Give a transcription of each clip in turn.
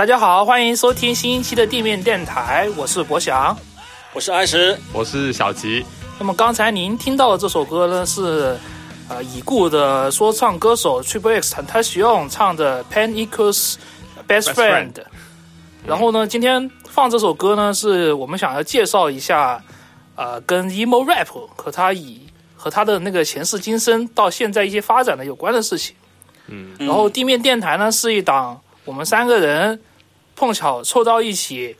大家好，欢迎收听新一期的地面电台，我是博翔。我是安石，我是小吉，那么刚才您听到的这首歌呢，是呃已故的说唱歌手 Triple X Tentacion 唱的《Pen Equals Best Best》Friend。然后呢，今天放这首歌呢，是我们想要介绍一下，呃，跟 emo rap 和他以和他的那个前世今生到现在一些发展的有关的事情。嗯，然后地面电台呢是一档我们三个人碰巧凑到一起，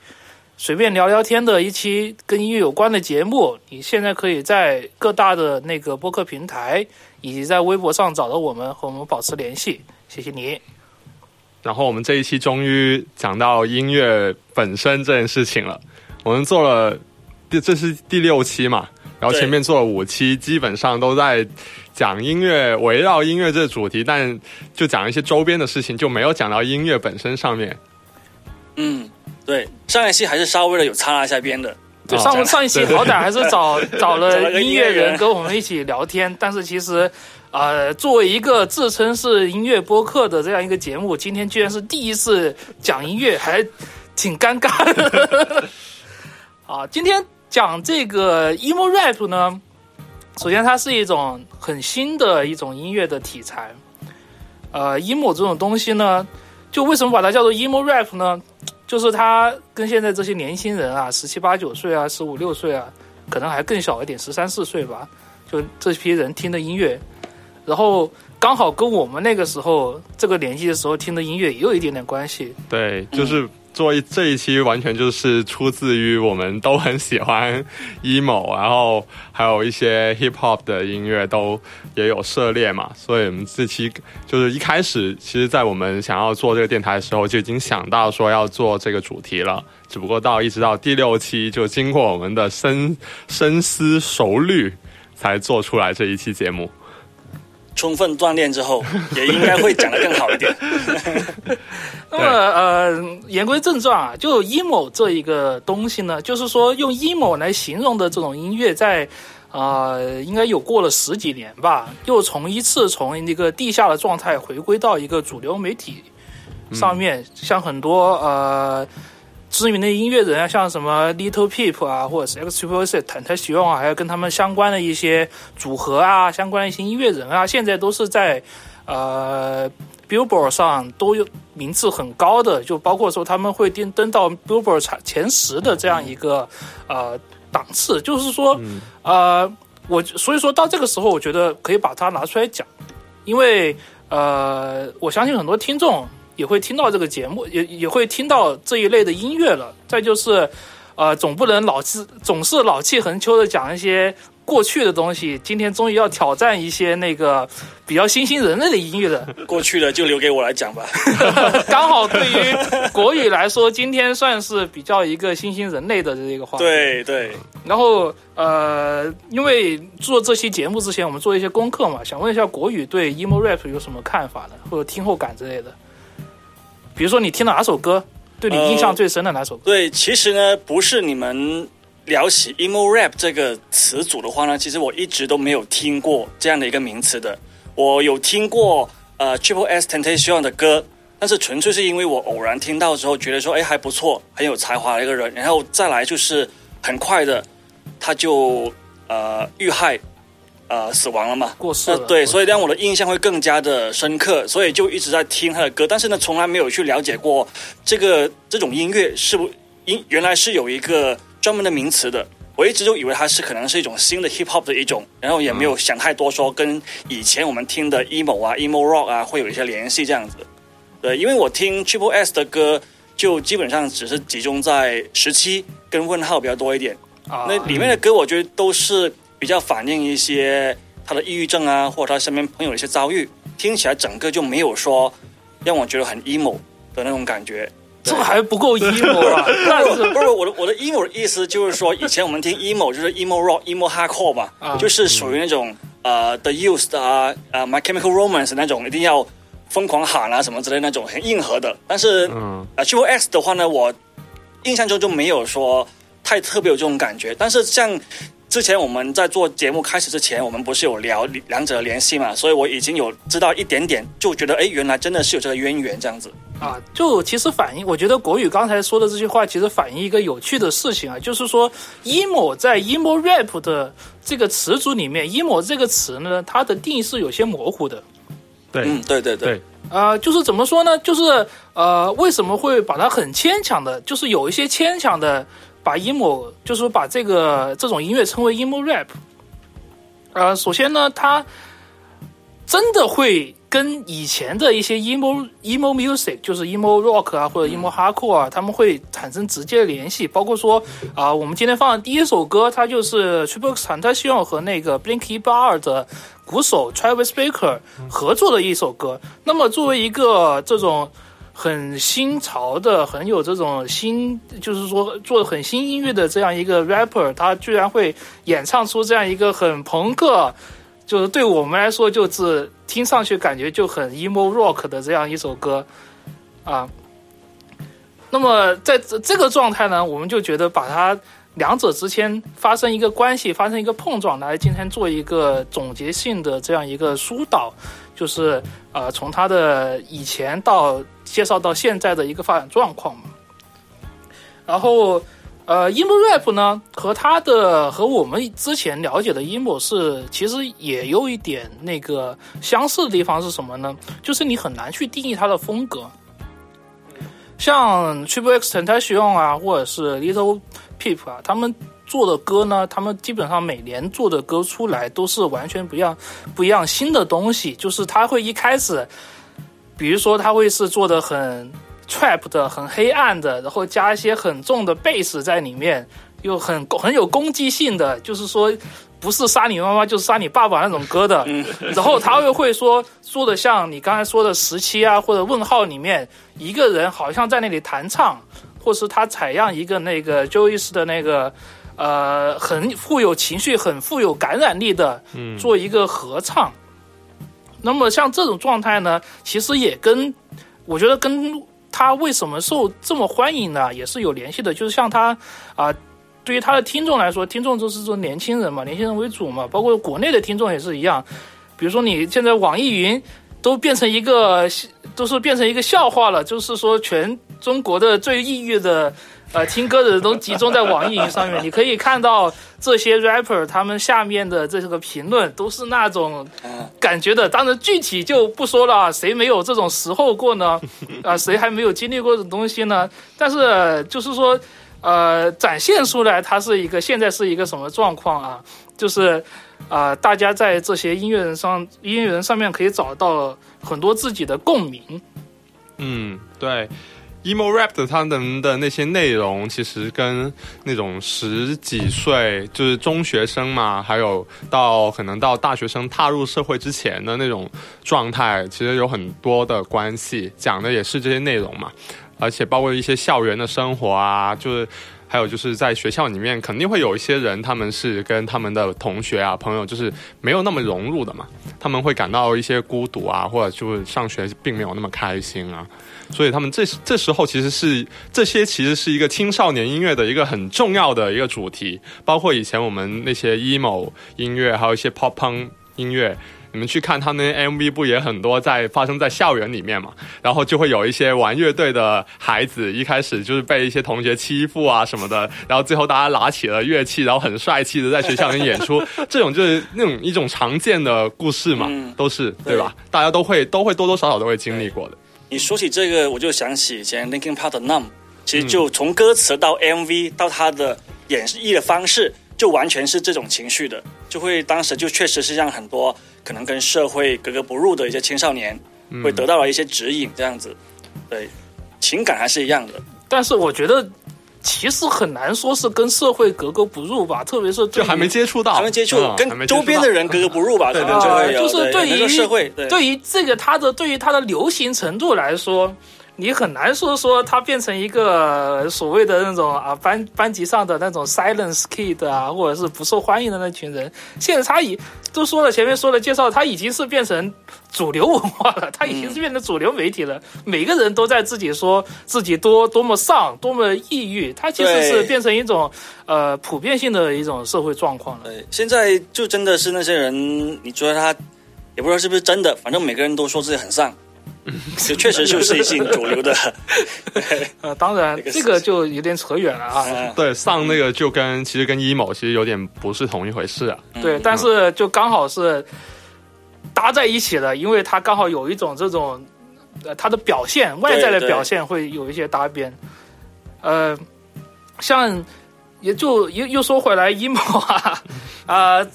随便聊聊天的一期跟音乐有关的节目。你现在可以在各大的那个播客平台以及在微博上找到我们，和我们保持联系。谢谢你。然后我们这一期终于讲到音乐本身这件事情了。我们做了第这是第六期嘛，然后前面做了五期，基本上都在讲音乐，围绕音乐这主题，但就讲一些周边的事情，就没有讲到音乐本身上面。嗯，对，上一期还是稍微的有擦了一下边的，对，哦上上一期好歹还是找找找了 音乐人人跟我们一起聊天，但是其实，呃，作为一个自称是音乐播客的这样一个节目，今天居然是第一次讲音乐，还挺尴尬的。啊，今天讲这个 emo rap 呢，首先它是一种很新的一种音乐的题材。呃，emo 这种东西呢，就为什么把它叫做 emo rap 呢？就是它跟现在这些年轻人啊，十七八九岁啊，十五六岁啊，可能还更小一点，十三四岁吧，就这批人听的音乐，然后刚好跟我们那个时候这个年纪的时候听的音乐也有一点点关系。对，就是做一这一期完全就是出自于我们都很喜欢 emo，然后还有一些 hip hop 的音乐都也有涉猎嘛，所以我们这期就是一开始，其实，在我们想要做这个电台的时候，就已经想到说要做这个主题了，只不过到一直到第六期，就经过我们的深深思熟虑，才做出来这一期节目。充分锻炼之后，也应该会讲得更好一点。那么呃，言归正传啊，就 emo 这一个东西呢，就是说用 emo 来形容的这种音乐在，呃，应该有过了十几年吧，又从一次从一个地下的状态回归到一个主流媒体上面，像很多呃。知名的音乐人啊，像什么 Little Peep 啊，或者是 X Triple C、坦泰许啊，还有跟他们相关的一些组合啊，相关的一些音乐人啊，现在都是在呃 Billboard 上都有名次很高的，就包括说他们会登登到 Billboard 前十的这样一个呃档次，就是说、呃，我所以说到这个时候，我觉得可以把它拿出来讲，因为呃，我相信很多听众也会听到这个节目，也也会听到这一类的音乐了。再就是，呃，总不能老气总是老气横秋的讲一些过去的东西。今天终于要挑战一些那个比较新兴人类的音乐了。过去的就留给我来讲吧。刚好对于国语来说，今天算是比较一个新兴人类的这个话题。对对，然后呃，因为做这期节目之前，我们做一些功课嘛，想问一下国语对 emo rap 有什么看法呢？或者听后感之类的？比如说你听了哪首歌，对你印象最深的哪首歌？对，其实呢，不是你们聊起 emo rap 这个词组的话呢，其实我一直都没有听过这样的一个名词的。我有听过呃 Triple S Temptation 的歌，但是纯粹是因为我偶然听到之后，觉得说哎还不错，很有才华的一个人，然后再来就是很快的他就呃遇害呃死亡了嘛，过世了。呃对，所以让我的印象会更加的深刻，所以就一直在听他的歌，但是呢，从来没有去了解过这个这种音乐是不音原来是有一个专门的名词的。我一直都以为它是可能是一种新的 hip hop 的一种，然后也没有想太多说跟以前我们听的 emo 啊、emo rock 啊会有一些联系这样子。对，因为我听 Triple S 的歌，就基本上只是集中在十七跟问号比较多一点。啊，那里面的歌，我觉得都是比较反映一些他的抑郁症啊，或者他身边朋友的一些遭遇，听起来整个就没有说让我觉得很 emo 的那种感觉。这还不够 emo 啊！但不是不是，我的我的 emo 的意思就是说，以前我们听 emo 就是 emo rock、emo hardcore 嘛，啊就是属于那种呃 The Used 啊、呃 My Chemical Romance 那种，一定要疯狂喊啊什么之类那种很硬核的。但是嗯呃 Triple X 的话呢，我印象中就没有说太特别有这种感觉。但是像之前我们在做节目开始之前，我们不是有聊两者的联系嘛，所以我已经有知道一点点，就觉得哎，原来真的是有这个渊源这样子。啊，就其实反映，我觉得国语刚才说的这句话，其实反映一个有趣的事情啊，就是说 emo 在 emo rap 的这个词组里面，emo 这个词呢，它的定义是有些模糊的。对嗯，对对对对，呃，就是怎么说呢？就是呃，为什么会把它很牵强的，就是有一些牵强的把 emo，就是说把这个这种音乐称为 emo rap。呃，首先呢，它真的会跟以前的一些 emo emo music，就是 emo rock 啊或者 emo hardcore 啊，他们会产生直接的联系。包括说啊、我们今天放的第一首歌，它就是 Triple X Tentacion 和那个 Blink 一八二的鼓手 Travis Baker 合作的一首歌。那么作为一个这种很新潮的、很有这种新，就是说做很新音乐的这样一个 rapper，他居然会演唱出这样一个很朋克，就是对我们来说就是听上去感觉就很 emo rock 的这样一首歌啊。那么在这这个状态呢，我们就觉得把它两者之间发生一个关系，发生一个碰撞，来今天做一个总结性的这样一个疏导，就是呃从他的以前到介绍到现在的一个发展状况嘛。然后呃，emo rap 呢和他的和我们之前了解的 emo 是其实也有一点那个相似的地方是什么呢？就是你很难去定义它的风格。像 Triple X Tentacion 啊，或者是 Little Peep 啊，他们做的歌呢，他们基本上每年做的歌出来都是完全不一样、不一样新的东西。就是他会一开始，比如说他会是做的很 trap 的、很黑暗的，然后加一些很重的 bass 在里面，又很很有攻击性的，就是说不是杀你妈妈就是杀你爸爸那种歌的。然后他又会说做的像你刚才说的时期啊或者问号里面一个人好像在那里弹唱，或是他采样一个那个 Joyce 的那个呃很富有情绪、很富有感染力的做一个合唱。那么像这种状态呢，其实也跟我觉得跟他为什么受这么欢迎呢，也是有联系的。就是像他啊、对于他的听众来说，听众都是说年轻人嘛，年轻人为主嘛，包括国内的听众也是一样。比如说你现在网易云都变成一个，都是变成一个笑话了，就是说全中国的最抑郁的。呃，听歌的人都集中在网易云上面，你可以看到这些 rapper 他们下面的这个评论都是那种嗯感觉的。当然具体就不说了，谁没有这种时候过呢？啊、谁还没有经历过这种东西呢？但是呃就是说，呃，展现出来它是一个现在是一个什么状况啊？就是啊、大家在这些音乐人上音乐人上面可以找到很多自己的共鸣。嗯，对。Emo rap 的他们的那些内容，其实跟那种十几岁就是中学生嘛，还有到可能到大学生踏入社会之前的那种状态，其实有很多的关系，讲的也是这些内容嘛。而且包括一些校园的生活啊，就是还有就是在学校里面，肯定会有一些人，他们是跟他们的同学啊、朋友，就是没有那么融入的嘛，他们会感到一些孤独啊，或者就是上学并没有那么开心啊。所以他们这这时候其实是这些其实是一个青少年音乐的一个很重要的一个主题，包括以前我们那些 emo 音乐，还有一些 pop punk 音乐。你们去看他们 MV 不也很多在发生在校园里面嘛？然后就会有一些玩乐队的孩子，一开始就是被一些同学欺负啊什么的，然后最后大家拿起了乐器，然后很帅气的在学校里演出，这种就是那种一种常见的故事嘛，嗯都是对吧？大家都会都会多多少少都会经历过的。你说起这个，我就想起以前 Linkin Park 的 Numb，其实就从歌词到 MV 到他的演绎的方式，就完全是这种情绪的，就会当时就确实是让很多可能跟社会格格不入的一些青少年，会得到了一些指引，这样子，对，情感还是一样的。但是我觉得其实很难说是跟社会格格不入吧，特别是就还没接触到，还没接触跟周边的人格格不入吧，对可能就啊会有，就是对于社会，对。对于这个它的对于它的流行程度来说，你很难说说他变成一个所谓的那种啊班班级上的那种 silence kid 啊，或者是不受欢迎的那群人。现在他已都说了，前面说了介绍，他已经是变成主流文化了，他已经是变成主流媒体了。每个人都在自己说自己多多么丧，多么抑郁，他其实是变成一种呃普遍性的一种社会状况了。对，现在就真的是那些人，你觉得他也不知道是不是真的，反正每个人都说自己很丧，就确实就是一性主流的。呃，当然这个就有点扯远了啊。嗯 对，上那个就跟其实跟 emo 其实有点不是同一回事啊。对，但是就刚好是搭在一起的，因为它刚好有一种这种，呃，它的表现外在的表现会有一些搭边，呃，像也就又又说回来，emo 啊，啊、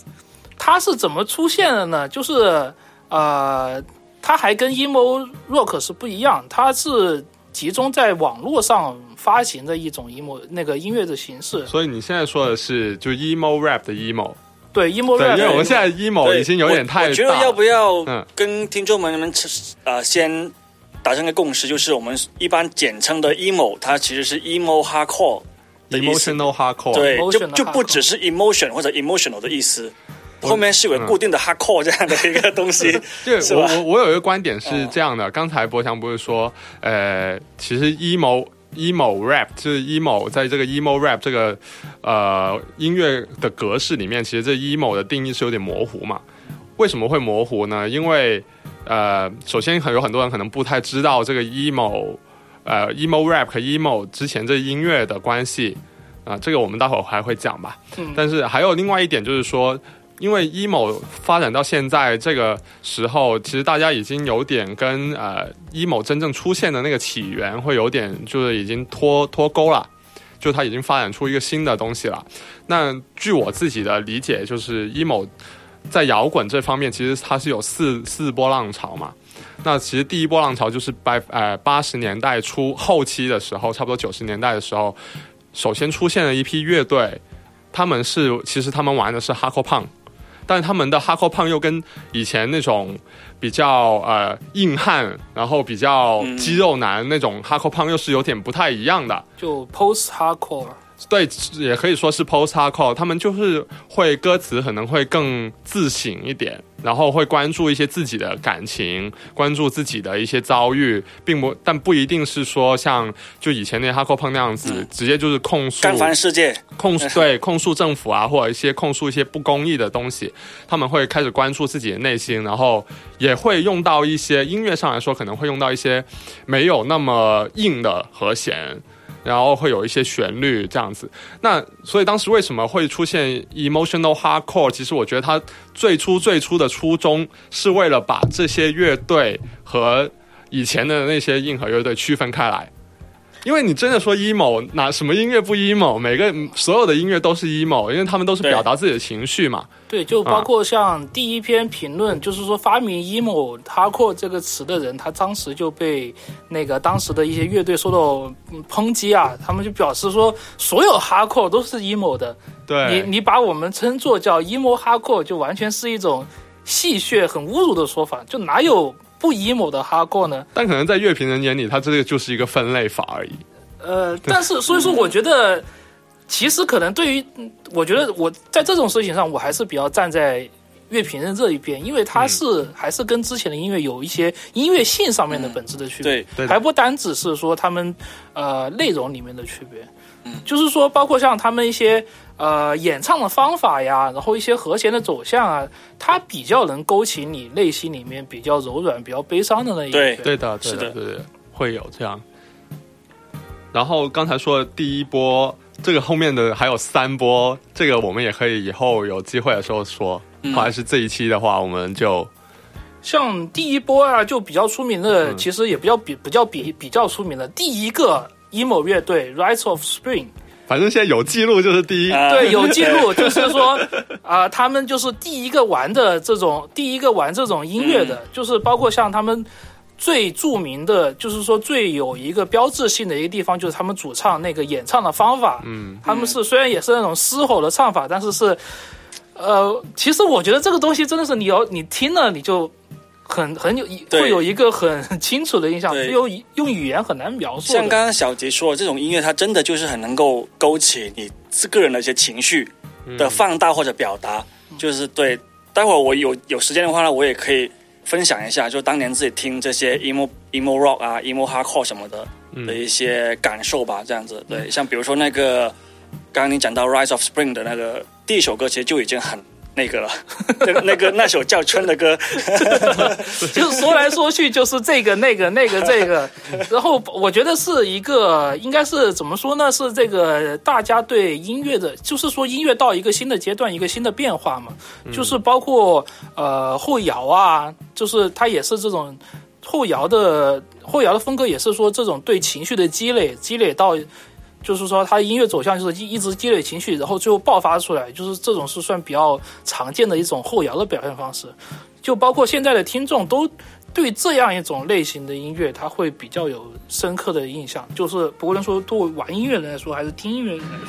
它是怎么出现的呢？就是呃，它还跟 emo rock 是不一样，它是集中在网络上发行的一种 emo 那个音乐的形式。所以你现在说的是就 emo rap 的 emo，对 emo，rap，因为我们现在 emo 对已经有点太我。我觉得要不要嗯。跟听众们们呃先达成个共识，就是我们一般简称的 emo，它其实是 emo hardcore emotional hardcore，对，就就不只是 emotion 或者 emotional 的意思，后面是有固定的 hardcore 这样的一个东西。对我我我有一个观点是这样的，刚才博强不是说，呃，其实 emo emo rap 就是 emo 在这个 emo rap 这个呃音乐的格式里面，其实这 emo 的定义是有点模糊嘛。为什么会模糊呢？因为呃，首先很有很多人可能不太知道这个 emo 呃 emo rap 和 emo 之前这音乐的关系啊、这个我们待会儿还会讲吧。嗯但是还有另外一点就是说，因为 emo 发展到现在这个时候，其实大家已经有点跟呃 emo 真正出现的那个起源会有点就是已经脱脱钩了，就它已经发展出一个新的东西了。那据我自己的理解，就是 emo 在摇滚这方面，其实它是有四四波浪潮嘛。那其实第一波浪潮就是八呃八十年代初后期的时候，差不多九十年代的时候，首先出现了一批乐队，他们是其实他们玩的是 hardcore punk，但他们的哈扣胖又跟以前那种比较呃硬汉，然后比较肌肉男那种哈扣胖又是有点不太一样的，就 post hardcore。对，也可以说是 post hardcore，他们就是会歌词可能会更自省一点，然后会关注一些自己的感情，关注自己的一些遭遇，并不，但不一定是说像就以前那些 hardcore 那样子，直接就是控诉干翻世界，控诉对控诉政府啊，或者一些控诉一些不公义的东西，他们会开始关注自己的内心，然后也会用到一些音乐上来说，可能会用到一些没有那么硬的和弦。然后会有一些旋律这样子，那所以当时为什么会出现 emotional hardcore？其实我觉得它最初最初的初衷是为了把这些乐队和以前的那些硬核乐队区分开来。因为你真的说 emo，哪什么音乐不 emo？每个所有的音乐都是 emo，因为他们都是表达自己的情绪嘛。对，就包括像第一篇评论，就是说发明 emo hardcore 这个词的人，他当时就被那个当时的一些乐队受到嗯抨击啊，他们就表示说，所有 hardcore 都是 emo 的，对，你你把我们称作叫 emo hardcore，就完全是一种戏谑、很侮辱的说法，就哪有不 emo 的 hardcore 呢？但可能在乐评人眼里，它这个就是一个分类法而已。呃，但是所以说，我觉得其实可能对于，嗯我觉得我在这种事情上，我还是比较站在乐评人这一边，因为它是、还是跟之前的音乐有一些音乐性上面的本质的区别，对对还不单只是说他们呃内容里面的区别，就是说包括像他们一些呃演唱的方法呀，然后一些和弦的走向啊，它比较能勾起你内心里面比较柔软、比较悲伤的那一对。对的，对是的对的，会有这样。然后刚才说的第一波，这个后面的还有三波，这个我们也可以以后有机会的时候说。嗯还是这一期的话，我们就像第一波啊，就比较出名的，嗯其实也比较比比较比比较出名的第一个 emo 乐队 Rise of Spring，反正现在有记录就是第一。啊对，有记录，就是说 啊、他们就是第一个玩的这种，第一个玩这种音乐的，就是包括像他们最著名的，就是说最有一个标志性的一个地方，就是他们主唱那个演唱的方法，嗯，他们是虽然也是那种嘶吼的唱法，但是是，呃，其实我觉得这个东西真的是你要你听了你就很很有对会有一个很 清楚的印象，对用用语言很难描述。像刚刚小杰说的，这种音乐它真的就是很能够勾起你自个人的一些情绪的放大或者表达，就是对。待会儿我有有时间的话呢，我也可以分享一下，就当年自己听这些 emo emo rock 啊、emo hardcore 什么的的一些感受吧，这样子。对，像比如说那个刚刚你讲到 Rise of Spring 的那个第一首歌，其实就已经很那个了，那个那个那首叫春的歌，就是说来说去就是这个那个那个这个，然后我觉得是一个应该是怎么说呢？是这个大家对音乐的，就是说音乐到一个新的阶段，一个新的变化嘛，就是包括呃后摇啊，就是它也是这种后摇的后摇的风格，也是说这种对情绪的积累，积累到。就是说，他音乐走向就是一一直积累情绪，然后最后爆发出来，就是这种是算比较常见的一种后摇的表现方式。就包括现在的听众都对这样一种类型的音乐，他会比较有深刻的印象。就是不论说对玩音乐人来说，还是听音乐人来说.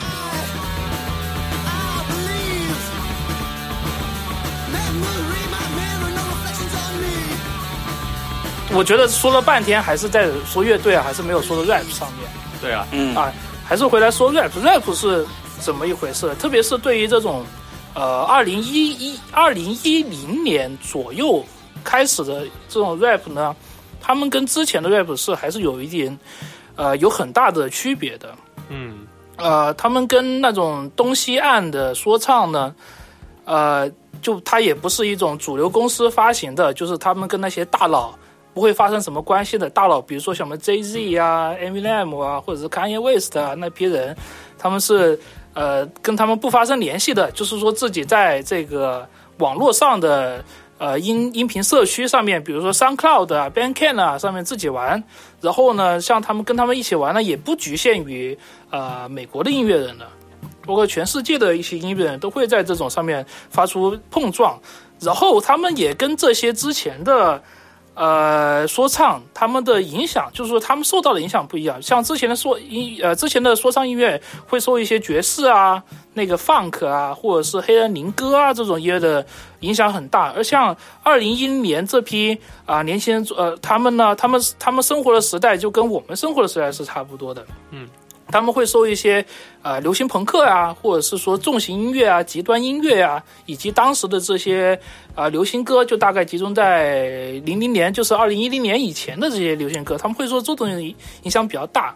我觉得说了半天还是在说乐队啊，还是没有说到 rap 上面。对啊，嗯啊，还是回来说 rap，rap 是怎么一回事？特别是对于这种，呃，二零一一二零一零年左右开始的这种 rap 呢，他们跟之前的 rap 是还是有一点，呃，有很大的区别的。嗯，呃，他们跟那种东西岸的说唱呢，呃，就它也不是一种主流公司发行的，就是他们跟那些大佬不会发生什么关系的大佬，比如说什么 JZ 啊、Eminem 啊，或者是 Kanye West 啊那批人，他们是呃跟他们不发生联系的，就是说自己在这个网络上的呃音音频社区上面，比如说 SoundCloud 啊、Bandcamp 啊上面自己玩，然后呢，像他们跟他们一起玩呢，也不局限于呃美国的音乐人的，包括全世界的一些音乐人都会在这种上面发出碰撞，然后他们也跟这些之前的。呃，说唱他们的影响，就是说他们受到的影响不一样。像之前的说音，呃，之前的说唱音乐会受一些爵士啊、那个 funk 啊，或者是黑人民歌啊这种音乐的影响很大。而像二零一零年这批啊、年轻人，呃，他们呢，他们他们生活的时代就跟我们生活的时代是差不多的。嗯，他们会受一些呃流行朋克啊，或者是说重型音乐啊、极端音乐啊，以及当时的这些啊、流行歌，就大概集中在零零年，就是二零一零年以前的这些流行歌，他们会说这种影影响比较大。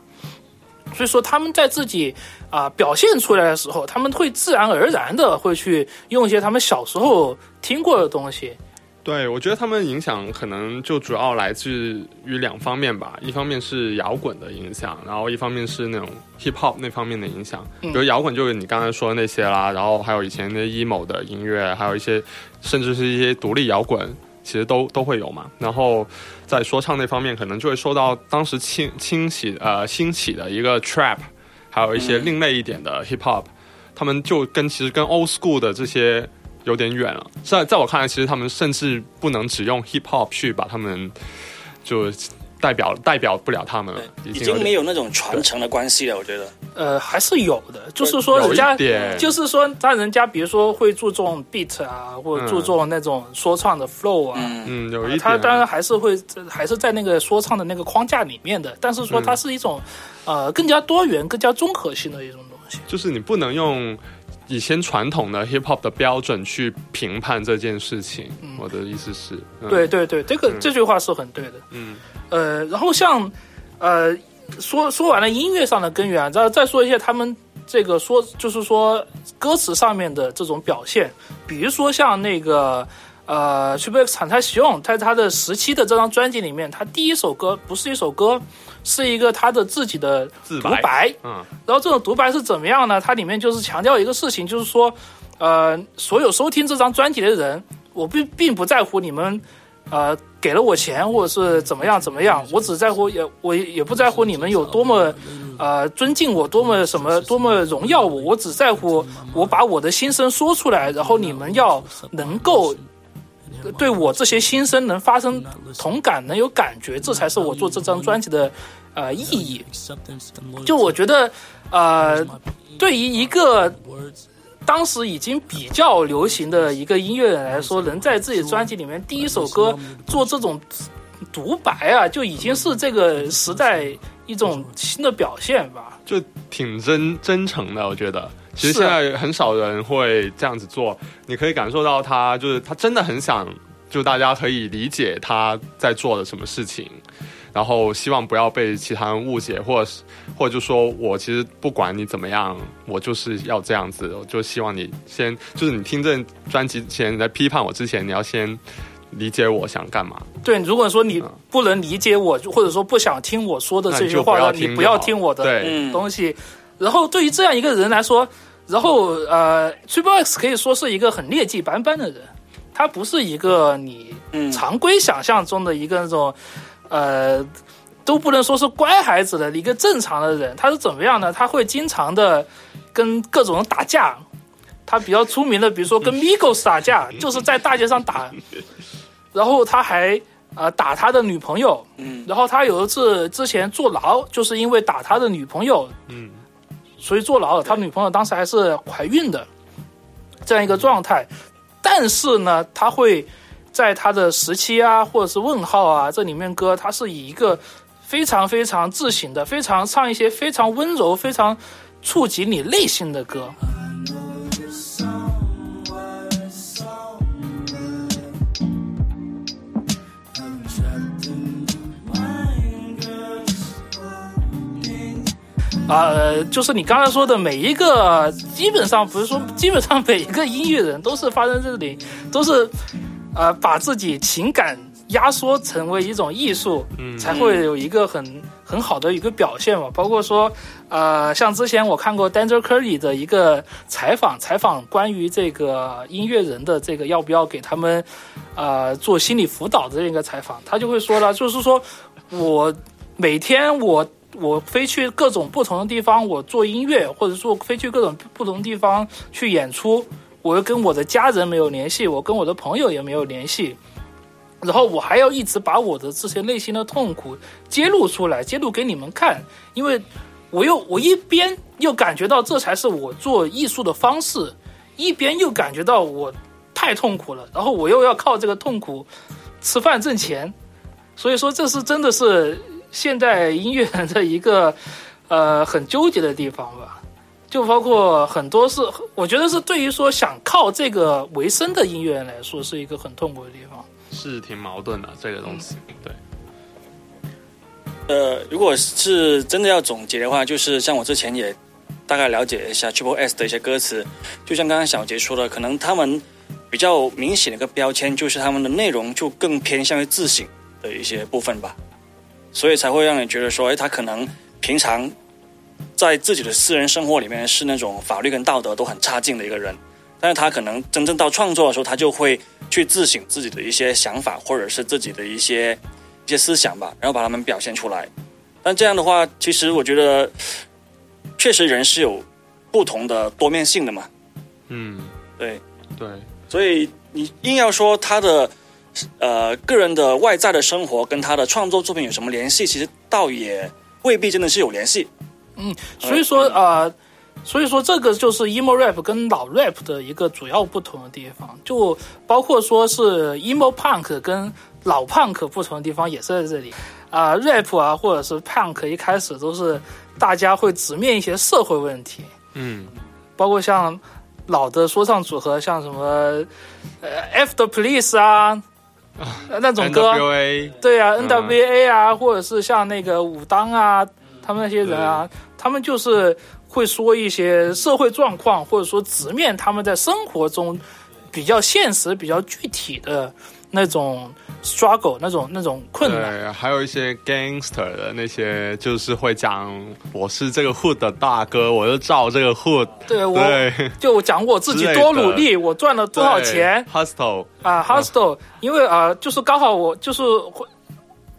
所以说他们在自己啊、表现出来的时候，他们会自然而然的会去用一些他们小时候听过的东西。对，我觉得他们影响可能就主要来自于两方面吧，一方面是摇滚的影响，然后一方面是那种 hip hop 那方面的影响。比如摇滚就是你刚才说的那些啦，然后还有以前的 emo 的音乐，还有一些甚至是一些独立摇滚，其实都都会有嘛。然后在说唱那方面，可能就会受到当时兴兴起呃兴起的一个 trap，还有一些另类一点的 hip hop，、他们就跟其实跟 old school 的这些有点远了。在在我看来，其实他们甚至不能只用 hip hop 去把他们就代表代表不了他们了，已已经没有那种传承的关系了，我觉得。呃，还是有的，就是说人家就是说，他人家比如说会注重 beat 啊，或者嗯注重那种说唱的 flow 啊，嗯，嗯有一点他当然还是会还是在那个说唱的那个框架里面的，但是说它是一种、呃更加多元、更加综合性的一种东西。就是你不能用以前传统的 hip hop 的标准去评判这件事情。我的意思是，嗯、对对对，这个、这句话是很对的。嗯，呃，然后像呃说说完了音乐上的根源，再再说一下他们这个说就是说歌词上面的这种表现，比如说像那个。呃 p e r X 产泰喜用在他的十七的这张专辑里面，他第一首歌不是一首歌，是一个他的自己的独白。嗯然后这种独白是怎么样呢？它里面就是强调一个事情，就是说，呃，所有收听这张专辑的人，我并并不在乎你们，呃，给了我钱或者是怎么样怎么样，我只在乎也我也不在乎你们有多么，呃，尊敬我，多么什么，多么荣耀我，我只在乎我把我的心声说出来，然后你们要能够。对我这些心声能发生同感，能有感觉，这才是我做这张专辑的呃意义。就我觉得，呃，对于一个当时已经比较流行的一个音乐人来说，能在自己专辑里面第一首歌做这种独白啊，就已经是这个时代一种新的表现吧。就挺真真诚的，我觉得。其实现在很少人会这样子做，你可以感受到他就是他真的很想，就大家可以理解他在做的什么事情，然后希望不要被其他人误解，或者是或者就说我其实不管你怎么样，我就是要这样子，我就希望你先就是你听这专辑前你在批判我之前，你要先理解我想干嘛。对，如果说你不能理解我，或者说不想听我说的这些话，你不要听听我的东西。然后对于这样一个人来说，然后呃，Triple X 可以说是一个很劣迹斑斑的人，他不是一个你嗯常规想象中的一个那种呃。都不能说是乖孩子的一个正常的人，他是怎么样呢？他会经常的跟各种人打架，他比较出名的，比如说跟 Migos 打架，就是在大街上打，然后他还呃打他的女朋友，嗯然后他有一次之前坐牢，就是因为打他的女朋友，嗯，所以坐牢了。他女朋友当时还是怀孕的，这样一个状态。但是呢，他会在他的时期啊，或者是问号啊这里面歌，他是以一个非常非常自省的，非常唱一些非常温柔、非常触及你内心的歌。呃，就是你刚才说的每一个，基本上不是说，基本上每一个音乐人都是发生这里，都是呃把自己情感压缩成为一种艺术，嗯才会有一个很很好的一个表现嘛。包括说，呃，像之前我看过 Danger Curry 的一个采访，采访关于这个音乐人的这个要不要给他们呃做心理辅导的这个采访，他就会说了，就是说我每天我。我飞去各种不同的地方，我做音乐，或者说飞去各种不同地方去演出，我又跟我的家人没有联系，我跟我的朋友也没有联系，然后我还要一直把我的这些内心的痛苦揭露出来，揭露给你们看，因为我又我一边又感觉到这才是我做艺术的方式，一边又感觉到我太痛苦了，然后我又要靠这个痛苦吃饭挣钱，所以说这是真的是现代音乐人的一个呃很纠结的地方吧。就包括很多是，我觉得是对于说想靠这个为生的音乐人来说，是一个很痛苦的地方。是挺矛盾的这个东西，对。呃，如果是真的要总结的话，就是像我之前也大概了解一下 Triple S 的一些歌词，就像刚刚小杰说的，可能他们比较明显的一个标签就是他们的内容就更偏向于自省的一些部分吧，所以才会让你觉得说，哎，他可能平常在自己的私人生活里面是那种法律跟道德都很差劲的一个人，但是他可能真正到创作的时候，他就会去自省自己的一些想法，或者是自己的一些一些思想吧，然后把他们表现出来。但这样的话，其实我觉得，确实人是有不同的多面性的嘛。嗯，对，对，所以你硬要说他的呃个人的外在的生活跟他的创作作品有什么联系，其实倒也未必真的是有联系。嗯所以说呃，所以说这个就是 emo rap 跟老 rap 的一个主要不同的地方，就包括说是 emo punk 跟老 punk 不同的地方也是在这里啊、rap 啊或者是 punk 一开始都是大家会直面一些社会问题，嗯，包括像老的说唱组合，像什么呃 F 的 Police 啊。呃 那种歌对啊嗯，NWA 啊，或者是像那个武当啊，他们那些人啊，他们就是会说一些社会状况，或者说直面他们在生活中比较现实、比较具体的那种 struggle，那种那种困难。对，还有一些 gangster 的那些，就是会讲我是这个 hood 的大哥，我就照这个 hood，对我对，就讲我自己多努力，我赚了多少钱？hustle，啊，hostel，因为啊、就是刚好我就是会。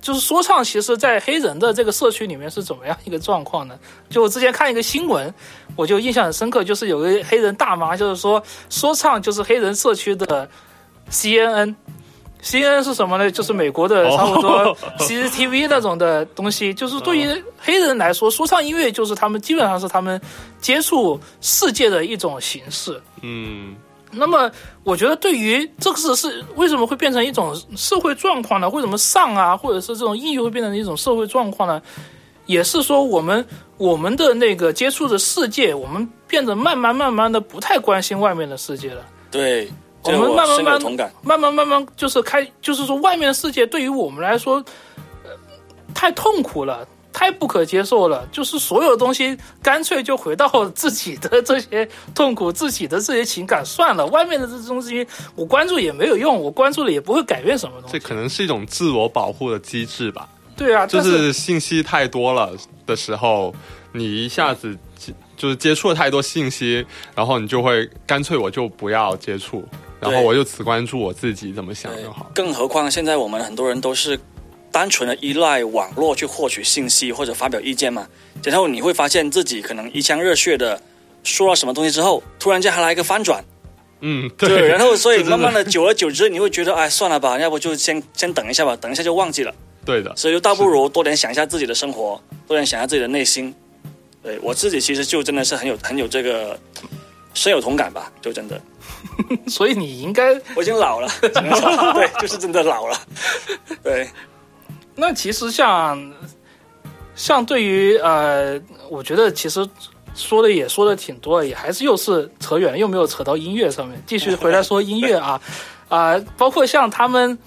就是说唱，其实，在黑人的这个社区里面是怎么样一个状况呢？就我之前看一个新闻，我就印象很深刻，就是有个黑人大妈，就是说说唱就是黑人社区的 CNN，CNN 是什么呢？就是美国的哦差不多 CCTV 那种的东西，就是对于黑人来说，说唱音乐就是他们基本上是他们接触世界的一种形式。嗯，那么，我觉得对于这个是是为什么会变成一种社会状况呢？为什么上啊，或者是这种音乐会变成一种社会状况呢？也是说我们我们的那个接触的世界，我们变得慢慢慢慢的不太关心外面的世界了。对，我们慢慢慢。慢慢慢慢就是开，就是说外面的世界对于我们来说，呃，太痛苦了。太不可接受了，就是所有东西干脆就回到自己的这些痛苦、自己的这些情感算了，外面的这东西我关注也没有用，我关注了也不会改变什么东西。这可能是一种自我保护的机制吧。对啊，就是是信息太多了的时候，你一下子接就是接触了太多信息，然后你就会干脆我就不要接触，然后我就只关注我自己怎么想就好。更何况现在我们很多人都是单纯的依赖网络去获取信息或者发表意见嘛，然后你会发现自己可能一腔热血的说了什么东西之后，突然间还来一个翻转，嗯，对，然后 所以慢慢的久而久之，你会觉得哎算了吧，要不就先先等一下吧，等一下就忘记了，对的，所以就倒不如多点想一下自己的生活，多点想一下自己的内心。对我自己其实就真的是很有很有这个深有同感吧，就真的。所以你应该，我已经老了，只能说对，就是真的老了。对，那其实像像对于呃，我觉得其实说的也说的挺多，也还是又是扯远了，又没有扯到音乐上面。继续回来说音乐啊，啊、包括像他们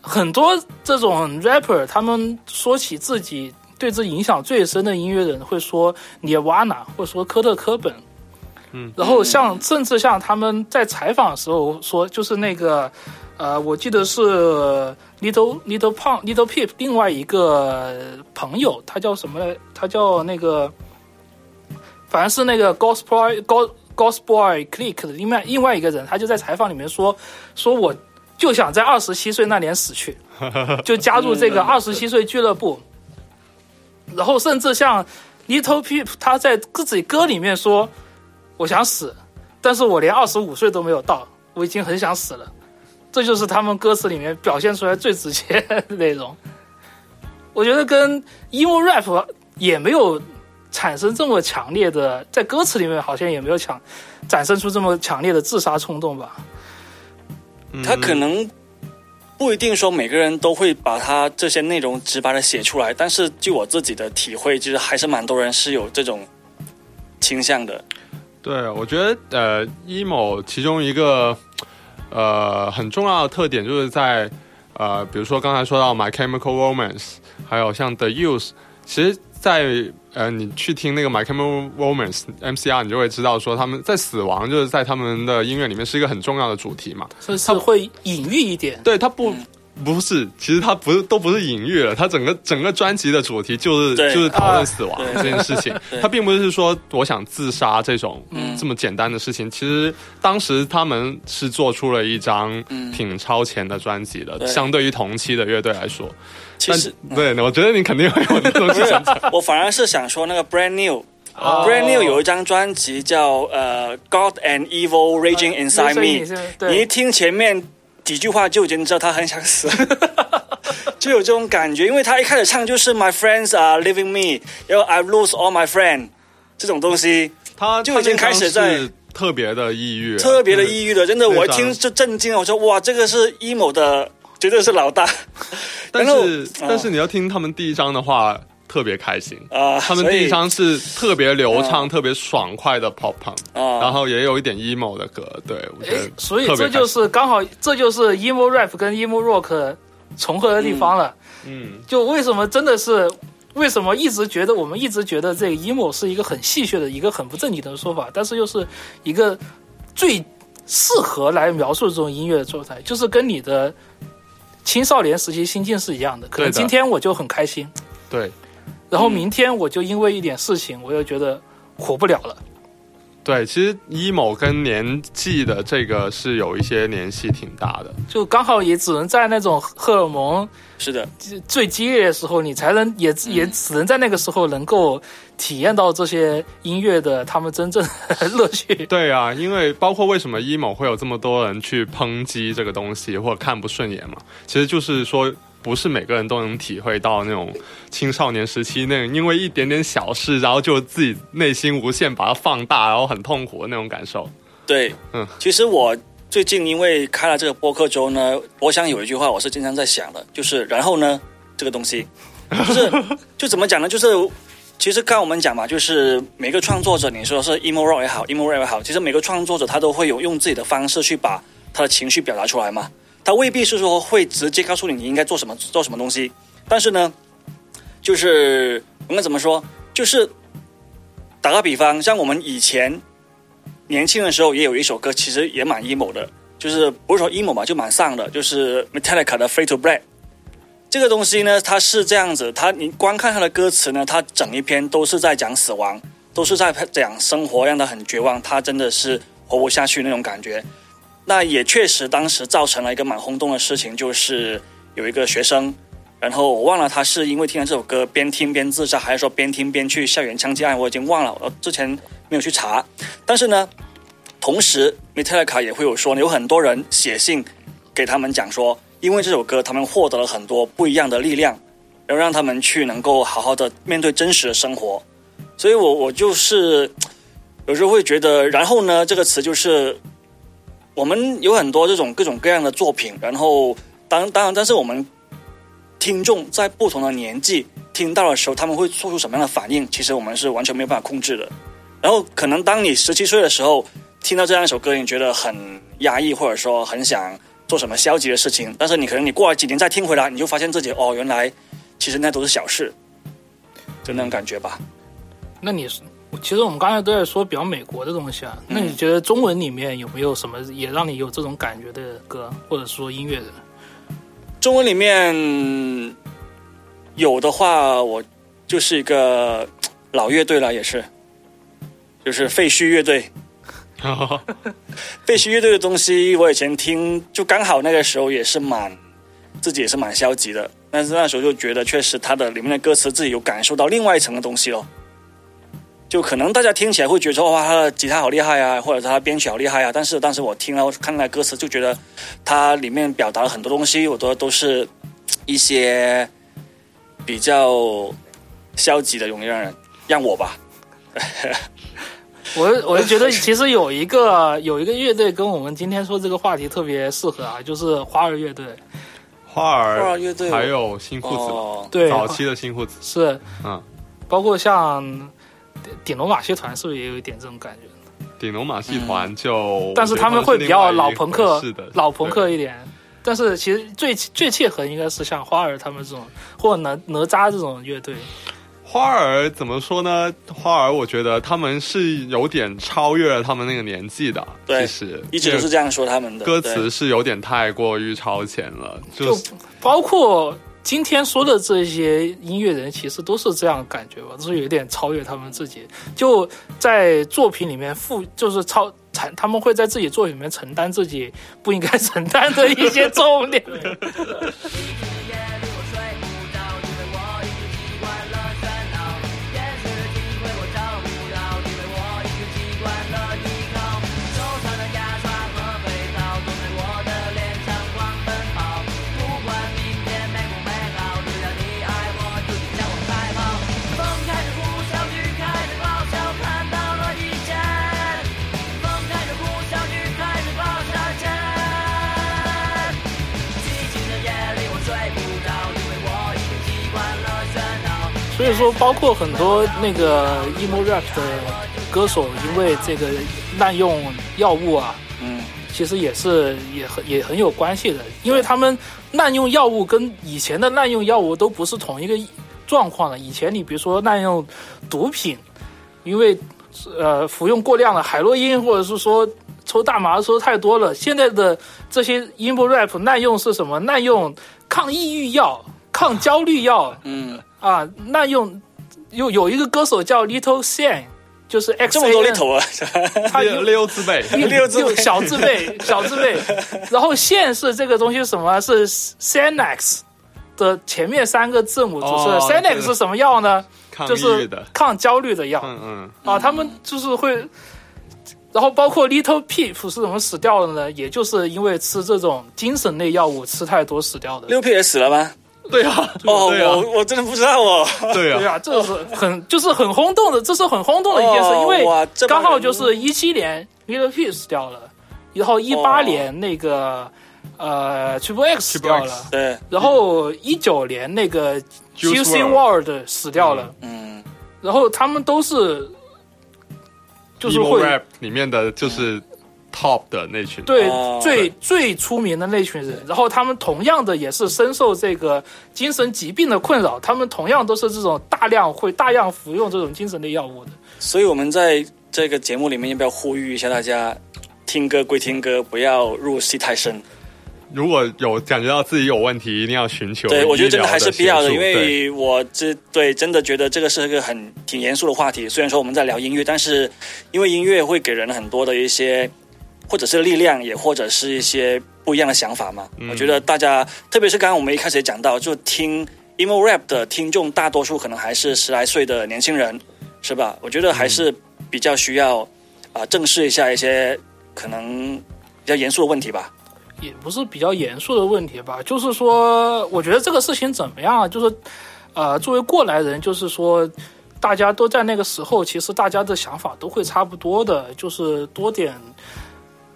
很多这种 rapper，他们说起自己对自己影响最深的音乐人，会说 Nirvana，或者说科特·科本。嗯，然后像甚至像他们在采访的时候说，就是那个呃，我记得是 Little Little Pump Little Peep 另外一个朋友，他叫什么来？他叫那个，反正是那个 Ghost Boy Ghost Boy Click 的另外另外一个人，他就在采访里面说，说我就想在二十七岁那年死去，就加入这个二十七岁俱乐部。然后甚至像 Little Peep，他在自己歌里面说，我想死，但是我连二十五岁都没有到，我已经很想死了。这就是他们歌词里面表现出来最直接的内容。我觉得跟 emo rap 也没有产生这么强烈的，在歌词里面好像也没有强展现出这么强烈的自杀冲动吧。嗯他可能不一定说每个人都会把他这些内容直白的写出来，但是据我自己的体会，就是还是蛮多人是有这种倾向的。对，我觉得呃，emo 其中一个呃很重要的特点就是在呃，比如说刚才说到 My Chemical Romance，还有像 The Use，其实在，呃你去听那个 My Chemical Romance MCR，你就会知道说他们在死亡就是在他们的音乐里面是一个很重要的主题嘛。是是会隐喻一点，对，它不。不是，其实它不是，都不是隐喻了。它整个整个专辑的主题就是就是讨论死亡这件事情 对。它并不是说我想自杀这种嗯这么简单的事情。其实当时他们是做出了一张挺超前的专辑的，相对于同期的乐队来说。其实对，我觉得你肯定会有那种不是想法。我反而是想说那个 Brand New。哦 Brand New 有一张专辑叫呃《God and Evil Raging Inside Me 你一听前面几句话就已经知道他很想死，就有这种感觉。因为他一开始唱就是 My friends are leaving me，然后 I lose all my friend 这种东西，他就已经开始在特别的抑郁，特别的抑郁的，真的，我一听就震惊了，我说哇，这个是 emo 的，绝对是老大。但是但是你要听他们第一张的话，特别开心。啊，他们第一张是特别流畅、特别爽快的 pop punk，、啊。然后也有一点 emo 的歌，对我觉哎得，所以这就是刚好，这就是 emo rap 跟 emo rock 重合的地方了。嗯，就为什么真的是，为什么一直觉得我们一直觉得这个 emo 是一个很戏谑的一个很不正经的说法，但是又是一个最适合来描述这种音乐的状态，就是跟你的青少年时期心境是一样的。可能今天我就很开心，对然后明天我就因为一点事情，我又觉得活不了了。对，其实 emo 跟年纪的这个是有一些联系挺大的。就刚好也只能在那种荷尔蒙是的，最激烈的时候，你才能也也只能在那个时候能够体验到这些音乐的他们真正的乐趣。对啊，因为包括为什么 emo 会有这么多人去抨击这个东西或者看不顺眼嘛，其实就是说。不是每个人都能体会到那种青少年时期那种因为一点点小事，然后就自己内心无限把它放大，然后很痛苦的那种感受。对，嗯其实我最近因为开了这个播客之后呢，我想有一句话我是经常在想的，就是然后呢，这个东西，就是就怎么讲呢？就是其实刚刚我们讲嘛，就是每个创作者，你说是 emo rock 也好，emo rap 也好，其实每个创作者他都会有用自己的方式去把他的情绪表达出来嘛。他未必是说会直接告诉你你应该做什么做什么东西，但是呢，就是我们怎么说？就是打个比方，像我们以前年轻的时候也有一首歌，其实也蛮 emo 的，就是不是说 emo 嘛，就蛮丧的，就是 Metallica 的《Free to Break》。这个东西呢，它是这样子，它你光看它的歌词呢，它整一篇都是在讲死亡，都是在讲生活，让他很绝望，他真的是活不下去那种感觉。那也确实当时造成了一个蛮轰动的事情，就是有一个学生，然后我忘了他是因为听了这首歌边听边自杀，还是说边听边去校园枪击案，我已经忘了，我之前没有去查。但是呢，同时 Metallica 也会有说，有很多人写信给他们讲说，因为这首歌，他们获得了很多不一样的力量，然后让他们去能够好好的面对真实的生活。所以我我就是有时候会觉得，然后呢，这个词就是我们有很多这种各种各样的作品，然后当当然，但是我们听众在不同的年纪听到的时候，他们会做出什么样的反应，其实我们是完全没有办法控制的。然后可能当你十七岁的时候听到这样一首歌，你觉得很压抑，或者说很想做什么消极的事情，但是你可能你过了几年再听回来，你就发现自己哦，原来其实那都是小事，就那种感觉吧。那你其实我们刚才都在说比较美国的东西啊，那你觉得中文里面有没有什么也让你有这种感觉的歌，或者说音乐人？中文里面有的话，我就是一个老乐队了，也是，就是废墟乐队。废墟乐队的东西，我以前听，就刚好那个时候也是蛮，自己也是蛮消极的。但是那时候就觉得，确实它的里面的歌词自己有感受到另外一层的东西咯。就可能大家听起来会觉得说哇，他的吉他好厉害啊，或者他编曲好厉害啊。但是当时我听了看那歌词，就觉得它里面表达了很多东西，我觉得都是一些比较消极的，容易让人让我吧。我我就觉得其实有一个有一个乐队跟我们今天说这个话题特别适合啊，就是花儿乐队。花儿花儿乐队还有新裤子，哦，对，早期的新裤子，是嗯，包括像顶龙马戏团，是不是也有一点这种感觉？顶龙马戏团就，但是他们会比较老朋克是的，老朋克一点。但是其实最最切合应该是像花儿他们这种，或者哪哪吒这种乐队。花儿怎么说呢？花儿我觉得他们是有点超越了他们那个年纪的，对其实一直都是这样说他们的歌词是有点太过于超前了，就就包括今天说的这些音乐人，其实都是这样感觉吧，都是有点超越他们自己，就在作品里面负，就是超承，他们会在自己作品里面承担自己不应该承担的一些重点。所以说，包括很多那个 emo rap 的歌手，因为这个滥用药物啊，嗯，其实也是也很也很有关系的，因为他们滥用药物跟以前的滥用药物都不是同一个状况了。以前你比如说滥用毒品，因为呃服用过量了海洛因，或者是说抽大麻抽太多了。现在的这些 emo rap 滥用是什么？滥用抗抑郁药、抗焦虑药嗯，啊，那用有有一个歌手叫 Little s a n 就是 X 这么多 little 啊，它六六字辈，六字辈小字辈，小字辈。然后线是这个东西什么？是 Xanax 的前面三个字母组成的。哦 Xanax 是什么药呢？抗就是抗焦虑的药。嗯嗯，啊，他们就是会，然后包括 Little Peep 是怎么死掉的呢？也就是因为吃这种精神类药物吃太多死掉的。六 P 也死了吗？对啊，哦，对啊。我我真的不知道哦。对啊，对啊，这个是很就是很轰动的，这是很轰动的一件事，哦因为刚好就是一七年 Little 死掉了，然后一八哦。年那个、呃 Triple X 死掉了 X，对，然后一九年那个 Juicy WRLD World 死掉了，嗯，然后他们都是就是会 rap 里面的就是 top 的那群，对，哦最最出名的那群人，然后他们同样的也是深受这个精神疾病的困扰，他们同样都是这种大量会大量服用这种精神类药物的。所以我们在这个节目里面要不要呼吁一下大家，听歌归听歌，不要入戏太深。如果有感觉到自己有问题，一定要寻求对，我觉得真的还是必要的，因为我这对真的觉得这个是一个很挺严肃的话题。虽然说我们在聊音乐，但是因为音乐会给人很多的一些，或者是力量，也或者是一些不一样的想法嘛。嗯我觉得大家，特别是刚刚我们一开始也讲到，就听 emo rap 的听众，大多数可能还是十来岁的年轻人，是吧？我觉得还是比较需要啊、正视一下一些可能比较严肃的问题吧。也不是比较严肃的问题吧，就是说，我觉得这个事情怎么样啊？就是，呃，作为过来人，就是说，大家都在那个时候，其实大家的想法都会差不多的，就是多点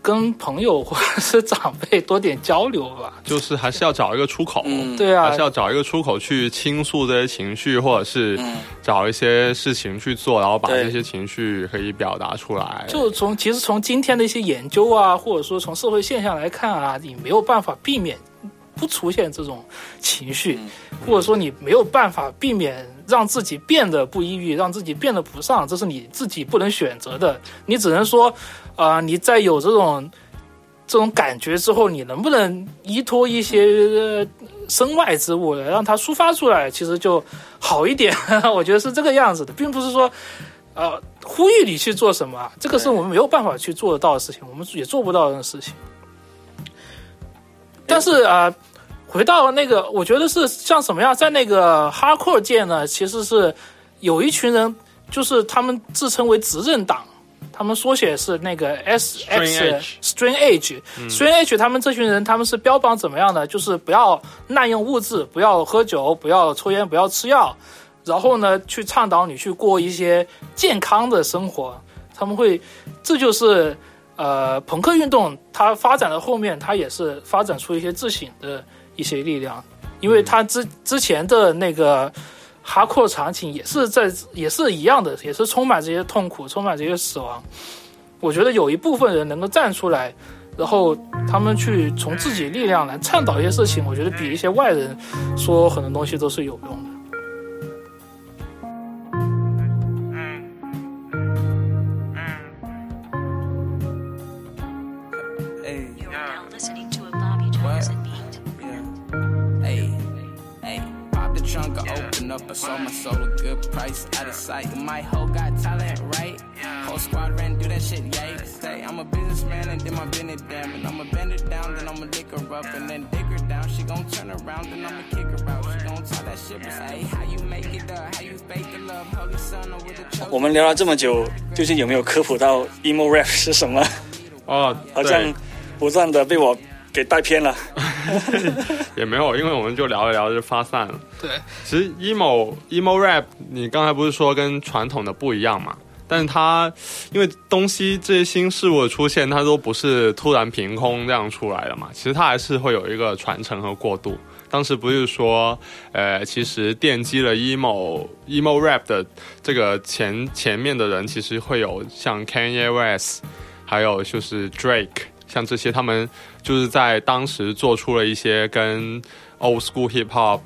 跟朋友或者是长辈多点交流吧。就是还是要找一个出口，嗯，对啊还是，要找一个出口去倾诉这些情绪，或者是嗯找一些事情去做，然后把这些情绪可以表达出来。就从其实从今天的一些研究啊，或者说从社会现象来看啊，你没有办法避免不出现这种情绪，或者说你没有办法避免让自己变得不抑郁，让自己变得不上，这是你自己不能选择的。你只能说，啊、你在有这种这种感觉之后，你能不能依托一些呃身外之物来让它抒发出来，其实就好一点。我觉得是这个样子的，并不是说。呃，呼吁你去做什么啊，这个是我们没有办法去做得到的事情，我们也做不到的事情。但是啊、呃回到那个，我觉得是像什么样，在那个 hardcore 界呢，其实是有一群人，就是他们自称为执政党，他们缩写是那个 S Strange X Edge Strain Age Strain Age，他们这群人他们是标榜怎么样的？就是不要滥用物质，不要喝酒，不要抽烟，不要吃药，然后呢，去倡导你去过一些健康的生活。他们会，这就是呃，朋克运动它发展的后面，它也是发展出一些自省的一些力量，因为它之之前的那个哈阔场景也是在也是一样的，也是充满这些痛苦，充满这些死亡。我觉得有一部分人能够站出来，然后他们去从自己力量来倡导一些事情，我觉得比一些外人说很多东西都是有用的。Hey, You're now listening to a Bobby trunk, I open up, I sold my soul a good price, out of sight. My hoe got talent, right? Whole squad ran, do that shit, yay. Say, I'm a businessman and then my business damn. And I'ma bend her down, then I'ma lick her up, and then dig her down. She gon' turn around, then I'ma kick her out. She gon' talk that shit, but say, how you make it up, how you fake the love, holy son, or with a chosen 我们聊了这么久，究竟有没有科普到 emo rap 是什么？哦，好像对，不断的被我 给带偏了。也没有，因为我们就聊一聊就发散了。对，其实 emo emo rap，你刚才不是说跟传统的不一样嘛？但是它因为东西这些新事物的出现，它都不是突然凭空这样出来的嘛。其实它还是会有一个传承和过渡。当时不是说，呃，其实奠基了 emo emo rap 的这个前前面的人，其实会有像 Kanye West，还有就是 Drake，像这些他们就是在当时做出了一些跟 old school hip hop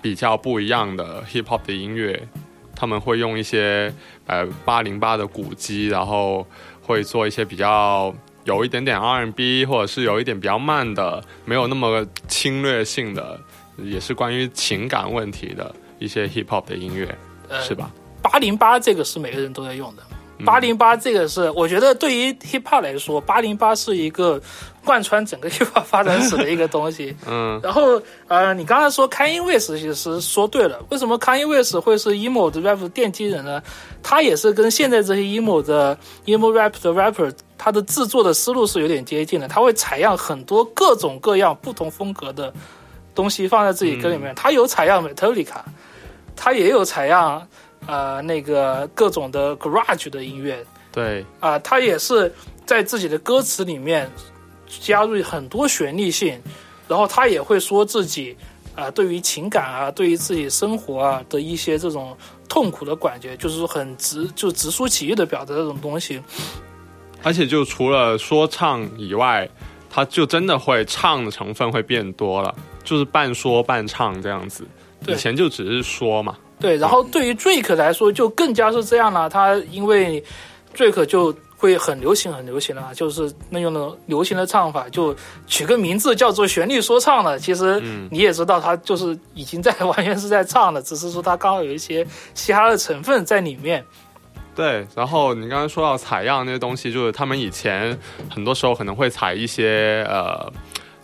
比较不一样的 hip hop 的音乐，他们会用一些呃八零八的鼓机，然后会做一些比较有一点点 R&B，或者是有一点比较慢的，没有那么侵略性的，也是关于情感问题的一些 hip hop 的音乐，呃是吧？八零八这个是每个人都在用的，八零八这个是，我觉得对于 hip hop 来说，八零八是一个贯穿整个 hip hop 发展史的一个东西。嗯然后呃，你刚才说 Kanye West 其实说对了，为什么 Kanye West 会是 emo 的 rap 的奠基人呢？他也是跟现在这些 emo 的 emo rap 的 rapper，他的制作的思路是有点接近的。他会采样很多各种各样不同风格的东西放在自己歌里面。他有采样 Metallica，他也有采样呃那个各种的 garage 的音乐，对，啊、他也是在自己的歌词里面加入很多旋律性，然后他也会说自己啊、对于情感啊，对于自己生活啊的一些这种痛苦的感觉，就是很直就直抒其意的表达这种东西。而且就除了说唱以外，他就真的会唱的成分会变多了，就是半说半唱这样子。对以前就只是说嘛，对，然后对于 Drake 来说就更加是这样了，他因为 Drake 就会很流行很流行了，就是那种的流行的唱法，就取个名字叫做旋律说唱了。其实你也知道，他就是已经在 完全是在唱了，只是说他刚好有一些嘻哈的成分在里面。对，然后你刚刚说到采样那些东西，就是他们以前很多时候可能会采一些呃，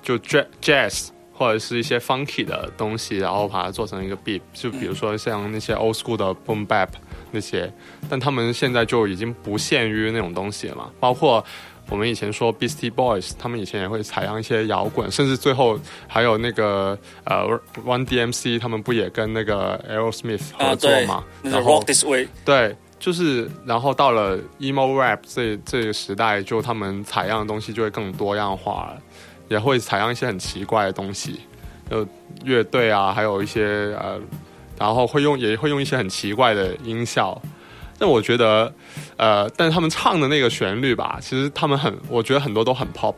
就 jazz 或者是一些 funky 的东西，然后把它做成一个 beat，就比如说像那些 old school 的 boom bap 那些，但他们现在就已经不限于那种东西了嘛，包括。我们以前说 Beastie Boys，他们以前也会采样一些摇滚，甚至最后还有那个呃 One DMC，他们不也跟那个 Aerosmith 合作嘛？，那是然后 Rock This Way，对，就是然后到了 emo rap 这这个时代，就他们采样的东西就会更多样化了，也会采样一些很奇怪的东西，就乐队啊，还有一些呃，然后会用也会用一些很奇怪的音效。但我觉得，呃，但是他们唱的那个旋律吧，其实他们很，我觉得很多都很 pop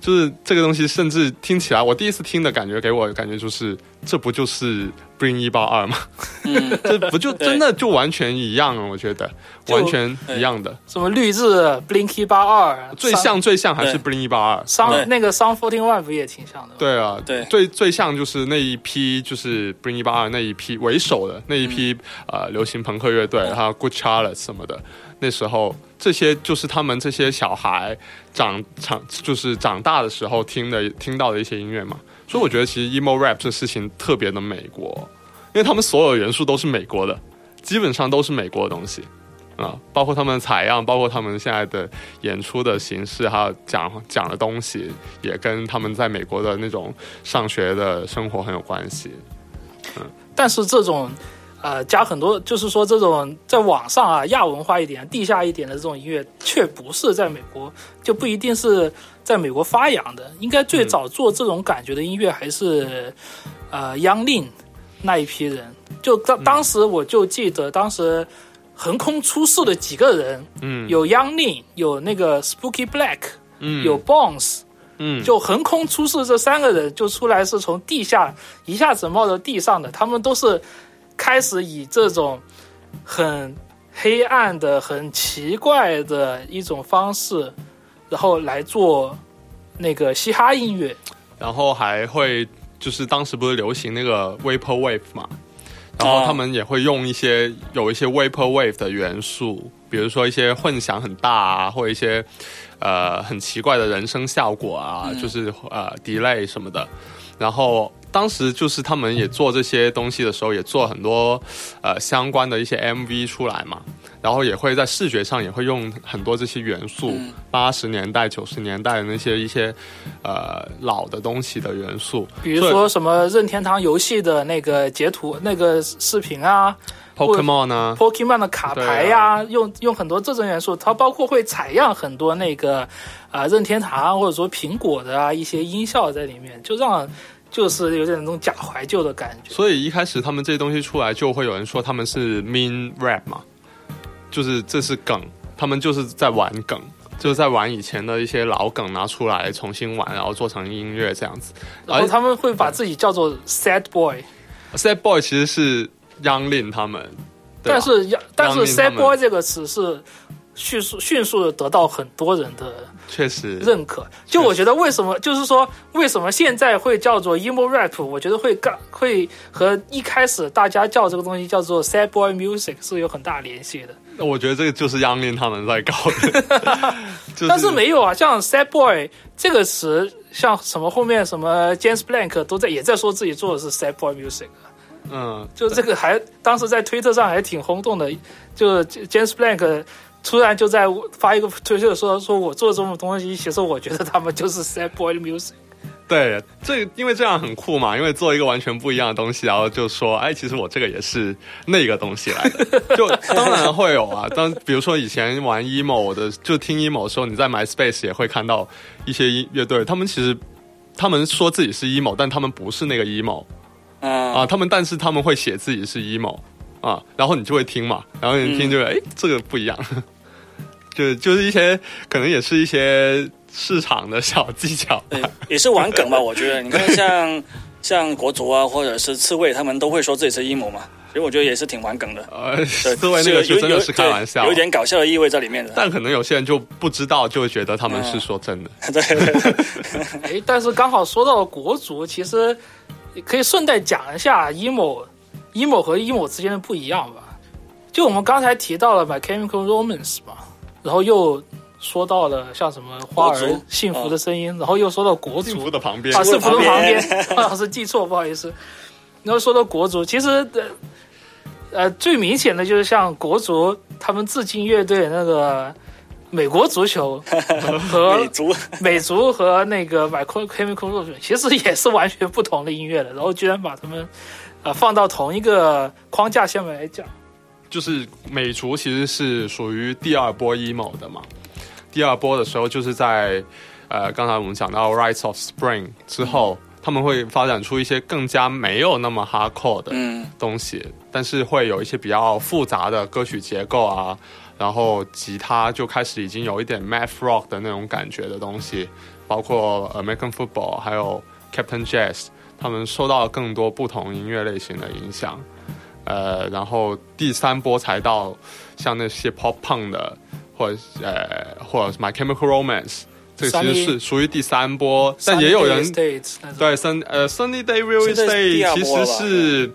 就是这个东西，甚至听起来，我第一次听的感觉给我的感觉就是，这不就是 Bring 一八二吗？嗯，这不就真的就完全一样了？我觉得完全一样的，什么绿日 Blinky 八二，最像最像还是 Bring 一八二。桑对那个桑 Fourteen One 不也挺像的吗？对啊，对最最像就是那一批，就是 Bring 一八二那一批为首的那一批、嗯呃流行朋克乐队，还有 Good Charlotte 什么的。那时候这些就是他们这些小孩长长就是长大的时候听的听到的一些音乐嘛。所以我觉得其实 emo rap 这事情特别的美国，因为他们所有元素都是美国的，基本上都是美国的东西。啊，包括他们采样，包括他们现在的演出的形式，还有讲讲的东西，也跟他们在美国的那种上学的生活很有关系。嗯但是这种呃加很多，就是说这种在网上啊亚文化一点、地下一点的这种音乐，却不是在美国，就不一定是在美国发扬的。应该最早做这种感觉的音乐还是、呃央令那一批人。就当当时我就记得，当时横空出世的几个人，嗯，有央令，有那个 Spooky Black，嗯有 Bones。嗯就横空出世这三个人就出来是从地下一下子冒到地上的，他们都是开始以这种很黑暗的、很奇怪的一种方式，然后来做那个嘻哈音乐。然后还会就是当时不是流行那个 vapor wave 嘛，然后哦他们也会用一些有一些 vapor wave 的元素，比如说一些混响很大啊，或者一些呃很奇怪的人声效果啊，就是呃 delay 什么的。然后当时就是他们也做这些东西的时候，也做很多呃相关的一些 MV 出来嘛，然后也会在视觉上也会用很多这些元素，八十、年代、九十年代的那些一些呃老的东西的元素，比如说什么任天堂游戏的那个截图、那个视频啊 Pokemon 呢，，Pokemon 的卡牌呀、用用很多这种元素，它包括会采样很多那个啊、任天堂或者说苹果的啊一些音效在里面，就让就是有点那种假怀旧的感觉。所以一开始他们这些东西出来，就会有人说他们是 mean rap 嘛，就是这是梗，他们就是在玩梗，就是在玩以前的一些老梗拿出来重新玩，然后做成音乐这样子。然后他们会把自己叫做 sad boy，Sad Boy 其实是 Young Lin 他们，但是但是 sad boy 这个词是迅速迅速的得到很多人的确实认可。就我觉得为什么，就是说为什么现在会叫做 emo rap，我觉得会干会和一开始大家叫这个东西叫做 sad boy music 是有很大联系的。那我觉得这个就是央林他们在搞的，就但是没有啊，像 sad boy 这个词，像什么后面什么 James Blank 都在也在说自己做的是 sad boy music。嗯，就这个还当时在推特上还挺轰动的，就 James Blank 突然就在发一个推特说说我做这种东西，其实我觉得他们就是 sad boy music。对，这因为这样很酷嘛，因为做一个完全不一样的东西，然后就说，哎，其实我这个也是那个东西来的，就当然会有啊。当比如说以前玩 emo 的，就听 emo 的时候，你在 MySpace 也会看到一些音乐队，他们其实他们说自己是 emo，但他们不是那个 emo 嗯啊，他们但是他们会写自己是 emo 啊，然后你就会听嘛，然后你听就哎、这个不一样，就就是一些可能也是一些市场的小技巧对，也是玩梗吧，我觉得。你看像 像国足啊，或者是刺猬，他们都会说自己是阴谋嘛，所以我觉得也是挺玩梗的。呃，对，思维那个有有是真的是开玩笑，对有一点搞笑的意味在里面的。但可能有些人就不知道，就会觉得他们是说真的。对对对，哎，但是刚好说到了国足，其实也可以顺带讲一下 emo emo 和 emo 之间的不一样吧。就我们刚才提到了 My Chemical Romance 嘛，然后又说到了像什么花儿幸福的声音，然后又说到国足幸福的旁边啊，是福的旁边幸福，啊，是记错，不好意思。然后说到国足，其实呃呃最明显的就是像国足他们致敬乐队那个美国足球 和美足 美足和那个 My Chemical Romance 其实也是完全不同的音乐的，然后居然把他们呃放到同一个框架下面来讲。就是美足其实是属于第二波 emo 的嘛。第二波的时候就是在呃，刚才我们讲到 Rites of Spring 之后，他们会发展出一些更加没有那么 hardcore 的，东西，但是会有一些比较复杂的歌曲结构啊，然后吉他就开始已经有一点 math rock 的那种感觉的东西，包括 American Football 还有 Captain Jazz，他们受到更多不同音乐类型的影响。呃，然后第三波才到像那些 pop punk 的，或者呃，或者是 My Chemical Romance，这个其实是属于第三波，但也有人对，Sun 呃 Sunny Day Real Estate 其实是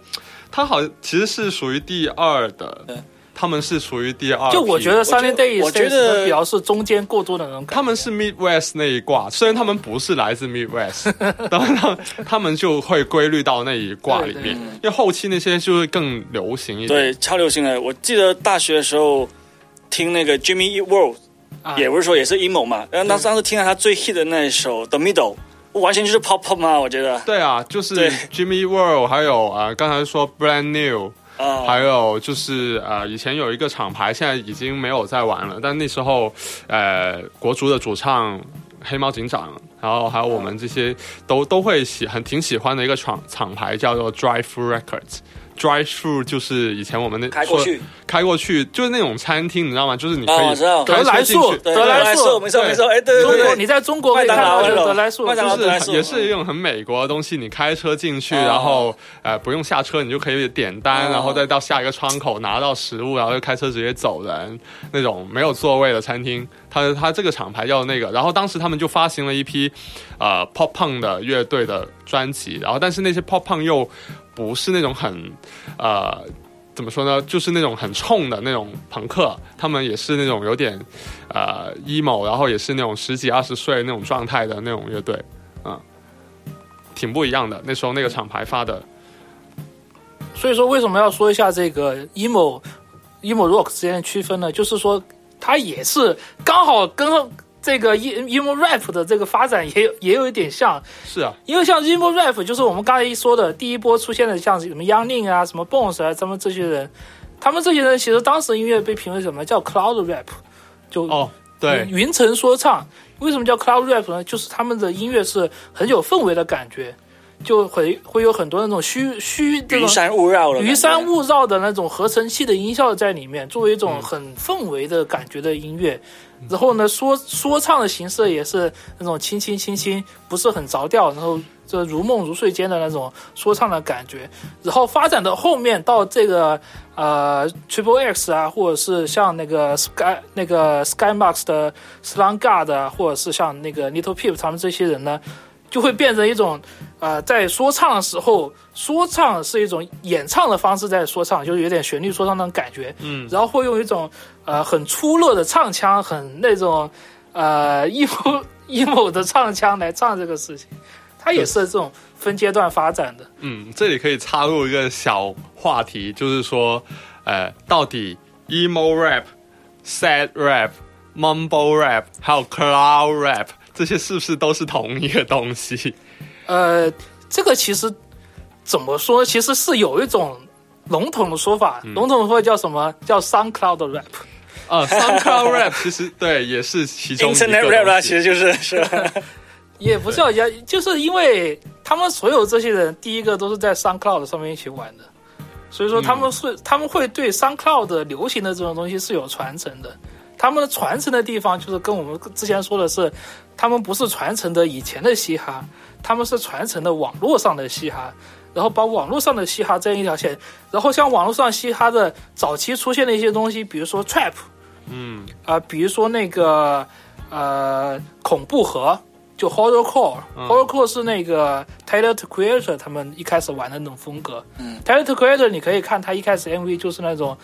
它好其实是属于第二的对，他们是属于第二。就我觉得 Sunny Day 我觉得比较是中间过渡的那种感觉。他们是 Midwest 那一挂，虽然他们不是来自 Midwest，当然他们就会归类到那一挂里面，对对因为后期那些就会更流行一点。对，超流行的。我记得大学的时候听那个 Jimmy Eat World，啊也不是说也是 emo 嘛，然后当时当时听了他最 hit 的那一首 The Middle，完全就是 pop pop 嘛，我觉得。对啊，就是 Jimmy World，还有啊、呃刚才说 Brand New，哦，还有就是呃，以前有一个厂牌，现在已经没有在玩了。但那时候，呃，国足的主唱黑猫警长，然后还有我们这些都都会喜很挺喜欢的一个厂厂牌叫做 Drive Records。Drive Through 就是以前我们那开过去。开过去就是那种餐厅，你知道吗？就是你可以德莱素车进去，德莱莱素没错对。没错，哎，对对对，你在中国可以看到的德莱素，麦当劳就是也是一种很美国的东西。你开车进去，哦。然后呃不用下车，你就可以点单，哦。然后再到下一个窗口拿到食物，然后就开车直接走人那种没有座位的餐厅。它它这个厂牌叫那个，然后当时他们就发行了一批呃 pop punk 的乐队的专辑，然后但是那些 pop punk 又不是那种很呃。怎么说呢？就是那种很冲的那种朋克，他们也是那种有点呃 emo，然后也是那种十几二十岁那种状态的那种乐队，嗯，挺不一样的。那时候那个厂牌发的，所以说为什么要说一下这个 emo emo rock 之间的区分呢？就是说它也是刚好跟这个 e- emo rap 的这个发展也有也有一点像，是啊，因为像 emo rap 就是我们刚才一说的第一波出现的，像什么 Young Ning 啊、什么 Bones 啊，他们这些人，他们这些人其实当时音乐被评为什么叫 cloud rap，就哦，对，云层说唱。为什么叫 cloud rap 呢？就是他们的音乐是很有氛围的感觉，就会会有很多那种虚虚这种云山雾绕的，云山雾绕的那种合成器的音效在里面，作为一种很氛围的感觉的音乐。然后呢，说说唱的形式也是那种轻轻轻轻，不是很着调，然后就如梦如睡间的那种说唱的感觉，然后发展到后面到这个呃 Triple X 啊，或者是像那个 Sky 那个 SkyMax 的 Slang God 啊，或者是像那个 Little Peep 他们这些人呢，就会变成一种呃，在说唱的时候，说唱是一种演唱的方式在说唱，就是有点旋律说唱那种感觉，嗯，然后会用一种呃很粗陋的唱腔，很那种呃 emo emo 的唱腔来唱这个事情，它也是这种分阶段发展的。嗯，这里可以插入一个小话题，就是说，呃，到底 emo rap、sad rap、mumble rap 还有 cloud rap 这些是不是都是同一个东西？呃，这个其实怎么说，其实是有一种笼统的说法，笼统的说法叫什么？叫 SoundCloud rap。啊 s o u n d c l o u d rap 其实对也是其中 Internet rap 啦，其实就是 是吧？也不叫也，就是因为他们所有这些人，第一个都是在 SoundCloud 上面一起玩的，所以说他们是、他们会对 SoundCloud 流行的这种东西是有传承的。他们的传承的地方就是跟我们之前说的是，他们不是传承的以前的嘻哈，他们是传承的网络上的嘻哈，然后把网络上的嘻哈这样一条线，然后像网络上嘻哈的早期出现的一些东西，比如说 trap，嗯啊、比如说那个呃恐怖盒，就 horrorcore，horrorcore、是那个 Tyler the Creator 他们一开始玩的那种风格。嗯，Tyler the Creator 你可以看他一开始 MV 就是那种。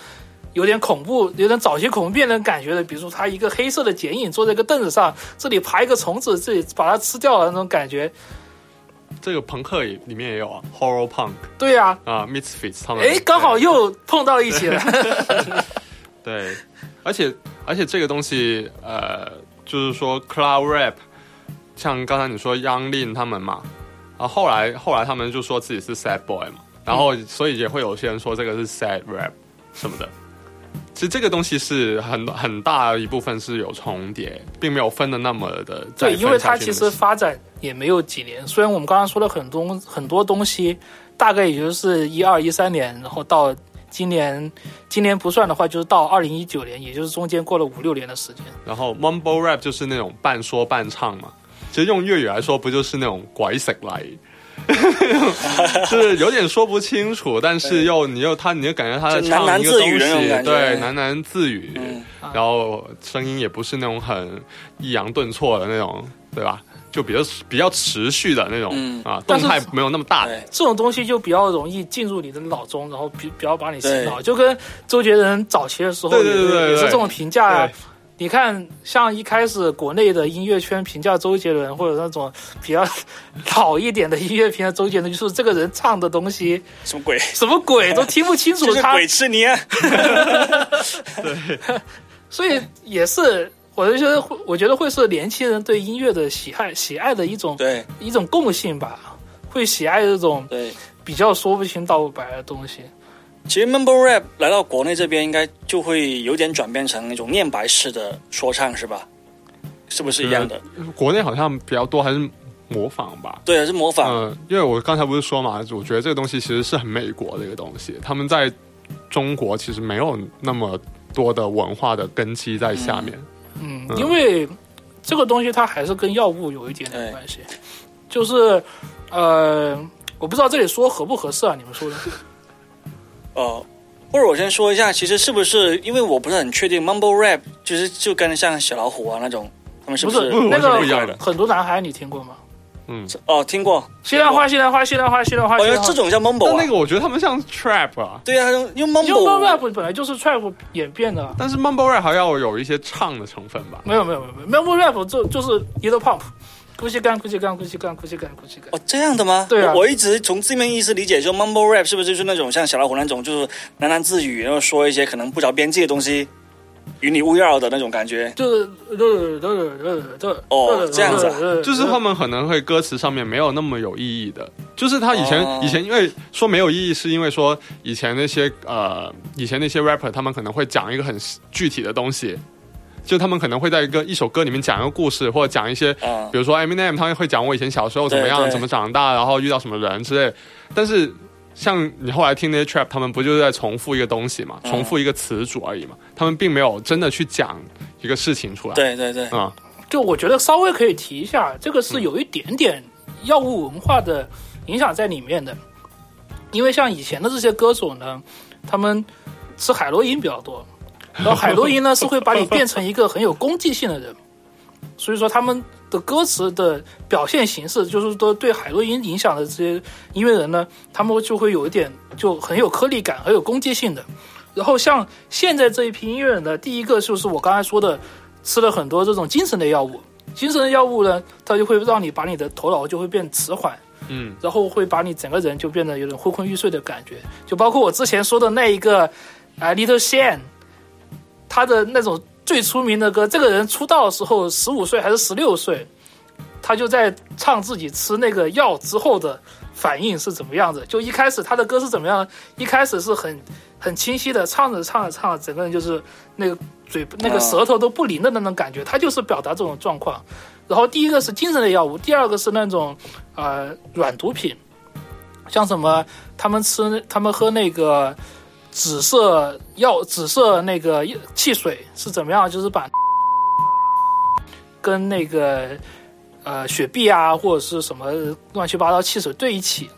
有点恐怖，有点早期恐怖片的感觉的，比如说他一个黑色的剪影坐在一个凳子上，这里爬一个虫子，这里把它吃掉了那种感觉。这个朋克也里面也有啊，horror punk 对呀、啊，misfits 他们哎，刚好又碰到一起了。对，而且而且这个东西，呃，就是说 cloud rap，像刚才你说 Young Lin 他们嘛，然后后来后来他们就说自己是 sad boy 嘛，然后所以也会有些人说这个是 sad rap 什么的。其实这个东西是很很大一部分是有重叠，并没有分的那么的对，因为它其实发展也没有几年，虽然我们刚刚说了很多很多东西，大概也就是一二一三年，然后到今年，今年不算的话，就是到二零一九年，也就是中间过了五六年的时间。然后 mumble rap 就是那种半说半唱嘛，其实用粤语来说，不就是那种鬼食嚟，就是有点说不清楚，但是又你又他，你就感觉他在唱一个东西，对，喃喃自语，嗯。然后声音也不是那种很抑扬顿挫的那种，对吧？就比较比较持续的那种、嗯啊，动态没有那么大。对，这种东西就比较容易进入你的脑中，然后比比较把你洗脑，就跟周杰伦早期的时候对也对对对对也是这种评价啊。你看，像一开始国内的音乐圈评价周杰伦，或者那种比较老一点的音乐评价周杰伦，就是这个人唱的东西什么鬼？什么鬼都听不清楚 鬼吃你啊！所以也是，我就觉得会，我觉得会是年轻人对音乐的喜爱喜爱的一种对一种共性吧，会喜爱这种对，比较说不清道不白的东西。其实 mumble rap 来到国内这边，应该就会有点转变成那种念白式的说唱，是吧？是不是一样的？国内好像比较多还是模仿吧。对啊，是模仿。嗯，因为我刚才不是说嘛，我觉得这个东西其实是很美国的一个东西，他们在中国其实没有那么多的文化的根基在下面。嗯，嗯因为这个东西它还是跟药物有一点点关系，就是呃，我不知道这里说合不合适啊？你们说的？哦，或者我先说一下，其实是不是因为我不是很确定，mumble rap 就是就跟像小老虎啊那种，他们是是不是那个很多男孩，你听过吗？嗯，哦，听过。西兰花，西兰花，西兰花，西兰花，哦，西兰花因为这。种叫 mumble 啊。但那个我觉得他们像 trap 啊，对啊，因为因为 mumble rap 本来就是 trap 演变的啊，但是 mumble rap 还要有一些唱的成分吧？没有没有没有没有 rap 就就是 e l pump，哭泣干哭泣干哭泣干哭泣干哭泣干。哦，这样的吗？对啊我我一直从字面意思理解说 mumble rap 是不是就是那种像小老虎那种，就是喃喃自语，然后说一些可能不着边际的东西，云里雾绕的那种感觉。就是呃呃呃呃哦这样子啊？就是他们可能会歌词上面没有那么有意义的，就是他以前、哦。以前因为说没有意义，是因为说以前那些呃以前那些 rapper 他们可能会讲一个很具体的东西，就他们可能会在一个一首歌里面讲一个故事，或者讲一些啊。比如说 Eminem 他会讲我以前小时候怎么样，对对。怎么长大，然后遇到什么人之类。但是像你后来听那些 trap，他们不就是在重复一个东西嘛，嗯重复一个词组而已嘛，他们并没有真的去讲一个事情出来。，对对对，啊、就我觉得稍微可以提一下，这个是有一点点药物文化的影响在里面的。因为像以前的这些歌手呢，他们吃海洛因比较多，然后海洛因呢 是会把你变成一个很有攻击性的人，所以说他们的歌词的表现形式，就是说对海洛因影响的这些音乐人呢，他们就会有一点就很有颗粒感，很有攻击性的。然后像现在这一批音乐人呢，第一个就是我刚才说的，吃了很多这种精神类药物，精神类药物呢，它就会让你把你的头脑就会变迟缓，嗯，然后会把你整个人就变得有点昏昏欲睡的感觉，就包括我之前说的那一个啊、Little Shane，他的那种最出名的歌，这个人出道的时候十五岁还是十六岁，他就在唱自己吃那个药之后的反应是怎么样子。就一开始他的歌是怎么样？一开始是很很清晰的唱着唱着唱着，整个人就是那个嘴那个舌头都不灵的那种感觉，他就是表达这种状况。然后第一个是精神类药物，第二个是那种呃软毒品，像什么他们吃他们喝那个紫色药紫色那个汽水是怎么样？就是把跟那个呃雪碧啊或者是什么乱七八糟汽水兑一起，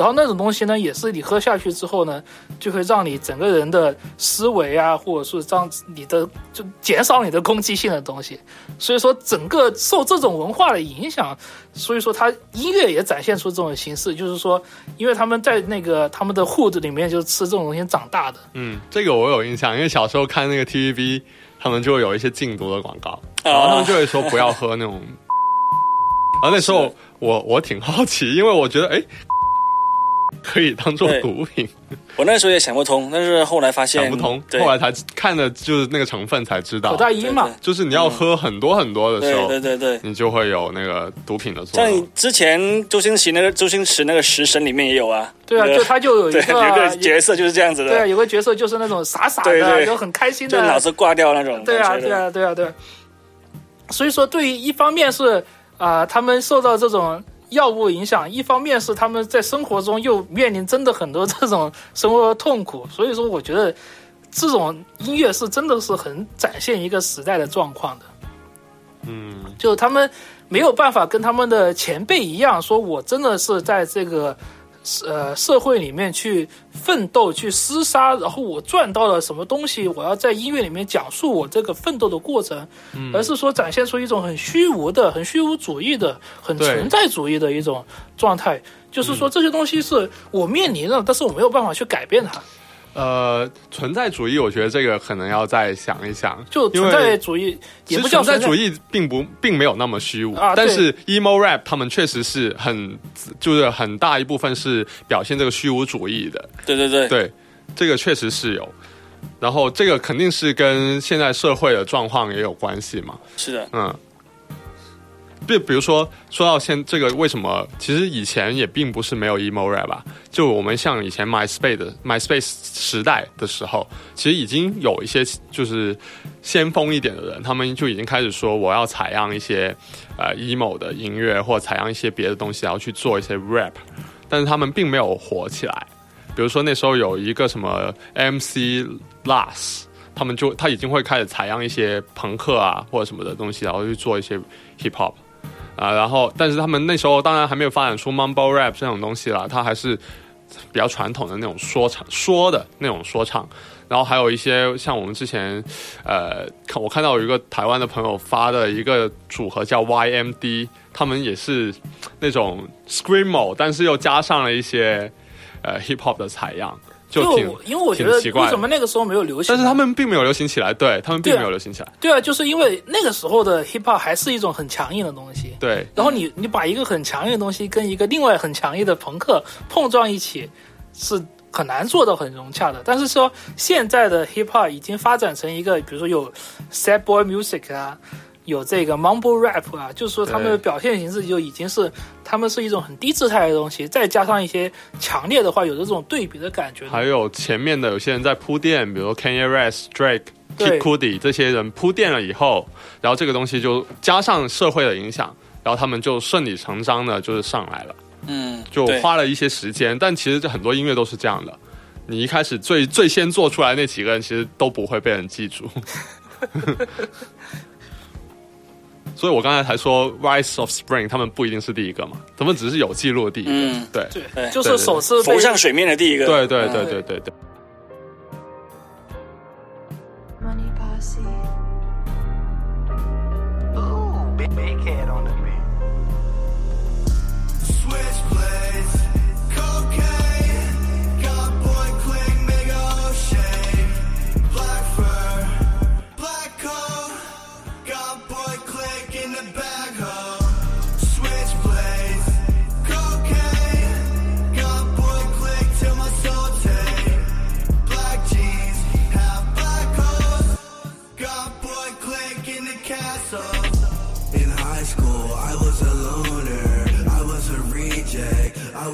然后那种东西呢，也是你喝下去之后呢，就会让你整个人的思维啊，或者是让你的就减少你的攻击性的东西。所以说，整个受这种文化的影响，所以说他音乐也展现出这种形式，就是说，因为他们在那个他们的 hood 里面就吃这种东西长大的。嗯，这个我有印象，因为小时候看那个 TVB，他们就会有一些禁毒的广告，然后他们就会说不要喝那种。然后那时候我我挺好奇，因为我觉得哎，可以当做对。毒品，我那时候也想不通，但是后来发现想不通，后来才看的就是那个成分才知道。可，待因嘛，就是你要喝很多很多的时候，对对对。你就会有那个毒品的作用。像用。之前周星驰那个周星驰那个《食神》里面也有啊，对啊，就他就有一个 有个角色就是这样子的。对啊，有个角色就是那种傻傻的，就很开心就脑的，子挂掉那种对啊。对啊，对啊，对啊。所以说，对于一方面是啊、他们受到这种药物影响，一方面是他们在生活中又面临真的很多这种生活的痛苦。所以说，我觉得这种音乐是真的是很展现一个时代的状况的。嗯，就他们没有办法跟他们的前辈一样，说我真的是在这个呃社会里面去奋斗、去厮杀，然后我赚到了什么东西，我要在音乐里面讲述我这个奋斗的过程，而是说展现出一种很虚无的、很虚无主义的、很存在主义的一种状态。就是说，这些东西是我面临的，但是我没有办法去改变它。呃，存在主义，我觉得这个可能要再想一想，就存在主义其实也不叫存在主义，并不并没有那么虚无，啊但是 emo rap 他们确实是很就是很大一部分是表现这个虚无主义的，对对对，对，这个确实是有。然后这个肯定是跟现在社会的状况也有关系嘛，是的，嗯。比比如说说到现这个为什么，其实以前也并不是没有 emo rap 啊，就我们像以前 MySpace MySpace 时代的时候，其实已经有一些就是先锋一点的人，他们就已经开始说我要采样一些呃 emo 的音乐，或采样一些别的东西，然后去做一些 rap，但是他们并没有火起来。比如说那时候有一个什么 MC Last，他们就他已经会开始采样一些朋克啊或者什么的东西，然后去做一些 hip hop 啊，然后但是他们那时候当然还没有发展出 mumble rap 这种东西啦，他还是比较传统的那种说唱说的那种说唱。然后还有一些像我们之前，呃，看我看到有一个台湾的朋友发的一个组合叫 YMD，他们也是那种 screamo，但是又加上了一些呃 hip hop 的采样，就挺因为我觉得为什么那个时候没有流行？但是他们并没有流行起来，对他们并没有流行起来，对啊，就是因为那个时候的 hip hop 还是一种很强硬的东西。对然后你你把一个很强硬的东西跟一个另外很强硬的朋克碰撞一起，是很难做到很融洽的。但是说现在的 hip hop 已经发展成一个，比如说有 sad boy music 啊，有这个 mumble rap 啊，就是说他们的表现形式就已经是他们是一种很低姿态的东西，再加上一些强烈的话，有这种对比的感觉。还有前面的有些人在铺垫，比如 Kanye West、Drake、Kid Cudi 这些人铺垫了以后，然后这个东西就加上社会的影响，然后他们就顺理成章的就是上来了，嗯，就花了一些时间。但其实这很多音乐都是这样的，你一开始最最先做出来那几个人，其实都不会被人记住。所以我刚才才说 Rise of Spring 他们不一定是第一个嘛，他们只是有记录的第一个。嗯对对，就是首次浮上水面的第一个。对对对嗯对对对。Money posse. Ooh, big, big head on the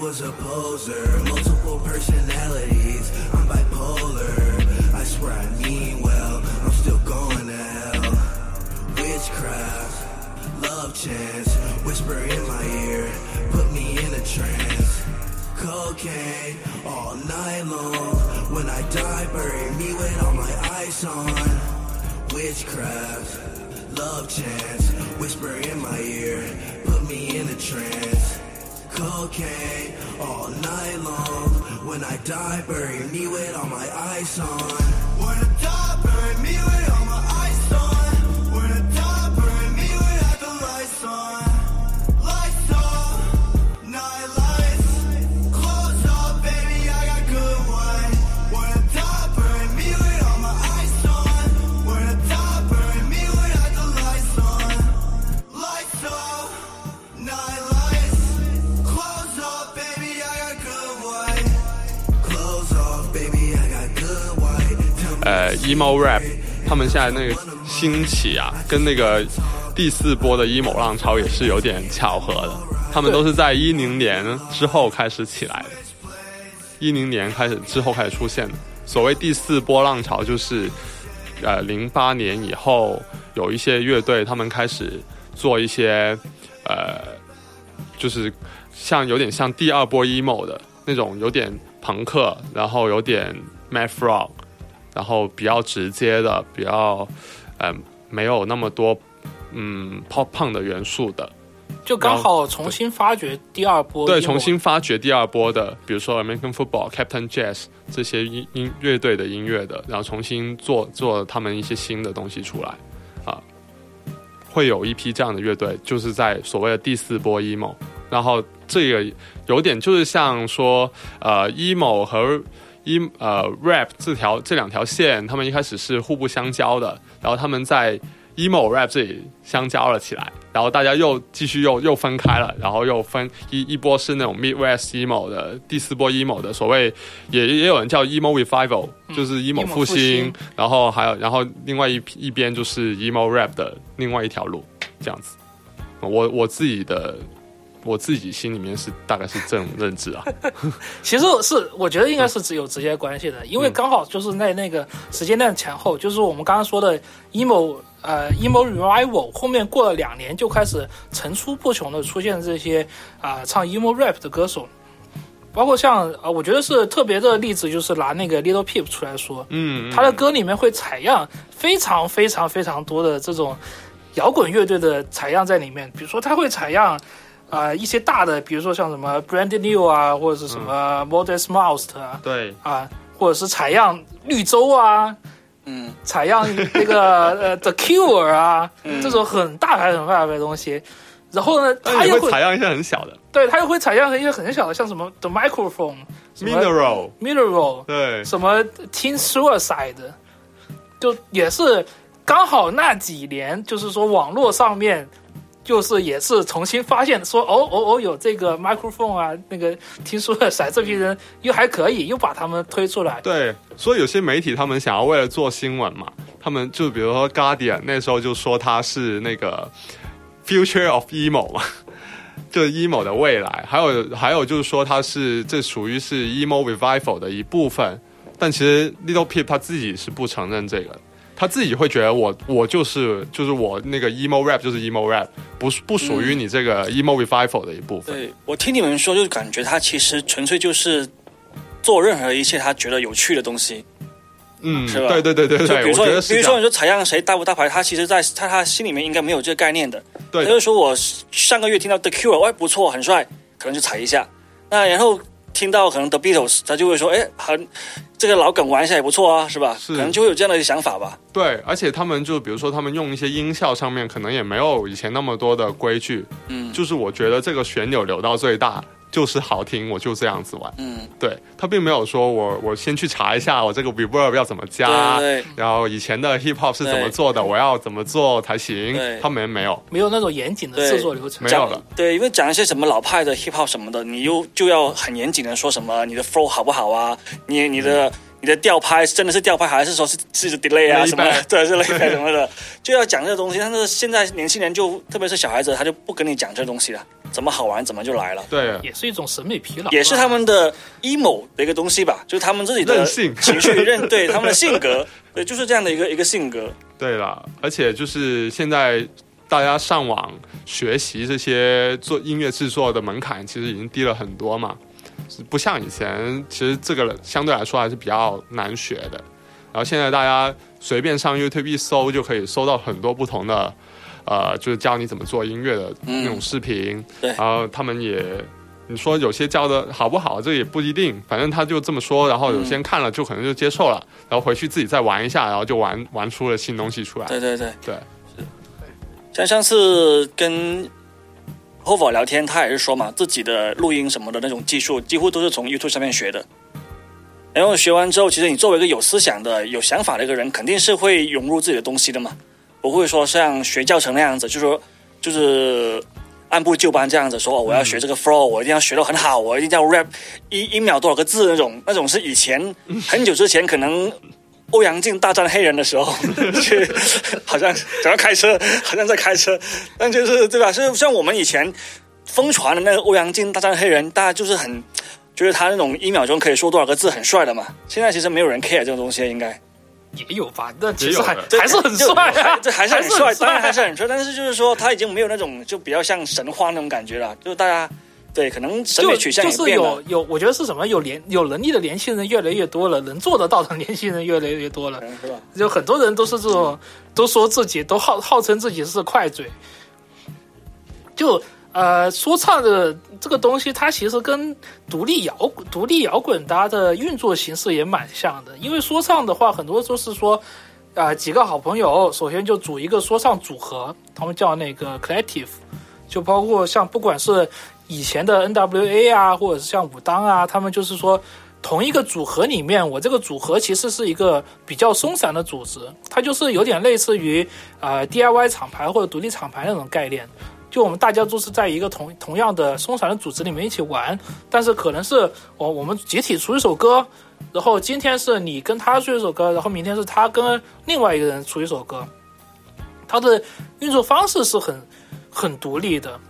was a poser. Multiple personalities. I'm bipolar. I swear I mean well. I'm still going to hell. Witchcraft, love chance. Whisper in my ear. Put me in a trance. Cocaine all night long. When I die, bury me with all my ice on. Witchcraft, love chance, whisper in my ear, put me in a trance. Cocaine all night long. When I die, bury me with all my eyes on. When I die, bury me with all 呃 emo rap，他们现在那个兴起啊，跟那个第四波的 emo 浪潮也是有点巧合的。他们都是在一零年之后开始起来的，一零年开始之后开始出现的。所谓第四波浪潮，就是呃零八年以后有一些乐队，他们开始做一些呃，就是像有点像第二波 emo 的那种，有点朋克，然后有点 math rock，然后比较直接的，比较呃没有那么多嗯 pop punk 的元素的，就刚好重新发掘第二波，对，重新发掘第二波的，比如说 American Football、Captain Jazz 这些音音乐队的音乐的，然后重新做做他们一些新的东西出来。啊，会有一批这样的乐队，就是在所谓的第四波 emo，然后这个有点就是像说呃 emo 和 e 呃 rap 这条这两条线，他们一开始是互不相交的，然后他们在 emo rap 这里相交了起来，然后大家又继续又又分开了，然后又分一一波是那种 Midwest emo 的，第四波 emo 的，所谓也也有人叫 emo revival，、就是 emo 复兴然后还有然后另外一一边就是 emo rap 的另外一条路，这样子。我我自己的我自己心里面是大概是这种认知啊，其实是我觉得应该是只有直接关系的，因为刚好就是在那个时间段前后，就是我们刚刚说的 emo 呃 emo revival，后面过了两年就开始层出不穷的出现这些啊、唱 emo rap 的歌手，包括像呃我觉得是特别的例子，就是拿那个 Little Peep 出来说，嗯，他的歌里面会采样非常非常非常多的这种摇滚乐队的采样在里面，比如说他会采样啊、一些大的，比如说像什么 Brand New 啊，或者是什么 Modest Mouse 啊，对，啊，或者是采样绿洲啊，嗯，采样那个 呃 The Cure 啊，这种很大牌很大牌的东西。然后呢，他又会会采样一些很小的。对他又会采样一些很小的，像什么 The Microphone、什么 mineral，Mineral，对，什么 Teen Suicide，就也是刚好那几年，就是说网络上面。就是也是重新发现说哦哦哦有这个 microphone 啊，那个听说了骰这批人又还可以，又把他们推出来。对，所以有些媒体他们想要为了做新闻嘛，他们就比如说 Guardian 那时候就说他是那个 future of emo 嘛，就是 emo 的未来。还有还有就是说他是这属于是 emo revival 的一部分，但其实 Little Peep 他自己是不承认这个的。他自己会觉得我我就是就是我那个 emo rap 就是 emo rap，不不属于你这个 emo revival 的一部分。对我听你们说，就感觉他其实纯粹就是做任何一切他觉得有趣的东西，嗯，是吧对对对对对，就比如说比如说你说采样谁大不大牌，他其实在在他心里面应该没有这个概念的。对他就说我上个月听到 The Cure，哎不错，很帅，可能就踩一下。那然后听到可能 The Beatles，他就会说，哎，很这个老梗玩一下也不错啊，是吧？是可能就会有这样的想法吧。对，而且他们就比如说他们用一些音效上面可能也没有以前那么多的规矩，嗯就是我觉得这个旋钮留到最大就是好听，我就这样子玩。嗯，对他并没有说我我先去查一下我这个 reverb 要怎么加，对对对然后以前的 hip hop 是怎么做的，我要怎么做才行对，他们没有，没有那种严谨的制作流程没。有了。对，因为讲一些什么老派的 hip hop 什么的，你又就要很严谨的说什么你的 flow 好不好啊，你你的。你的调拍真的是调拍，还是说是是 delay 啊什么的？对，是 layback 什么的，就要讲这个东西。但是现在年轻人就，特别是小孩子，他就不跟你讲这东西了，怎么好玩怎么就来了。对，也是一种审美疲劳，也是他们的 emo 的一个东西吧，就是他们自己的情绪认对他们的性格，对，就是这样的一个一个性格。对了，而且就是现在大家上网学习这些做音乐制作的门槛，其实已经低了很多嘛，不像以前，其实这个相对来说还是比较难学的。然后现在大家随便上 YouTube 一搜，就可以搜到很多不同的，呃，就是教你怎么做音乐的那种视频。对然后他们也。你说有些教的好不好，这也不一定，反正他就这么说，然后有些人看了就可能就接受了，然后回去自己再玩一下，然后就玩玩出了新东西出来。对对对对，像上次跟和我聊天，他也是说嘛，自己的录音什么的那种技术，几乎都是从 YouTube 上面学的。然后学完之后，其实你作为一个有思想的、有想法的一个人，肯定是会融入自己的东西的嘛，不会说像学教程那样子，就说就是按部就班这样子说，我要学这个 flow，我一定要学得很好，我一定要 rap 一一秒多少个字那种，那种是以前很久之前可能。欧阳靖大战黑人的时候，去好像想要开车，好像在开车，但就是对吧？是像我们以前疯传的那个欧阳靖大战黑人，大家就是很觉得他那种一秒钟可以说多少个字很帅的嘛。现在其实没有人 care 这种东西，应该也有吧，但其实还还是很帅啊，这还是很帅，当然还是很很帅，但是就是说他已经没有那种就比较像神话那种感觉了，就是大家对可能审美就取向就是也变了。有有，我觉得是什么？有年有能力的年轻人越来越多了，能做得到的年轻人越来越多了。嗯是吧？就很多人都是这种，都说自己都号号称自己是快嘴。就呃，说唱的这个东西，它其实跟独立摇滚、独立摇滚它的运作形式也蛮像的。因为说唱的话，很多都是说，啊、几个好朋友，首先就组一个说唱组合，他们叫那个 collective，就包括像不管是以前的 NWA 啊，或者是像武当啊，他们就是说同一个组合里面，我这个组合其实是一个比较松散的组织，它就是有点类似于呃 DIY 厂牌或者独立厂牌那种概念。就我们大家都是在一个同同样的松散的组织里面一起玩，但是可能是我我们集体出一首歌，然后今天是你跟他出一首歌，然后明天是他跟另外一个人出一首歌，它的运作方式是很很独立的，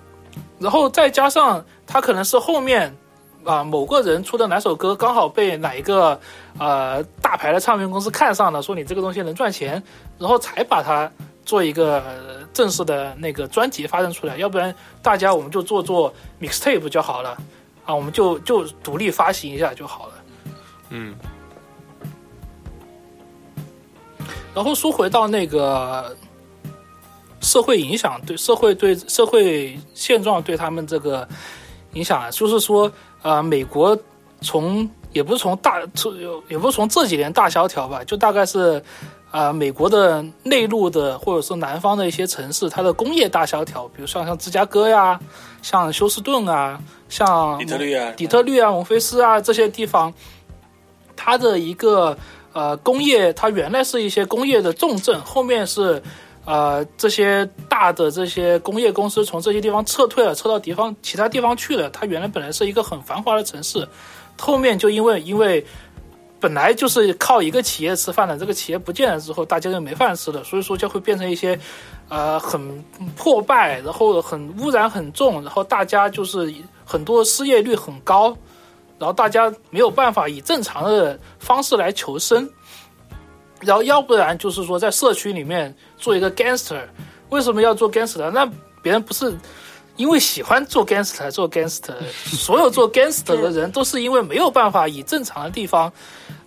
然后再加上他可能是后面啊、某个人出的哪首歌刚好被哪一个呃大牌的唱片公司看上了，说你这个东西能赚钱，然后才把它做一个正式的那个专辑发展出来，要不然大家我们就做做 mixtape 就好了啊，我们就就独立发行一下就好了。嗯，然后说回到那个社会影响，对社会对社会现状对他们这个影响啊，就是说，呃，美国从也不是从大，从也不是从这几年大萧条吧，就大概是，呃，美国的内陆的或者是南方的一些城市，它的工业大萧条，比如像像芝加哥呀，像休斯顿啊，像底特律啊，底特律啊、蒙菲斯啊这些地方，它的一个呃工业，它原来是一些工业的重镇，后面是呃这些大的这些工业公司从这些地方撤退了，撤到地方其他地方去了。它原来本来是一个很繁华的城市，后面就因为因为本来就是靠一个企业吃饭的，这个企业不见了之后，大家就没饭吃了，所以说就会变成一些呃很破败，然后很污染很重，然后大家就是很多失业率很高，然后大家没有办法以正常的方式来求生，然后要不然就是说在社区里面做一个 gangster，为什么要做 gangster？那别人不是因为喜欢做 gangster 做 gangster，所有做 gangster 的人都是因为没有办法以正常的地方，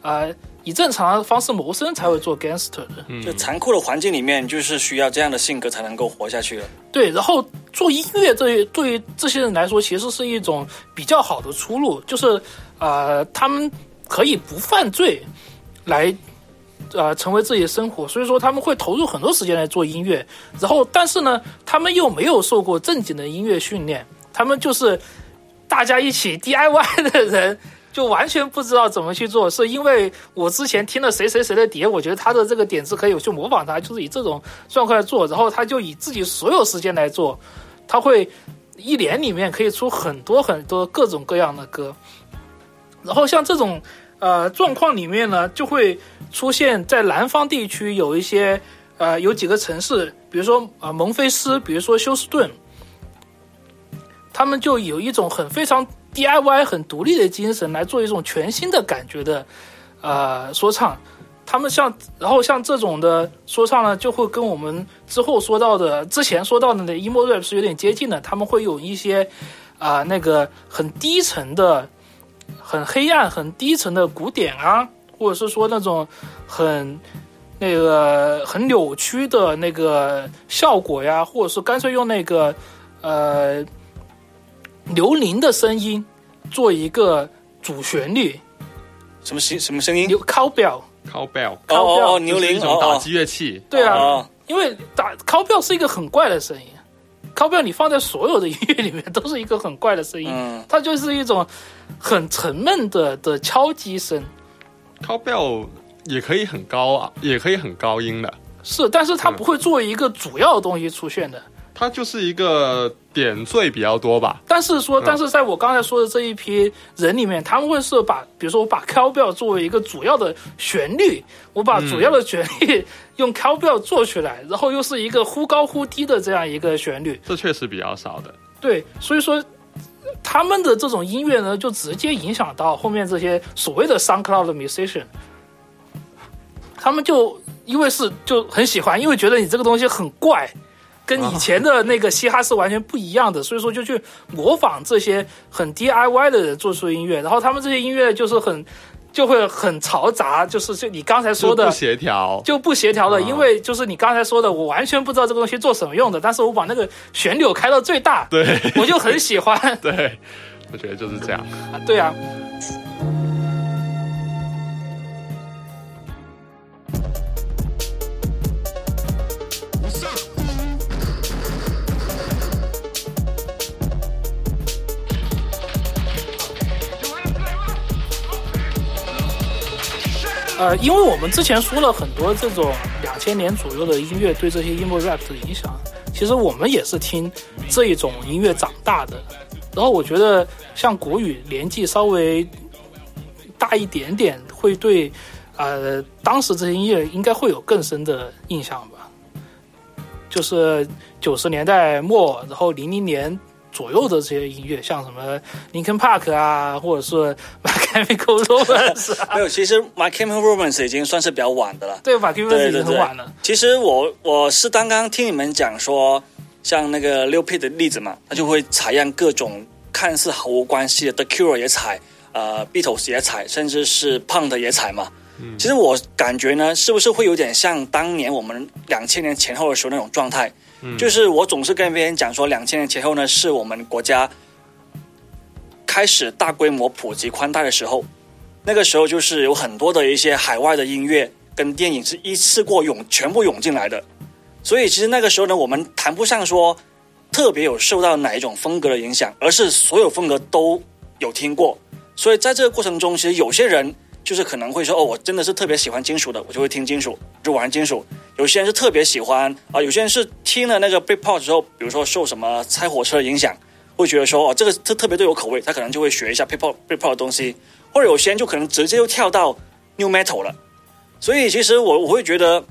呃，以正常的方式谋生才会做 gangster 的。就残酷的环境里面，就是需要这样的性格才能够活下去了。对，然后做音乐对对于这些人来说，其实是一种比较好的出路，就是呃，他们可以不犯罪来呃成为自己的生活，所以说他们会投入很多时间来做音乐。然后，但是呢，他们又没有受过正经的音乐训练，他们就是大家一起 DIY 的人。就完全不知道怎么去做，是因为我之前听了谁谁谁的碟，我觉得他的这个点子可以去模仿他，就是以这种状况来做，然后他就以自己所有时间来做，他会一年里面可以出很多很多各种各样的歌，然后像这种呃状况里面呢，就会出现在南方地区有一些呃有几个城市，比如说啊、呃蒙菲斯，比如说休斯顿，他们就有一种很非常 DIY 很独立的精神来做一种全新的感觉的呃说唱。他们像，然后像这种的说唱呢，就会跟我们之后说到的、之前说到的那 emo rap 是有点接近的。他们会有一些啊、那个很低沉的、很黑暗、很低沉的古典啊，或者是说那种很那个很扭曲的那个效果呀，或者是干脆用那个呃刘伶的声音做一个主旋律，什么声什么声音？牛 cowbell。cowbell，哦哦哦，牛铃就是一种打哦击乐器。对啊，哦因为打 cowbell 是一个很怪的声音，cowbell 你放在所有的音乐里面都是一个很怪的声音，嗯它就是一种很沉闷的的敲击声。cowbell 也可以很高啊，也可以很高音的。是，但是它不会作为一个主要的东西出现的。它就是一个点缀比较多吧。但是说，但是在我刚才说的这一批人里面，他们会是把，比如说我把 cowbell 作为一个主要的旋律，我把主要的旋律用 cowbell 做出来，然后又是一个忽高忽低的这样一个旋律，这确实比较少的。对，所以说他们的这种音乐呢，就直接影响到后面这些所谓的 SoundCloud 的 musician，他们就因为是就很喜欢，因为觉得你这个东西很怪，跟以前的那个嘻哈是完全不一样的，所以说就去模仿这些很 DIY 的人做出音乐，然后他们这些音乐就是很就会很嘈杂，就是就你刚才说的不协调，就不协调了，啊。因为就是你刚才说的，我完全不知道这个东西做什么用的，但是我把那个旋钮开到最大，对。我就很喜欢。对，我觉得就是这样。对啊，呃，因为我们之前说了很多这种两千年左右的音乐对这些 emo rap 的影响，其实我们也是听这一种音乐长大的。然后我觉得像国语年纪稍微大一点点，会对呃当时这些音乐应该会有更深的印象吧。就是九十年代末，然后零零年左右的这些音乐，像什么 Linkin Park 啊，或者是 My Chemical Romance 啊，没有，其实 My Chemical Romance 已经算是比较晚的了。对，My Chemical 已经很晚了。其实我我是刚刚听你们讲说，像那个六 P 的例子嘛，他就会采样各种看似毫无关系的，The Cure 也采，呃，Beatles 也采，甚至是 Punk 也采嘛。其实我感觉呢，是不是会有点像当年我们两千年前后的时候那种状态？就是我总是跟别人讲说，两千年前后呢，是我们国家开始大规模普及宽带的时候。那个时候就是有很多的一些海外的音乐跟电影是一次过涌全部涌进来的，所以其实那个时候呢，我们谈不上说特别有受到哪一种风格的影响，而是所有风格都有听过。所以在这个过程中，其实有些人就是可能会说，哦，我真的是特别喜欢金属的，我就会听金属，就玩金属。有些人是特别喜欢啊、有些人是听了那个 Britpop 之后，比如说受什么拆火车影响，会觉得说，哦，这个特特别对我口味，他可能就会学一下 Britpop 的东西，或者有些人就可能直接就跳到 New Metal 了。所以其实我我会觉得，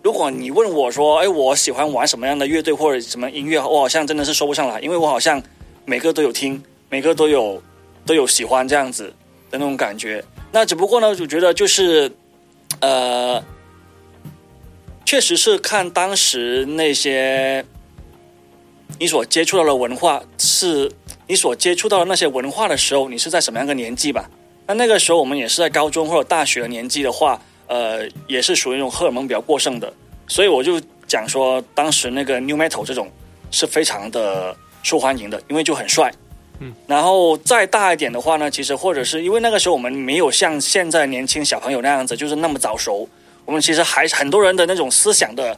如果你问我说，哎，我喜欢玩什么样的乐队或者什么音乐，我好像真的是说不上来，因为我好像每个都有听，每个都有都有喜欢这样子的那种感觉。那只不过呢，我觉得就是，呃，确实是看当时那些你所接触到的文化，是你所接触到的那些文化的时候，你是在什么样的年纪吧？那那个时候我们也是在高中或者大学的年纪的话，呃，也是属于那种荷尔蒙比较过剩的，所以我就讲说，当时那个 New Metal 这种是非常的受欢迎的，因为就很帅。嗯，然后再大一点的话呢，其实或者是因为那个时候我们没有像现在年轻小朋友那样子，就是那么早熟，我们其实还很多人的那种思想的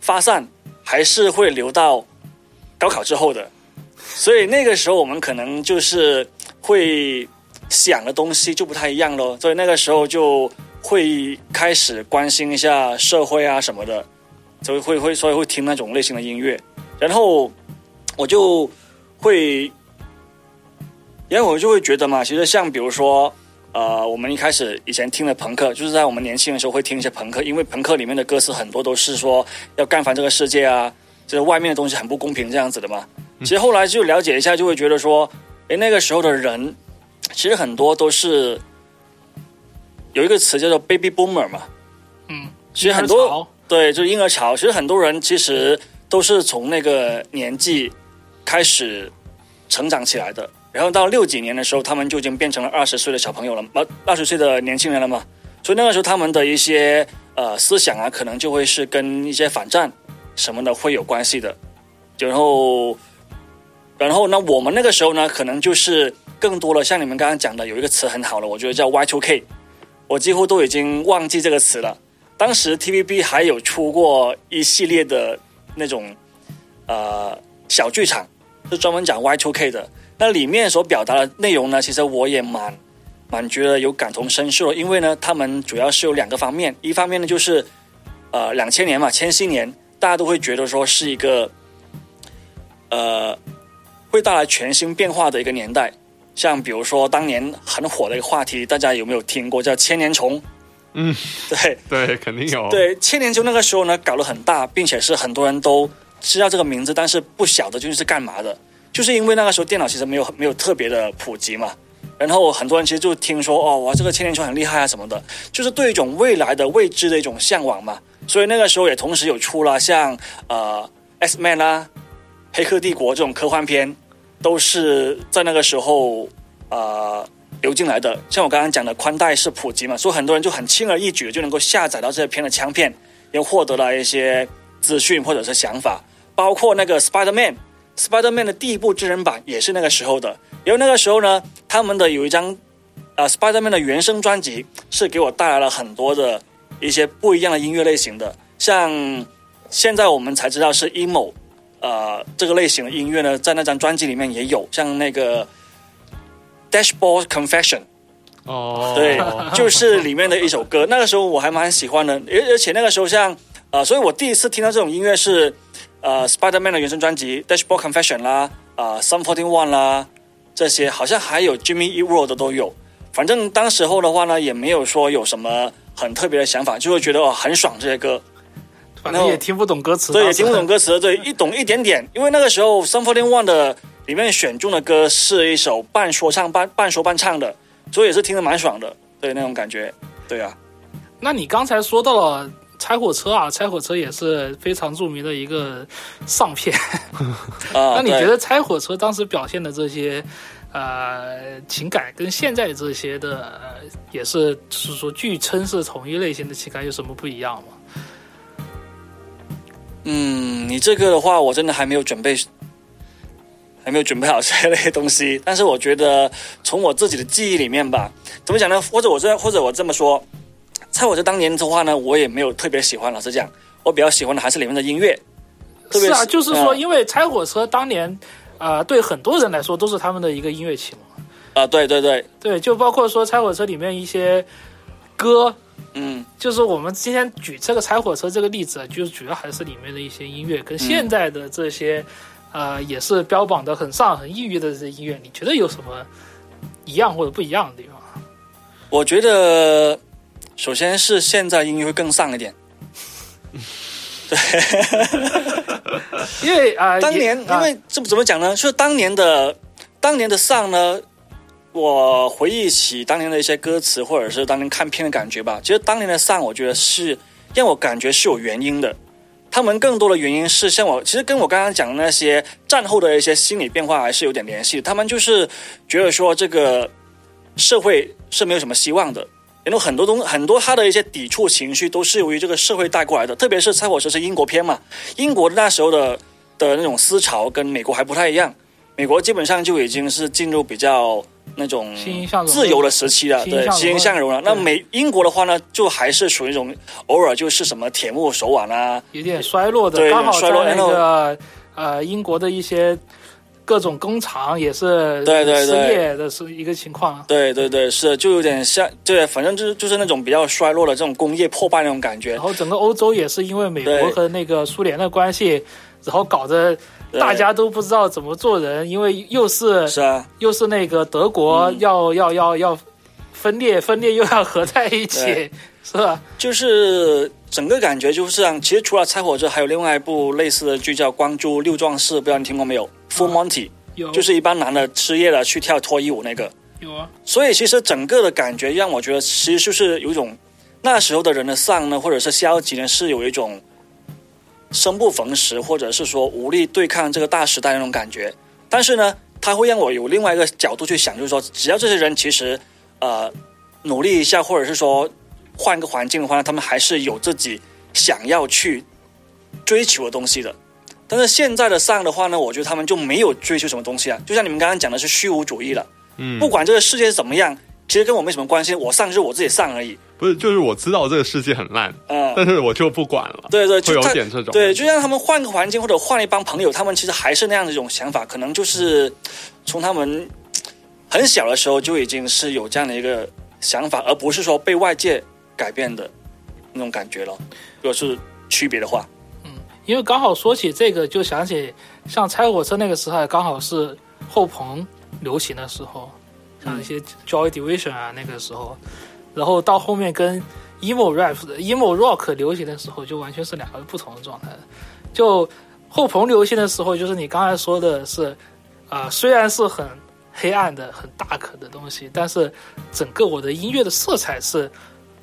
发散，还是会留到高考之后的。所以那个时候我们可能就是会想的东西就不太一样咯，所以那个时候就会开始关心一下社会啊什么的，所以会会所以会听那种类型的音乐，然后我就会，因为我就会觉得嘛，其实像比如说。呃，我们一开始以前听的朋克，就是在我们年轻的时候会听一些朋克，因为朋克里面的歌词很多都是说要干翻这个世界啊，就是外面的东西很不公平这样子的嘛。其实后来就了解一下，就会觉得说，哎，那个时候的人，其实很多都是有一个词叫做 baby boomer 嘛。嗯，其实很多对，就是婴儿潮。其实很多人其实都是从那个年纪开始成长起来的，然后到六几年的时候，他们就已经变成了二十岁的小朋友了，呃，二十岁的年轻人了嘛。所以那个时候他们的一些呃思想啊，可能就会是跟一些反战什么的会有关系的。然后，然后呢，我们那个时候呢，可能就是更多了，像你们刚刚讲的，有一个词很好了，我觉得叫 Y2K，我几乎都已经忘记这个词了。当时 TVB 还有出过一系列的那种呃小剧场，是专门讲 Y2K 的。那里面所表达的内容呢，其实我也蛮蛮觉得有感同身受的，因为呢，他们主要是有两个方面，一方面呢就是呃两千年嘛，千禧年，大家都会觉得说是一个呃会带来全新变化的一个年代。像比如说当年很火的一个话题，大家有没有听过叫千年虫？嗯，对，对，肯定有。对，千年虫那个时候呢，搞得很大，并且是很多人都知道这个名字，但是不晓得究竟是干嘛的。就是因为那个时候电脑其实没有没有特别的普及嘛，然后很多人其实就听说哦，哇，这个千年虫很厉害啊什么的，就是对一种未来的未知的一种向往嘛。所以那个时候也同时有出了像呃 X Man 啦、黑客帝国这种科幻片，都是在那个时候呃流进来的。像我刚刚讲的宽带是普及嘛，所以很多人就很轻而易举地就能够下载到这些片的枪片，又获得了一些资讯或者是想法，包括那个 Spider Man。Spider-Man 的第一部真人版也是那个时候的，因为那个时候呢，他们的有一张呃 Spider-Man 的原声专辑是给我带来了很多的一些不一样的音乐类型的，像现在我们才知道是 emo，呃，这个类型的音乐呢，在那张专辑里面也有，像那个 Dashboard Confession，哦，对，就是里面的一首歌，那个时候我还蛮喜欢的，而而且那个时候像呃，所以我第一次听到这种音乐是。呃，Spider-Man 的原声专辑《Dashboard Confession》啦，啊 Some Forty One 啦，这些好像还有 Jimmy Eat World 的都有。反正当时候的话呢，也没有说有什么很特别的想法，就会觉得哦很爽这些歌。反正也听不懂歌词，对，也听不懂歌词，对，一懂一点点。因为那个时候 Some Forty One 的里面选中的歌是一首半说唱半半说半唱的，所以也是听得蛮爽的，对那种感觉，对啊。那你刚才说到了。拆火车啊，拆火车也是非常著名的一个上片。啊，那你觉得拆火车当时表现的这些呃情感，跟现在这些的、呃、也是就是说据称是同一类型的情感，有什么不一样吗？嗯，你这个的话，我真的还没有准备，还没有准备好这类东西。但是我觉得，从我自己的记忆里面吧，怎么讲呢？或者我这，或者我这么说。拆火车当年的话呢，我也没有特别喜欢，老实讲，我比较喜欢的还是里面的音乐。特别是啊，就是说，嗯因为拆火车当年，呃，对很多人来说都是他们的一个音乐启蒙。啊，对对对，对，就包括说拆火车里面一些歌，嗯，就是我们今天举这个拆火车这个例子，就是主要还是里面的一些音乐，跟现在的这些，呃，也是标榜的很上很抑郁的这些音乐，你觉得有什么一样或者不一样的地方？我觉得首先是现在音乐会更上一点。对因为啊，当年因为这怎么讲呢？就是当年的当年的上呢，我回忆起当年的一些歌词，或者是当年看片的感觉吧。其实当年的上，我觉得是让我感觉是有原因的。他们更多的原因是像我，其实跟我刚刚讲的那些战后的一些心理变化还是有点联系。他们就是觉得说这个社会是没有什么希望的。然后很多东很多他的一些抵触情绪都是由于这个社会带过来的，特别是《猜火车》是英国片嘛，英国那时候的的那种思潮跟美国还不太一样，美国基本上就已经是进入比较那种自由的时期了，对，欣欣向荣了。那美英国的话呢，就还是属于一种偶尔就是什么铁木手腕啊，有点衰落的，对衰落然后个呃英国的一些各种工厂也是对对对。失业的是一个情况。对对对，是就有点像，对，反正就是就是那种比较衰落的这种工业破败那种感觉。然。后整个欧洲也是因为美国和那个苏联的关系，然后搞得大家都不知道怎么做人，因为又是是啊，又是那个德国嗯。要、要要要分裂，分裂又要合在一起对，是吧？就是整个感觉就是这样。其实除了《猜火车》，还有另外一部类似的剧叫《光珠六壮士》，不知道你听过没有？Full Monty，、有就是一帮男的失业了去跳脱衣舞那个。有啊，所以其实整个的感觉让我觉得，其实就是有一种那时候的人的丧呢，或者是消极呢，是有一种生不逢时，或者是说无力对抗这个大时代那种感觉。但是呢，它会让我有另外一个角度去想，就是说，只要这些人其实呃努力一下，或者是说换个环境的话，他们还是有自己想要去追求的东西的。但是现在的丧的话呢，我觉得他们就没有追求什么东西啊，就像你们刚刚讲的是虚无主义了。嗯，不管这个世界是怎么样，其实跟我没什么关系，我上就是我自己上而已。不是，就是我知道这个世界很烂，嗯、但是我就不管了。对对，会有点这种。对，就让他们换个环境或者换一帮朋友，他们其实还是那样的一种想法，可能就是从他们很小的时候就已经是有这样的一个想法，而不是说被外界改变的那种感觉了。如果是区别的话，嗯因为刚好说起这个，就想起像拆火车那个时候，刚好是后朋流行的时候，像一些 Joy Division 啊那个时候，然后到后面跟 emo rap、emo rock 流行的时候，就完全是两个不同的状态。就后朋流行的时候，就是你刚才说的是，啊、虽然是很黑暗的、很大可的东西，但是整个我的音乐的色彩是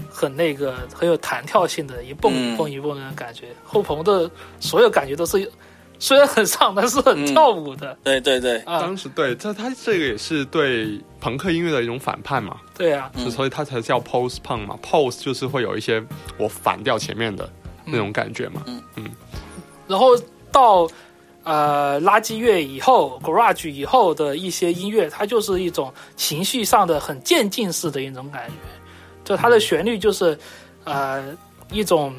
很那个很有弹跳性的，一蹦一蹦一蹦的那种感觉。后朋的所有感觉都是 虽然很上，但是很跳舞的、对对对，啊。当。时对，这他这个也是对朋克音乐的一种反叛嘛，对啊，嗯。是所以他才叫 post punk 嘛。post 就是会有一些我反掉前面的那种感觉嘛。嗯。嗯。然后到呃垃圾乐以后，garage 以后的一些音乐，它就是一种情绪上的很渐进式的一种感觉，就它的旋律就是呃一种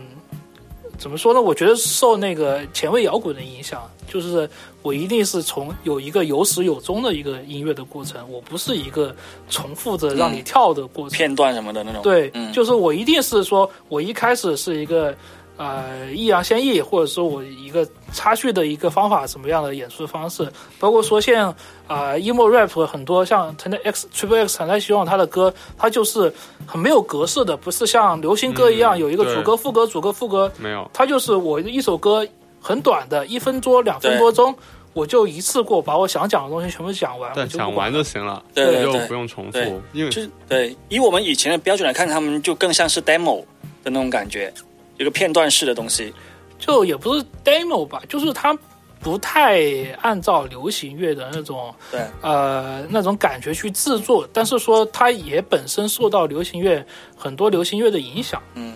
怎么说呢？我觉得受那个前卫摇滚的影响，就是我一定是从有一个有始有终的一个音乐的过程，我不是一个重复着让你跳的过程。片段什么的那种。对，嗯，就是我一定是说，我一开始是一个呃抑扬先抑，或者说我一个插叙的一个方法，什么样的演出方式，包括说像啊、呃、emo rap 很多像 Ten X Triple X 很在希望他的歌，他就是很没有格式的，不是像流行歌一样、嗯有一个主歌、副歌、主歌、副歌，没有，他就是我一首歌很短的，一分多、两分多钟。我就一次过把我想讲的东西全部讲完，对，讲完就行了，对就不用重复，因为就是对，以我们以前的标准来看，他们就更像是 demo 的那种感觉，一个片段式的东西。就也不是 demo 吧，就是它不太按照流行乐的那种对，呃那种感觉去制作，但是说它也本身受到流行乐很多流行乐的影响。嗯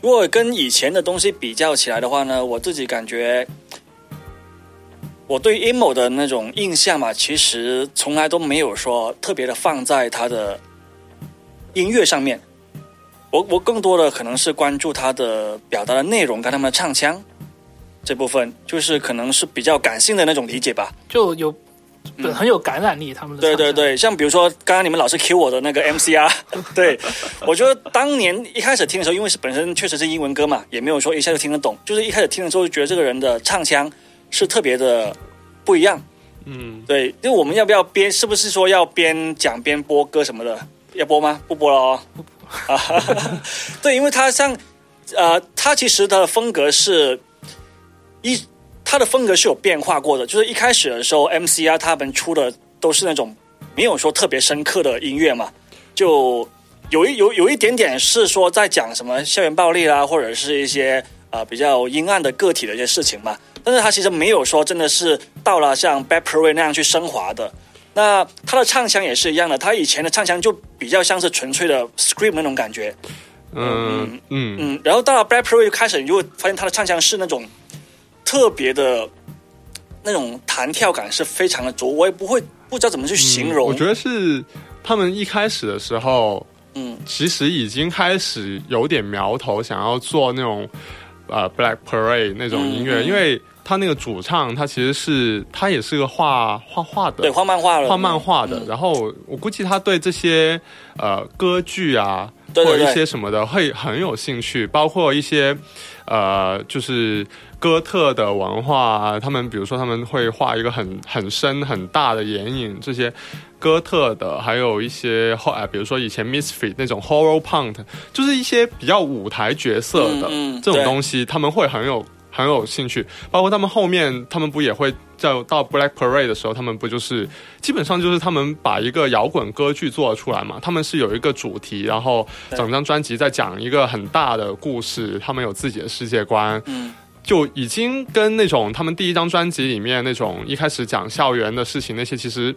如果跟以前的东西比较起来的话呢，我自己感觉，我对 emo 的那种印象嘛，其实从来都没有说特别的放在他的音乐上面。我我更多的可能是关注他的表达的内容跟他们的唱腔这部分，就是可能是比较感性的那种理解吧。就有本很有感染力，他们的对对对，像比如说刚刚你们老是 Q 我的那个 MCR，对我觉得当年一开始听的时候，因为是本身确实是英文歌嘛，也没有说一下就听得懂，就是一开始听的时候就觉得这个人的唱腔是特别的不一样。嗯，对，因为我们要不要边是不是说要边讲边播歌什么的？要播吗？不播了哦。啊，对，因为他像呃，他其实的风格是一，他的风格是有变化过的。就是一开始的时候，MCR 他们出的都是那种没有说特别深刻的音乐嘛，就有一有有一点点是说在讲什么校园暴力啦，或者是一些呃比较阴暗的个体的一些事情嘛。但是他其实没有说真的是到了像 Bad Parade 那样去升华的。那他的唱腔也是一样的，他以前的唱腔就比较像是纯粹的 scream 那种感觉，嗯嗯嗯，然后到了 Black Parade 开始，你就会发现他的唱腔是那种特别的那种弹跳感是非常的足，我也不会不知道怎么去形容。嗯我觉得是他们一开始的时候，嗯。其实已经开始有点苗头，想要做那种呃 Black Parade 那种音乐，嗯嗯。因为他那个主唱他其实是他也是个画画画的，对画漫画的画漫画的。嗯。然后我估计他对这些呃歌剧啊，对对对。或者一些什么的会很有兴趣，包括一些呃就是。哥特的文化啊，他们比如说他们会画一个很很深很大的眼影，这些哥特的，还有一些后啊，比如说以前 Misfit 那种 Horror Punk，就是一些比较舞台角色的、这种东西，他们会很有很有兴趣。包括他们后面，他们不也会在到 Black Parade 的时候，他们不就是基本上就是他们把一个摇滚歌剧做出来嘛？他们是有一个主题，然后整张专辑在讲一个很大的故事，他们有自己的世界观。嗯就已经跟那种他们第一张专辑里面那种一开始讲校园的事情那些，其实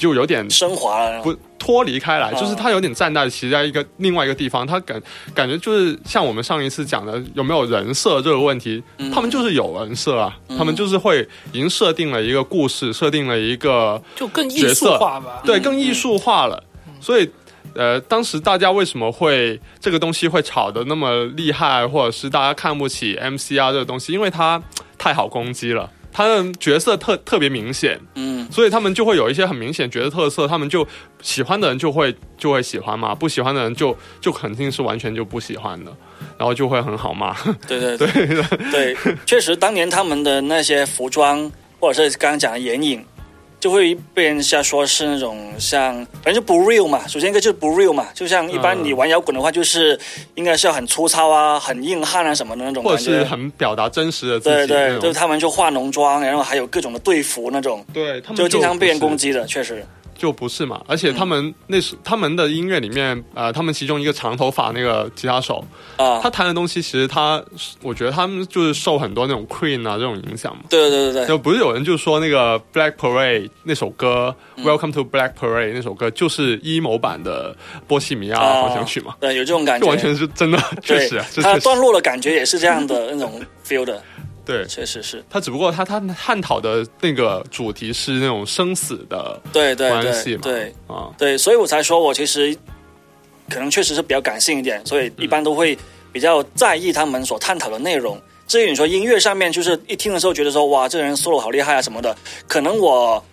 就有点升华了，不脱离开来，嗯。就是他有点站在其实在一个另外一个地方，他感感觉就是像我们上一次讲的有没有人设这个问题，嗯。他们就是有人设啊，他们就是会已经设定了一个故事，设定了一个就更艺术角色。化吧。对，更艺术化了，所以。呃，当时大家为什么会这个东西会炒得那么厉害，或者是大家看不起 MCR 这个东西？因为它太好攻击了，他的角色特特别明显，嗯。所以他们就会有一些很明显角色特色，他们就喜欢的人就会就会喜欢嘛，不喜欢的人就就肯定是完全就不喜欢的，然后就会很好骂。对。对 对。对，确实当年他们的那些服装或者是刚刚讲的眼影。就会被人家说是那种像，反正就不 real 嘛。首先一个就是不 real 嘛，就像一般嗯你玩摇滚的话，就是应该是要很粗糙啊、很硬汉啊什么的那种或感觉。者是很表达真实的自己对对，就是他们就化浓妆，然后还有各种的队服那种，对他们就经常被人攻击的，确实。就不是嘛，而且他们那是、他们的音乐里面，呃，他们其中一个长头发那个吉他手，啊。他弹的东西其实他，我觉得他们就是受很多那种 Queen 啊这种影响嘛。对对对对。就不是有人就说那个 Black Parade 那首歌、Welcome to Black Parade 那首歌就是 emo 版的波西米亚啊狂想曲嘛，对，有这种感觉，就完全是真的，确对实它确实。段落的感觉也是这样的那种 feel 的，对。确实是，他只不过他他探讨的那个主题是那种生死的对对关系嘛，对对啊，对，所以我才说我其实可能确实是比较感性一点，所以一般都会比较在意他们所探讨的内容。至于你说音乐上面，就是一听的时候觉得说哇，这个人 solo 好厉害啊什么的，可能我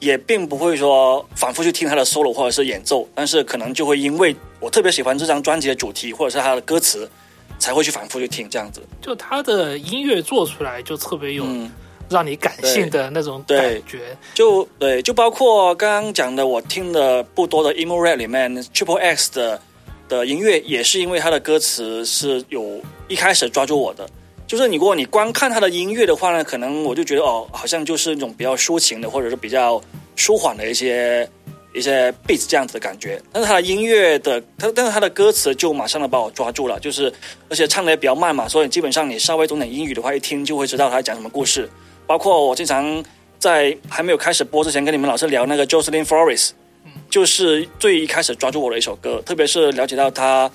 也并不会说反复去听他的 solo 或者是演奏，但是可能就会因为我特别喜欢这张专辑的主题或者是他的歌词，才会去反复去听这样子。就他的音乐做出来就特别有嗯，让你感性的那种感觉。就对，就包括刚刚讲的，我听的不多的 emo rap 里面，Triple X 的的音乐，也是因为他的歌词是有一开始抓住我的。就是你如果你光看他的音乐的话呢，可能我就觉得哦，好像就是那种比较抒情的，或者是比较舒缓的一些一些 beats 这样子的感觉。但是他的音乐的，他但是他的歌词就马上的把我抓住了，就是而且唱的也比较慢嘛，所以基本上你稍微懂点英语的话，一听就会知道他讲什么故事。包括我经常在还没有开始播之前跟你们老师聊那个 Jocelyn Flores，就是最一开始抓住我的一首歌，特别是了解到他，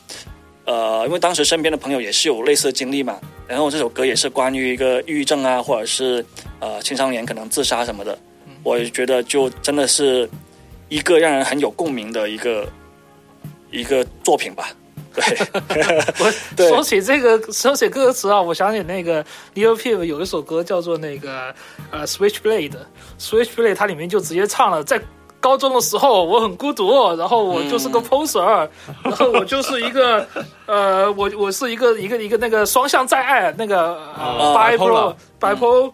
呃，因为当时身边的朋友也是有类似的经历嘛，然后这首歌也是关于一个抑郁症啊，或者是呃青少年可能自杀什么的，我觉得就真的是一个让人很有共鸣的一个一个作品吧。对，对说起这个，说起歌词啊，我想起那个 Lil Peep 有一首歌叫做那个呃 Switchblade，Switchblade 它里面就直接唱了，在高中的时候我很孤独，然后我就是个 poser，、然后我就是一个 呃我我是一个一个一个那个双向在爱那个呃 bipolar bipolar。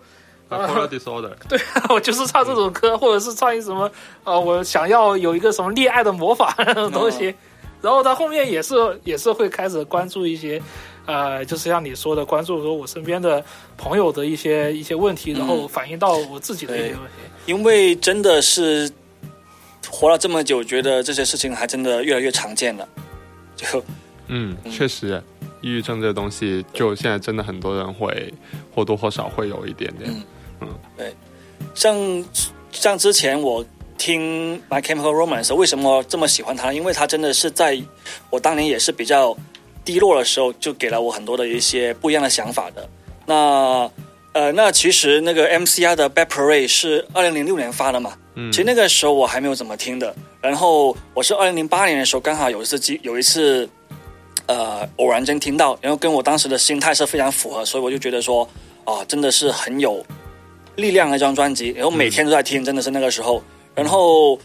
Bipolar disorder，对，我就是唱这种歌，或者是唱一什么呃，我想要有一个什么恋爱的魔法那种东西。然后他后面也是也是会开始关注一些，呃，就是像你说的，关注说我身边的朋友的一些一些问题，然后反映到我自己的一些问题。因为真的是活了这么久，觉得这些事情还真的越来越常见了。就嗯，确实，抑郁症这个东西，就现在真的很多人会或多或少会有一点点。嗯像像之前我听《My Chemical Romance》，为什么这么喜欢他？因为他真的是在我当年也是比较低落的时候，就给了我很多的一些不一样的想法的。那呃，那其实那个 MCR 的《Bad Parade》是二零零六年发的嘛，嗯其实那个时候我还没有怎么听的。然后我是二零零八年的时候，刚好有一次机有一次呃偶然间听到，然后跟我当时的心态是非常符合，所以我就觉得说啊，真的是很有力量的一张专辑，然后每天都在听，真的是那个时候。然后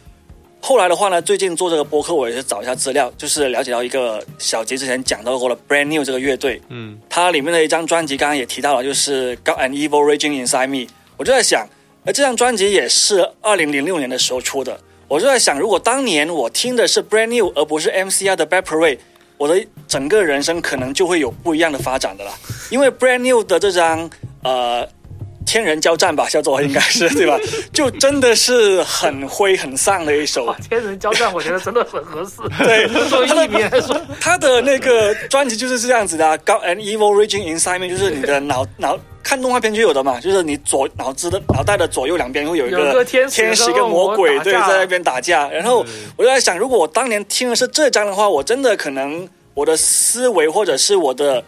后来的话呢，最近做这个播客，我也是找一下资料，就是了解到一个小杰之前讲到过的 Brand New 这个乐队，嗯，它里面的一张专辑，刚刚也提到了，就是《God and Evil Raging Inside Me》。我就在想，而，这张专辑也是二零零六年的时候出的。我就在想，如果当年我听的是 Brand New 而不是 MCR 的 Bad Parade，我的整个人生可能就会有不一样的发展的啦。因为 Brand New 的这张呃天人交战吧，叫做应该是对吧？就真的是很灰很丧的一首，天人交战，我觉得真的很合适。对作为艺名来说，他的那个专辑就是这样子的、啊、，God and Evil Raging Inside Me，就是你的脑脑看动画片就有的嘛，就是你左脑子的脑袋的左右两边会有一个个天使跟跟魔鬼对在那边打架，然后我就在想，如果我当年听的是这张的话，我真的可能我的思维或者是我的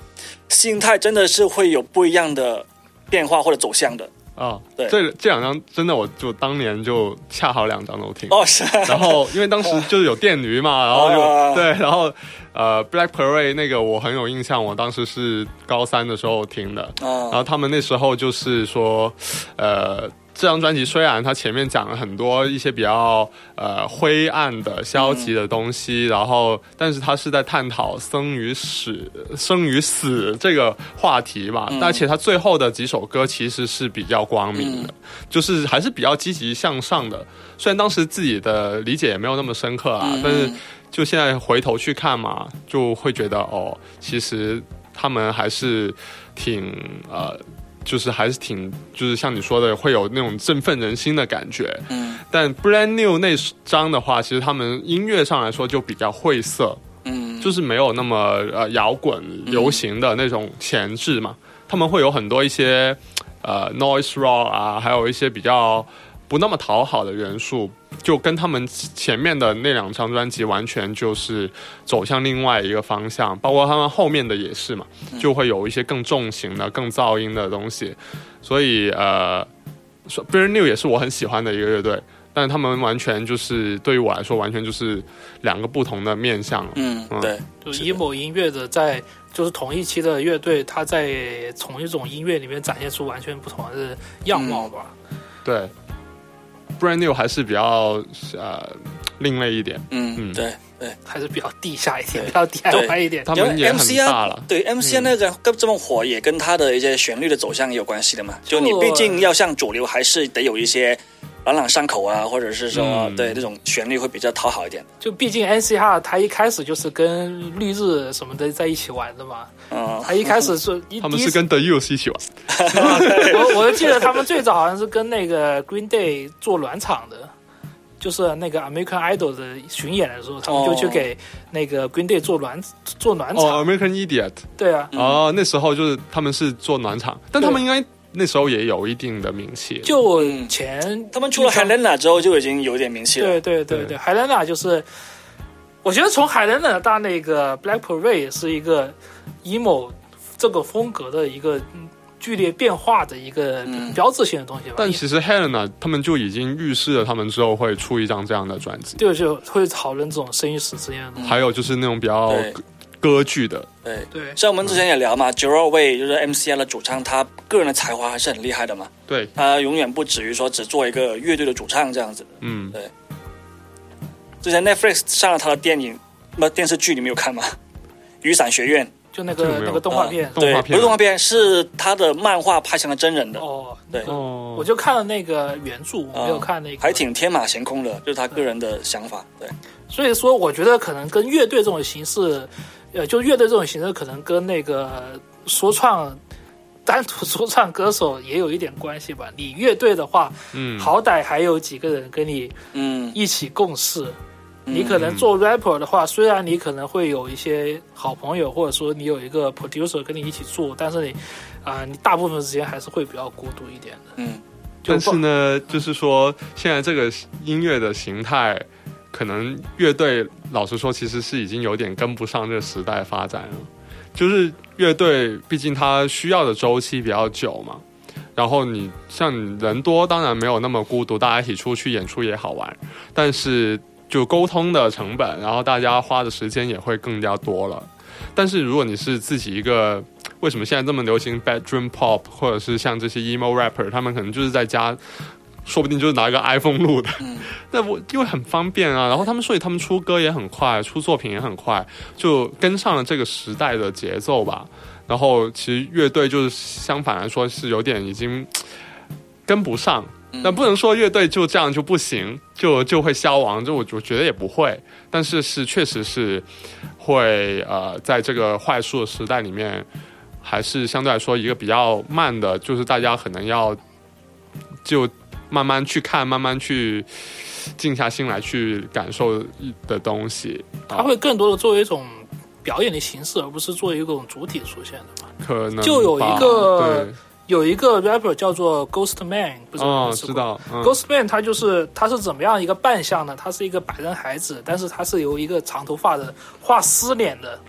心态真的是会有不一样的变化或者走向的。啊，对。这这两张真的，我就当年就恰好两张都听。哦，是，然后因为当时就是有电驴嘛，然后就、啊对，然后呃，Black Parade 那个我很有印象，我当时是高三的时候听的，哦。然后他们那时候就是说，呃，这张专辑虽然它前面讲了很多一些比较呃灰暗的、消极的东西，然后但是它是在探讨生与死、生与死这个话题嘛，而且它最后的几首歌其实是比较光明的，就是还是比较积极向上的。虽然当时自己的理解也没有那么深刻啊，但是就现在回头去看嘛，就会觉得哦，其实他们还是挺呃。就是还是挺，就是像你说的，会有那种振奋人心的感觉。嗯但 Brand New 那张的话，其实他们音乐上来说就比较晦涩，嗯就是没有那么呃摇滚流行的那种前置嘛。他们会有很多一些呃 noise rock 啊，还有一些比较不那么讨好的元素，就跟他们前面的那两张专辑完全就是走向另外一个方向，包括他们后面的也是嘛，就会有一些更重型的、更噪音的东西。所以呃说，Brand New 也是我很喜欢的一个乐队。但他们完全就是对于我来说，完全就是两个不同的面向。嗯，对，就是 emo 音乐的在就是同一期的乐队，它在同一种音乐里面展现出完全不同的样貌吧。对，Brand New 还是比较呃另类一点。嗯嗯对对。还是比较地下一点，比较 DIY 一点。他们也很大了。对 MCN 那个跟这么火，也跟它的一些旋律的走向也有关系的嘛。就你毕竟要像主流，还是得有一些朗朗上口啊，或者是说、嗯对那种旋律会比较讨好一点。就毕竟 NCR 他一开始就是跟绿日什么的在一起玩的嘛，嗯，他一开始是 一他们是跟 The Use 一起玩。我我就记得他们最早好像是跟那个 Green Day 做暖场的，就是那个 American Idol 的巡演的时候，他们就去给那个 Green Day 做暖做暖场。哦，American Idiot。对啊，哦，那时候就是他们是做暖场，但他们应该那时候也有一定的名气。就嗯前他们出了 Helena 之后就已经有点名气了。对对对对，海伦娜就是，我觉得从海伦娜到那个 Black Parade 是一个 emo 这个风格的一个嗯剧烈变化的一个嗯标志性的东西吧。但其实 Helena 他们就已经预示了他们之后会出一张这样的专辑，就就会讨论这种生与死之间的东西。还有就是那种比较对歌歌剧的，对。对。像我们之前也聊嘛 j e r o Way 就是 MCR 的主唱，他个人的才华还是很厉害的嘛。对，他永远不止于说只做一个乐队的主唱这样子。嗯，对，之前 Netflix 上了他的电影，那电视剧，你没有看吗？雨伞学院，就那个那个动画片。啊。对，动画片。不是动画片，是他的漫画拍成了真人的，哦，对。哦，我就看了那个原著，我没有看那个，还挺天马行空的，就是他个人的想法。对，所以说，我觉得可能跟乐队这种形式，呃，就乐队这种形式，可能跟那个说唱单独说唱歌手也有一点关系吧。你乐队的话，嗯，好歹还有几个人跟你嗯，一起共事。嗯你可能做 rapper 的话，虽然你可能会有一些好朋友，或者说你有一个 producer 跟你一起做，但是你啊、你大部分时间还是会比较孤独一点的。嗯，但是呢，就是说现在这个音乐的形态，可能乐队老实说，其实是已经有点跟不上这个时代发展了。就是乐队，毕竟它需要的周期比较久嘛。然后你像人多，当然没有那么孤独，大家一起出去演出也好玩。但是就沟通的成本，然后大家花的时间也会更加多了。但是如果你是自己一个，为什么现在这么流行 bedroom pop，或者是像这些 emo rapper，他们可能就是在家，说不定就是拿一个 iPhone 录的。那我因为很方便啊，然后他们所以他们出歌也很快，出作品也很快，就跟上了这个时代的节奏吧。然后其实乐队就是相反来说是有点已经跟不上，那不能说乐队就这样就不行，就就会消亡，就我我觉得也不会，但是是确实是会呃在这个快速的时代里面，还是相对来说一个比较慢的，就是大家可能要就慢慢去看，慢慢去静下心来去感受的东西。它会更多的作为一种表演的形式，而不是作为一种主体出现的嘛。可能就有一个有一个 rapper 叫做 Ghost Man，不知道知道，嗯 Ghost Man 他就是他是怎么样一个扮相呢？他是一个白人孩子，但是他是由一个长头发的画丝脸的，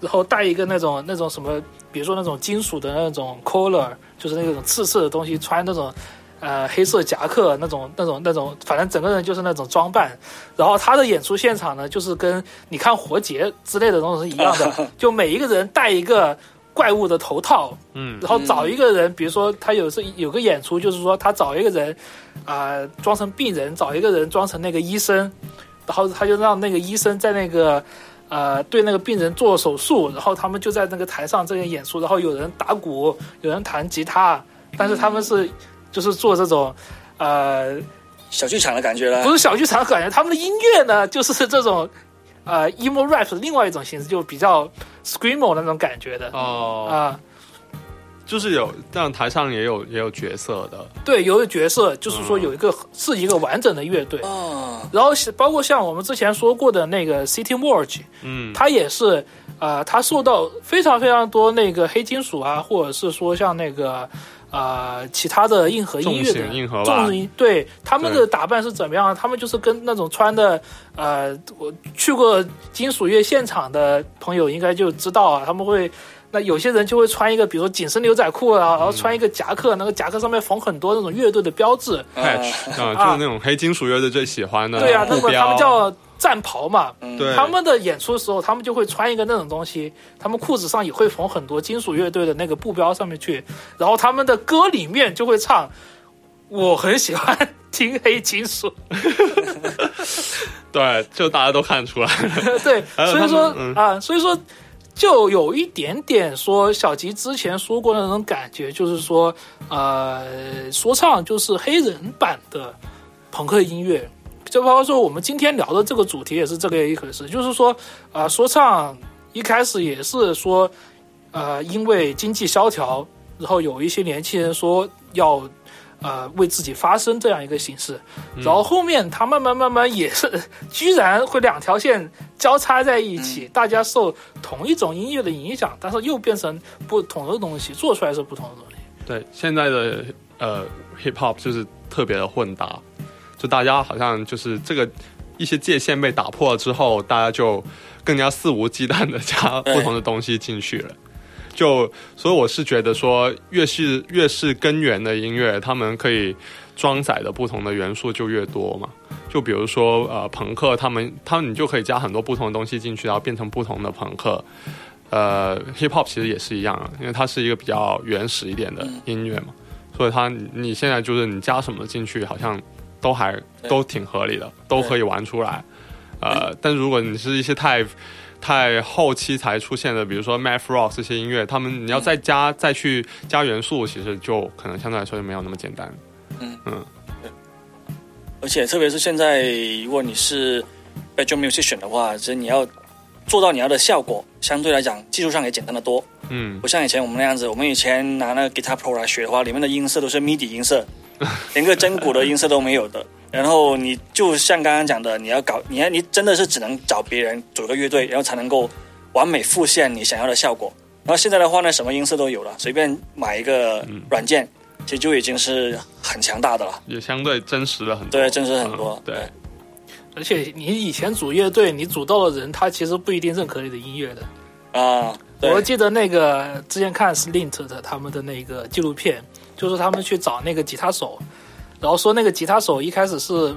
然后戴一个那种那种什么，比如说那种金属的那种 collar，就是那种刺刺的东西，穿那种呃黑色夹克那种那种那种，反正整个人就是那种装扮。然后他的演出现场呢，就是跟你看活结之类的东西是一样的，就每一个人戴一个怪物的头套，嗯然后找一个人，比如说他有是有个演出，就是说他找一个人，啊、装成病人，找一个人装成那个医生，然后他就让那个医生在那个呃对那个病人做手术，然后他们就在那个台上这个演出，然后有人打鼓，有人弹吉他，但是他们是就是做这种呃小剧场的感觉了不。是小剧场的感觉，他们的音乐呢就是这种呃 emo rap 的另外一种形式，就比较 screamo 那种感觉的。哦，啊。就是有但台上也有也有角色的，对，有的角色，就是说有一个、是一个完整的乐队，哦，然后是包括像我们之前说过的那个 City Morgue，嗯，它也是呃，他受到非常非常多那个黑金属啊，或者是说像那个呃其他的硬核音乐的硬核吧重型对他们的打扮是怎么样？他们就是跟那种穿的呃，我去过金属乐现场的朋友应该就知道啊，他们会。那有些人就会穿一个，比如说紧身牛仔裤啊，然后穿一个夹克，那个夹克上面缝很多那种乐队的标志，patch 啊，就是那种黑金属乐队最喜欢的对啊，他们他们叫战袍嘛。对他们的演出的时候，他们就会穿一个那种东西，他们裤子上也会缝很多金属乐队的那个布标上面去，然后他们的歌里面就会唱，我很喜欢听黑金属，对，就大家都看出来了，对，所以说嗯啊，所以说就有一点点说小吉之前说过的那种感觉，就是说呃，说唱就是黑人版的朋克音乐。就包括说我们今天聊的这个主题也是这个一回事，就是说啊、说唱一开始也是说，呃，因为经济萧条，然后有一些年轻人说要。呃，为自己发声这样一个形式，然后后面他慢慢慢慢也是，居然会两条线交叉在一起，大家受同一种音乐的影响，但是又变成不同的东西，做出来是不同的东西。对，现在的呃 hip hop 就是特别的混搭，就大家好像就是这个一些界限被打破了之后，大家就更加肆无忌惮的加不同的东西进去了。就所以我是觉得说，越是越是根源的音乐，他们可以装载的不同的元素就越多嘛。就比如说呃，朋克，他们他们你就可以加很多不同的东西进去，然后变成不同的朋克。呃，hip hop 其实也是一样啊，因为它是一个比较原始一点的音乐嘛，所以它你你现在就是你加什么进去，好像都还都挺合理的，都可以玩出来。呃，但如果你是一些太太后期才出现的，比如说 math rock 这些音乐，他们你要再加、再去加元素，其实就可能相对来说就没有那么简单。嗯。而且特别是现在，如果你是 bedroom musician 的话，其实你要做到你要的效果，相对来讲技术上也简单的多。嗯。不像以前我们那样子，我们以前拿那个 Guitar Pro 来学的话，里面的音色都是 MIDI 音色，连个真鼓的音色都没有的。然后你就像刚刚讲的，你要搞，你要你真的是只能找别人组个乐队，然后才能够完美复现你想要的效果。然后现在的话呢，什么音色都有了，随便买一个软件，其实就已经是很强大的了。也相对真实了很多。对，真实很多。嗯对，而且你以前组乐队，你组到的人，他其实不一定认可你的音乐的。啊，对我记得那个之前看 Slint 的他们的那个纪录片，就是他们去找那个吉他手，然后说那个吉他手一开始是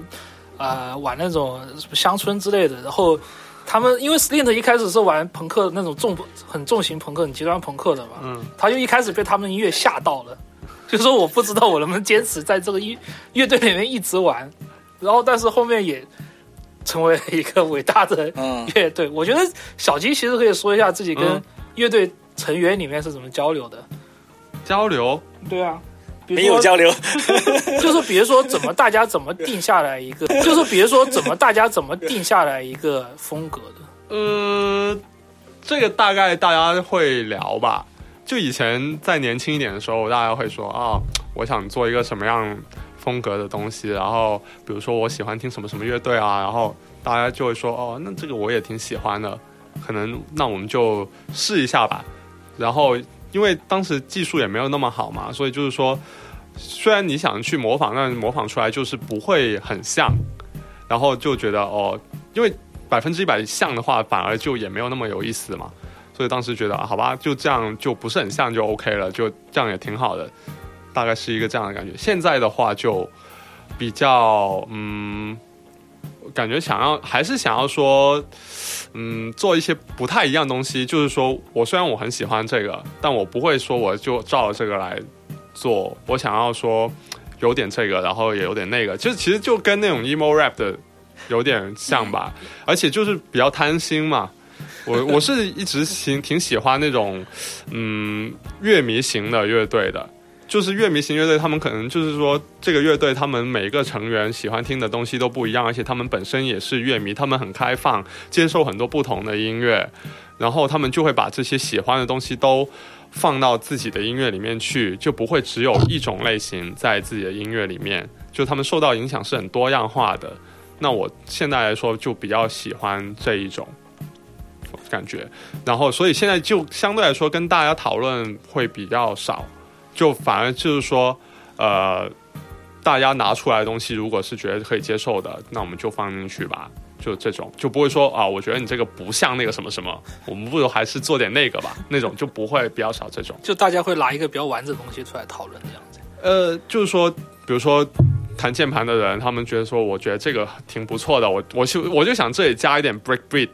呃玩那种什么乡村之类的，然后他们因为 Slint 一开始是玩朋克那种重很重型朋克、很极端朋克的嘛，嗯，他就一开始被他们音乐吓到了，就说我不知道我能不能坚持在这个乐乐队里面一直玩，然后但是后面也成为了一个伟大的嗯乐队。我觉得小鸡其实可以说一下自己跟嗯乐队成员里面是怎么交流的。交流对啊，没有交流。就是比如说怎么大家怎么定下来一个，就是比如说怎么大家怎么定下来一个风格的。呃，这个大概大家会聊吧。就以前在年轻一点的时候，大家会说啊、我想做一个什么样风格的东西，然后比如说我喜欢听什么什么乐队啊，然后大家就会说哦，那这个我也挺喜欢的，可能那我们就试一下吧。然后因为当时技术也没有那么好嘛，所以就是说，虽然你想去模仿，但模仿出来就是不会很像，然后就觉得哦，因为百分之一百像的话，反而就也没有那么有意思嘛。所以当时觉得，啊好吧，就这样就不是很像就 OK 了，就这样也挺好的，大概是一个这样的感觉。现在的话就比较，嗯，感觉想要还是想要说，嗯，做一些不太一样东西。就是说我虽然我很喜欢这个，但我不会说我就照这个来做。我想要说有点这个，然后也有点那个，就其实就跟那种 emo rap 的有点像吧，而且就是比较贪心嘛。我我是一直挺挺喜欢那种嗯乐迷型的乐队的，就是乐迷型乐队，他们可能就是说这个乐队他们每个成员喜欢听的东西都不一样，而且他们本身也是乐迷，他们很开放，接受很多不同的音乐，然后他们就会把这些喜欢的东西都放到自己的音乐里面去，就不会只有一种类型在自己的音乐里面，就他们受到影响是很多样化的。那我现在来说就比较喜欢这一种感觉，然后所以现在就相对来说跟大家讨论会比较少，就反而就是说，呃，大家拿出来的东西如果是觉得可以接受的，那我们就放进去吧。就这种就不会说啊，我觉得你这个不像那个什么什么，我们不如还是做点那个吧，那种就不会比较少这种。就大家会拿一个比较完整的东西出来讨论这样子。呃，就是说，比如说弹键盘的人，他们觉得说，我觉得这个挺不错的，我我就我就想这里加一点 break beat。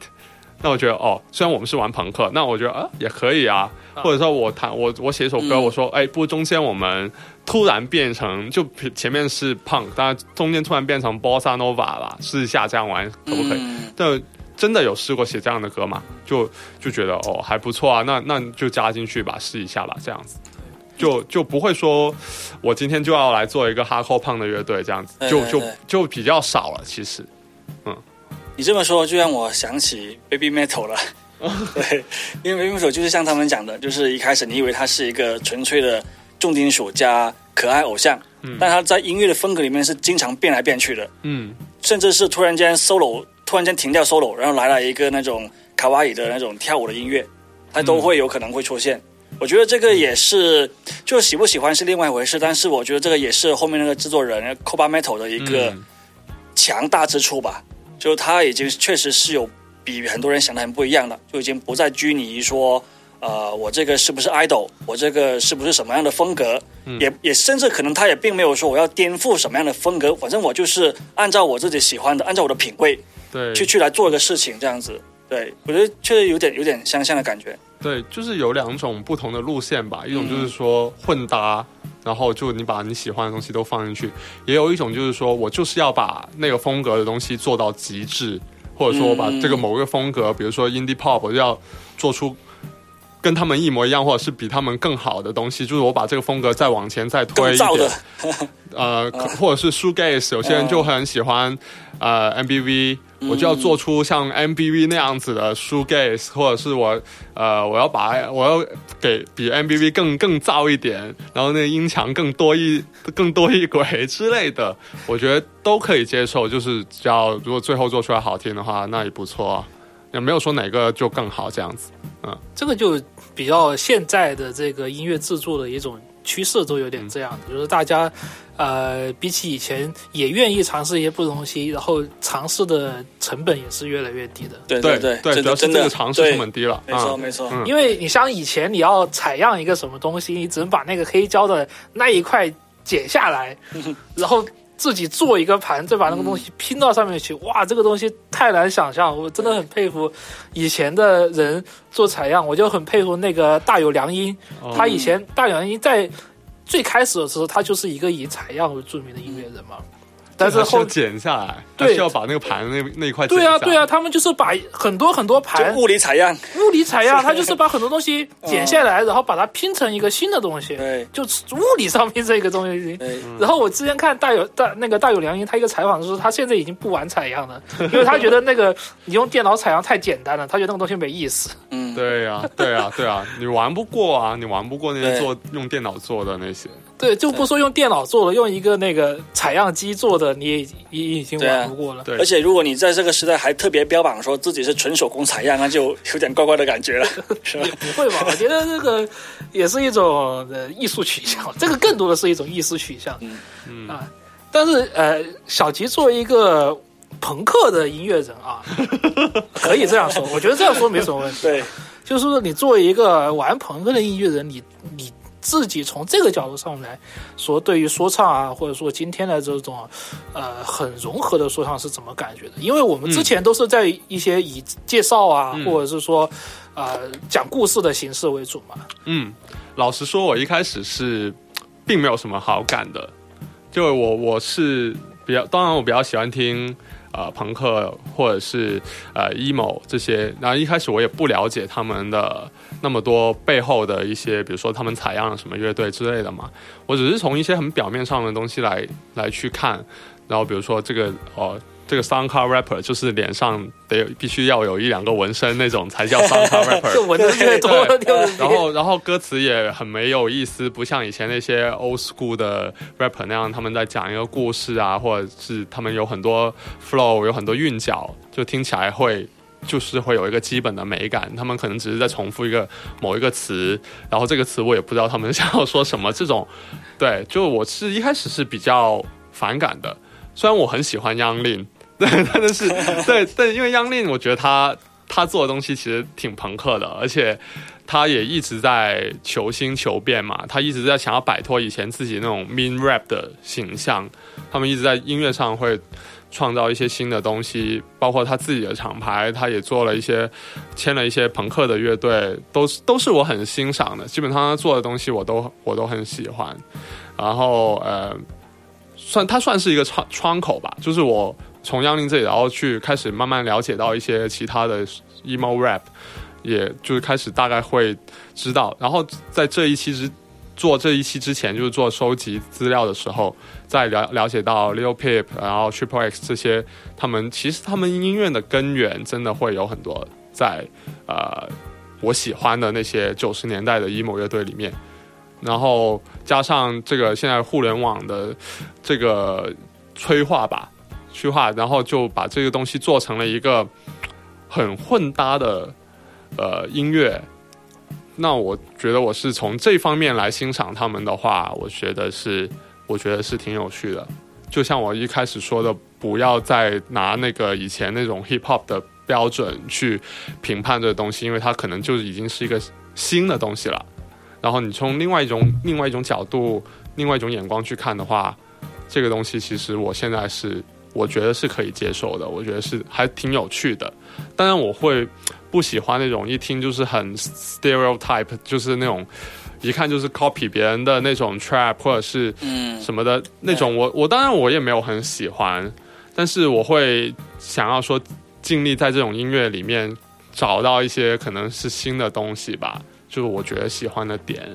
那我觉得哦，虽然我们是玩朋克，那我觉得啊也可以啊。或者说我弹我我写一首歌，嗯我说哎，不中间我们突然变成就前面是 punk，当然中间突然变成 bossa nova 了，试一下这样玩可不可以？嗯但真的有试过写这样的歌嘛？就就觉得哦还不错啊，那那就加进去吧，试一下吧，这样子。就就不会说，我今天就要来做一个 hardcore punk 的乐队这样子，就就就比较少了。其实，你这么说，就让我想起 Baby Metal 了。对，因为 Baby Metal 就是像他们讲的，就是一开始你以为它是一个纯粹的重金属加可爱偶像，但它在音乐的风格里面是经常变来变去的，嗯甚至是突然间 solo，突然间停掉 solo，然后来了一个那种卡哇伊的那种跳舞的音乐，它都会有可能会出现。我觉得这个也是，就喜不喜欢是另外一回事，但是我觉得这个也是后面那个制作人 Coba Metal 的一个嗯强大之处吧。就他已经确实是有比很多人想的很不一样了，就已经不再拘泥于说，呃，我这个是不是 idol，我这个是不是什么样的风格，也也甚至可能他也并没有说我要颠覆什么样的风格，反正我就是按照我自己喜欢的，按照我的品味对，去去来做一个事情，这样子。对我觉得确实有点有点相像的感觉。对，就是有两种不同的路线吧，一种就是说混搭，然后就你把你喜欢的东西都放进去；也有一种就是说我就是要把那个风格的东西做到极致，或者说我把这个某个风格，比如说 indie pop，我就要做出跟他们一模一样，或者是比他们更好的东西，就是我把这个风格再往前再推一点。呃，或者是 shoegaze，有些人就很喜欢呃 MBV，我就要做出像 MBV 那样子的 shoegaze，或者是我呃我要把我要给比 MBV 更更燥一点，然后那个音墙更多一更多一轨之类的，我觉得都可以接受。就是只要如果最后做出来好听的话，那也不错啊，也没有说哪个就更好这样子。这个就比较现在的这个音乐制作的一种趋势都有点这样，就是大家呃比起以前也愿意尝试一些不同东西，然后尝试的成本也是越来越低的。对对对，对，主要是这个尝试成本低了，没错啊没错，嗯。因为你像以前你要采样一个什么东西，你只能把那个黑胶的那一块剪下来，然后自己做一个盘，再把那个东西拼到上面去。哇，这个东西太难想象，我真的很佩服以前的人做采样，我就很佩服那个大有良音。他以前大有良音在最开始的时候，他就是一个以采样为著名的音乐人嘛。但是后剪下来，对还需要把那个盘那那一块剪对啊，对啊，他们就是把很多很多盘物理采样，物理采样，他就是把很多东西剪下来，然后把它拼成一个新的东西，对。就是物理上拼成一个东西。对，然后我之前看大有大那个大有良音，他一个采访就是他现在已经不玩采样了，因为他觉得那个你用电脑采样太简单了，他觉得那个东西没意思。嗯，对呀、对呀、对啊，你玩不过啊，你玩不过那些做用电脑做的那些。对，就不说用电脑做了，用一个那个采样机做的，你也你已经玩不过了。对而且如果你在这个时代还特别标榜说自己是纯手工采样，那就有点怪怪的感觉了，是吧？不会吧？我觉得这个也是一种呃艺术取向，这个更多的是一种艺术取向。嗯啊，但是呃，小吉作为一个朋克的音乐人啊，可以这样说，我觉得这样说没什么问题。对，就是说，你作为一个玩朋克的音乐人，你你自己从这个角度上来说，对于说唱啊，或者说今天的这种呃很融合的说唱是怎么感觉的？因为我们之前都是在一些以介绍啊，嗯或者是说呃讲故事的形式为主嘛。嗯，老实说，我一开始是并没有什么好感的，就我我是比较，当然我比较喜欢听啊朋克或者是呃 emo 这些，然后一开始我也不了解他们的那么多背后的一些，比如说他们采样了什么乐队之类的嘛，我只是从一些很表面上的东西来来去看，然后比如说这个哦。这个 SoundCloud rapper 就是脸上得有必须要有一两个纹身那种才叫 SoundCloud rapper，就纹的越多，对就然后，然后歌词也很没有意思，不像以前那些 old school 的 rapper 那样，他们在讲一个故事啊，或者是他们有很多 flow，有很多韵脚，就听起来会就是会有一个基本的美感。他们可能只是在重复一个某一个词，然后这个词我也不知道他们 想要说什么。这种，对，就我是一开始是比较反感的，虽然我很喜欢央令，对，但是对对，因为央令，我觉得他他做的东西其实挺朋克的，而且他也一直在求新求变嘛，他一直在想要摆脱以前自己那种 mean rap 的形象，他们一直在音乐上会创造一些新的东西，包括他自己的厂牌，他也做了一些签了一些朋克的乐队，都是都是我很欣赏的，基本上他做的东西我都我都很喜欢，然后呃。算他算是一个窗窗口吧，就是我从央令这里，然后去开始慢慢了解到一些其他的 emo rap，也就是开始大概会知道。然后在这一期之做这一期之前，就是做收集资料的时候，在了了解到 Lil Peep，然后 Triple X 这些，他们其实他们音乐的根源真的会有很多在呃我喜欢的那些九十年代的 emo 乐队里面。然后加上这个现在互联网的这个催化吧，去画，然后就把这个东西做成了一个很混搭的呃音乐。那我觉得我是从这方面来欣赏他们的话，我觉得是我觉得是挺有趣的。就像我一开始说的，不要再拿那个以前那种 hip hop 的标准去评判这个东西，因为它可能就已经是一个新的东西了。然后你从另外一种另外一种角度、另外一种眼光去看的话，这个东西其实我现在是我觉得是可以接受的，我觉得是还挺有趣的。当然我会不喜欢那种一听就是很 stereotype，就是那种一看就是 copy 别人的那种 trap 或者是嗯，什么的那种。我，我当然我也没有很喜欢，但是我会想要说尽力在这种音乐里面找到一些可能是新的东西吧，就是我觉得喜欢的点，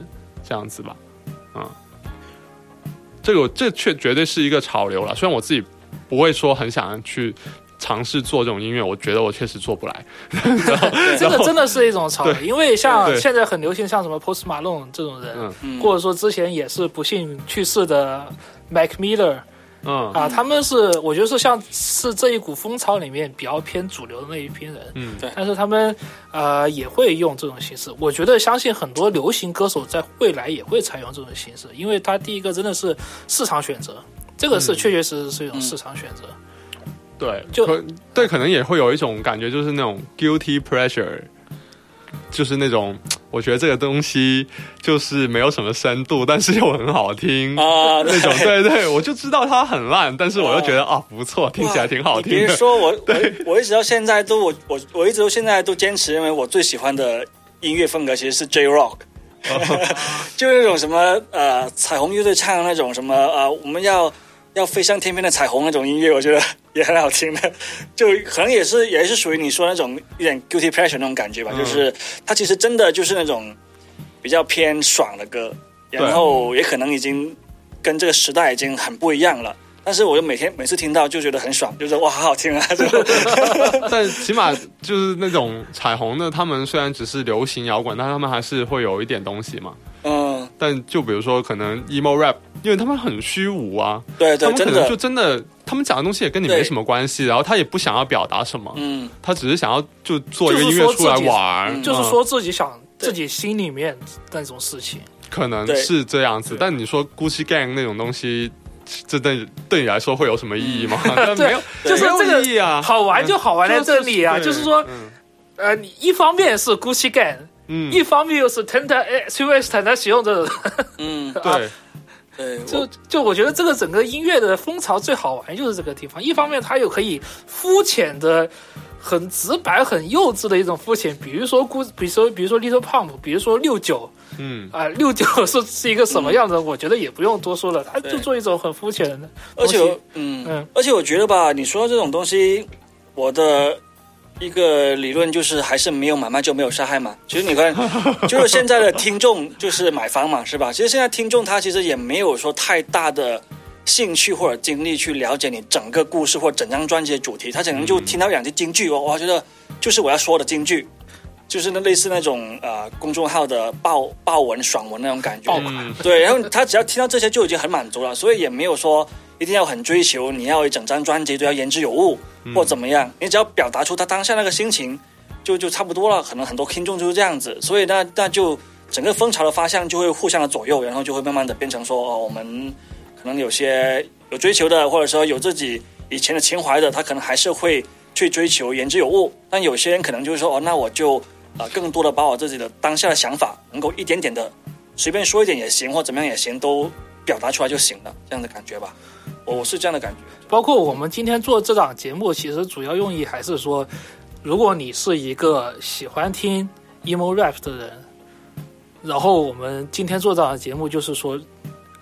这样子吧，嗯，这个这确绝对是一个潮流了，虽然我自己不会说很想去尝试做这种音乐，我觉得我确实做不来，这个真的是一种潮流，因为像现在很流行像什么 Post Malone 这种人，或者说之前也是不幸去世的 Mac Miller 嗯。啊，他们是我觉得是像是这一股风潮里面比较偏主流的那一批人，嗯。对。但是他们呃也会用这种形式。我觉得相信很多流行歌手在未来也会采用这种形式，因为他第一个真的是市场选择，这个是嗯确确实实是一种市场选择。对，就可对，可能也会有一种感觉，就是那种 guilty pressure，就是那种我觉得这个东西就是没有什么深度，但是又很好听。啊，那种对对，我就知道它很烂，但是我又觉得啊不错，听起来挺好听的。别说我，我我一直到现在都我我我一直到现在都坚持认为我最喜欢的音乐风格其实是 J Rock，就是那种什么呃彩虹乐队唱的那种什么呃我们要要飞向天边的彩虹那种音乐，我觉得 也很好听的，就可能也是也是属于你说那种有点 guilty pleasure 那种感觉吧，嗯就是它其实真的就是那种比较偏爽的歌，然后也可能已经跟这个时代已经很不一样了。但是我就每天每次听到就觉得很爽，就是哇好好听啊！就 但起码就是那种彩虹的，他们虽然只是流行摇滚，但他们还是会有一点东西嘛。嗯，但就比如说可能 emo rap，因为他们很虚无啊，对对，真他们可能就的，真的，他们讲的东西也跟你没什么关系，然后他也不想要表达什么，嗯，他只是想要就做一个音乐出来玩就是嗯说自己想对。自己心里面那种事情。可能是这样子。但你说 Gucci Gang 那种东西，这对对你来说会有什么意义吗？没有，就是没有这个意义啊。好玩就好玩在这里啊，就就是说，嗯。呃，你一方面是 Gucci Gang，嗯，一方面又是 Tenta Two X 他使用的，嗯，对，对，就就我觉得这个整个音乐的风潮最好玩就是这个地方。一方面它又可以肤浅的、很直白、很幼稚的一种肤浅，比如说估，比如说比如说 Little Pump，比如说六九嗯，啊，六九是是一个什么样子，我觉得也不用多说了，他就做一种很肤浅的而且嗯嗯。而且我觉得吧，你说这种东西，我的一个理论就是还是没有买卖就没有杀害嘛。其实你看，就是现在的听众就是买房嘛，是吧？其实现在听众他其实也没有说太大的兴趣或者精力去了解你整个故事或整张专辑的主题，他可能就听到两句京剧，哦我觉得就是我要说的京剧。就是那类似那种呃公众号的爆爆文爽文那种感觉，嗯。对，然后他只要听到这些就已经很满足了，所以也没有说一定要很追求你要一整张专辑都要言之有物或怎么样，你只要表达出他当下那个心情，就就差不多了。可能很多听众就是这样子，所以那那就整个风潮的方向就会互相的左右，然后就会慢慢的变成说哦，我们可能有些有追求的，或者说有自己以前的情怀的，他可能还是会去追求言之有物，但有些人可能就是说哦，那我就呃更多的把我自己的当下的想法，能够一点点的随便说一点也行，或怎么样也行，都表达出来就行了，这样的感觉吧。我我是这样的感觉。包括我们今天做这档节目，其实主要用意还是说，如果你是一个喜欢听 emo rap 的人，然后我们今天做这档节目，就是说，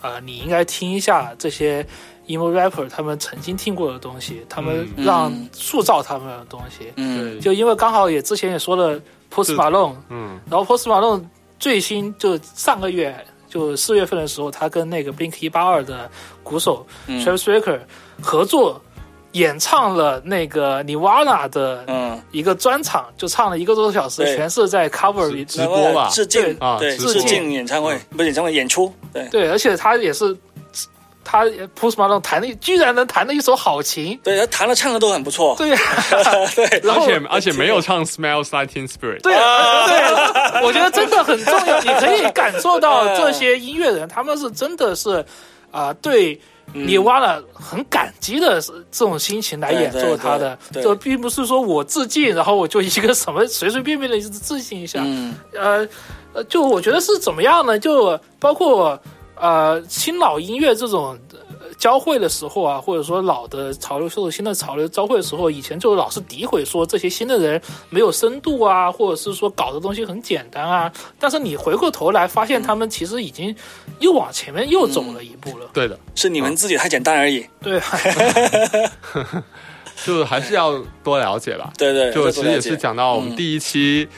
呃，你应该听一下这些 emo rapper 他们曾经听过的东西，他们嗯让嗯塑造他们的东西。嗯就因为刚好也之前也说了 Post 是 Malone，嗯。然后 Post Malone 最新就上个月就四月份的时候，他跟那个 Blink 一八二的鼓手嗯。Travis Barker 合作演唱了那个 Nirvana 的嗯，一个专场，就唱了一个多小时，全是在 cover 里。直播吧。致敬对。啊致敬演唱会不是演唱会演出，对。对，而且他也是他 Post Malone 弹的，居然能弹的一手好琴。对，他弹的唱的都很不错，对呀、对，然后而且而且没有唱 Smells Like Teen Spirit，对啊对，我觉得真的很重要。你可以感受到 这些音乐人，他们是真的是啊、对你挖了很感激的这种心情来演奏他的，就并不是说我致敬，然后我就一个什么随随便便的致敬一下。嗯。呃呃，就我觉得是怎么样呢？就包括呃新老音乐这种。呃交汇的时候啊，或者说老的潮流受到新的潮流交汇的时候，以前就老是诋毁说这些新的人没有深度啊，或者是说搞的东西很简单啊。但是你回过头来发现，他们其实已经又往前面又走了一步了。对的，是你们自己太简单而已，对，就是还是要多了解吧。对对，就其实也是讲到我们嗯第一期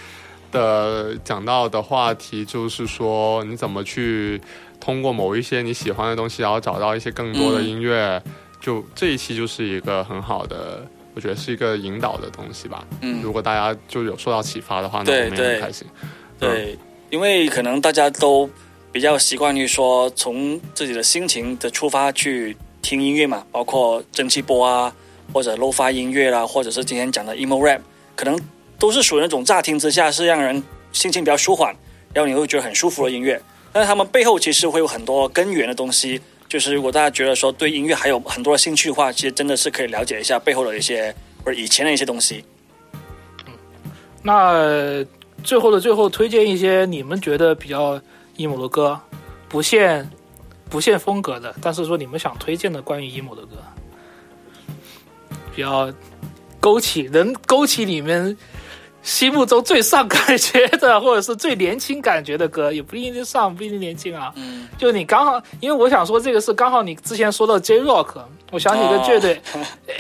的讲到的话题，就是说你怎么去通过某一些你喜欢的东西，然后找到一些更多的嗯音乐。就这一期就是一个很好的，我觉得是一个引导的东西吧。嗯如果大家就有受到启发的话，那我们也很开心。对，因为可能大家都比较习惯于说从自己的心情的出发去听音乐嘛，包括蒸汽波啊，或者 low 发音乐啦，或者是今天讲的 emo rap，可能都是属于那种乍听之下是让人心情比较舒缓，然后你会觉得很舒服的音乐。但是他们背后其实会有很多根源的东西，就是如果大家觉得说对音乐还有很多的兴趣的话，其实真的是可以了解一下背后的一些或者以前的一些东西。嗯那最后的最后，推荐一些你们觉得比较 emo 的歌，不限不限风格的，但是说你们想推荐的关于 emo 的歌，比较勾起能勾起你们心目中最上感觉的，或者是最年轻感觉的歌，也不一定上，不一定年轻啊。嗯，就你刚好，因为我想说这个是刚好你之前说到 J Rock，我想起一个乐队、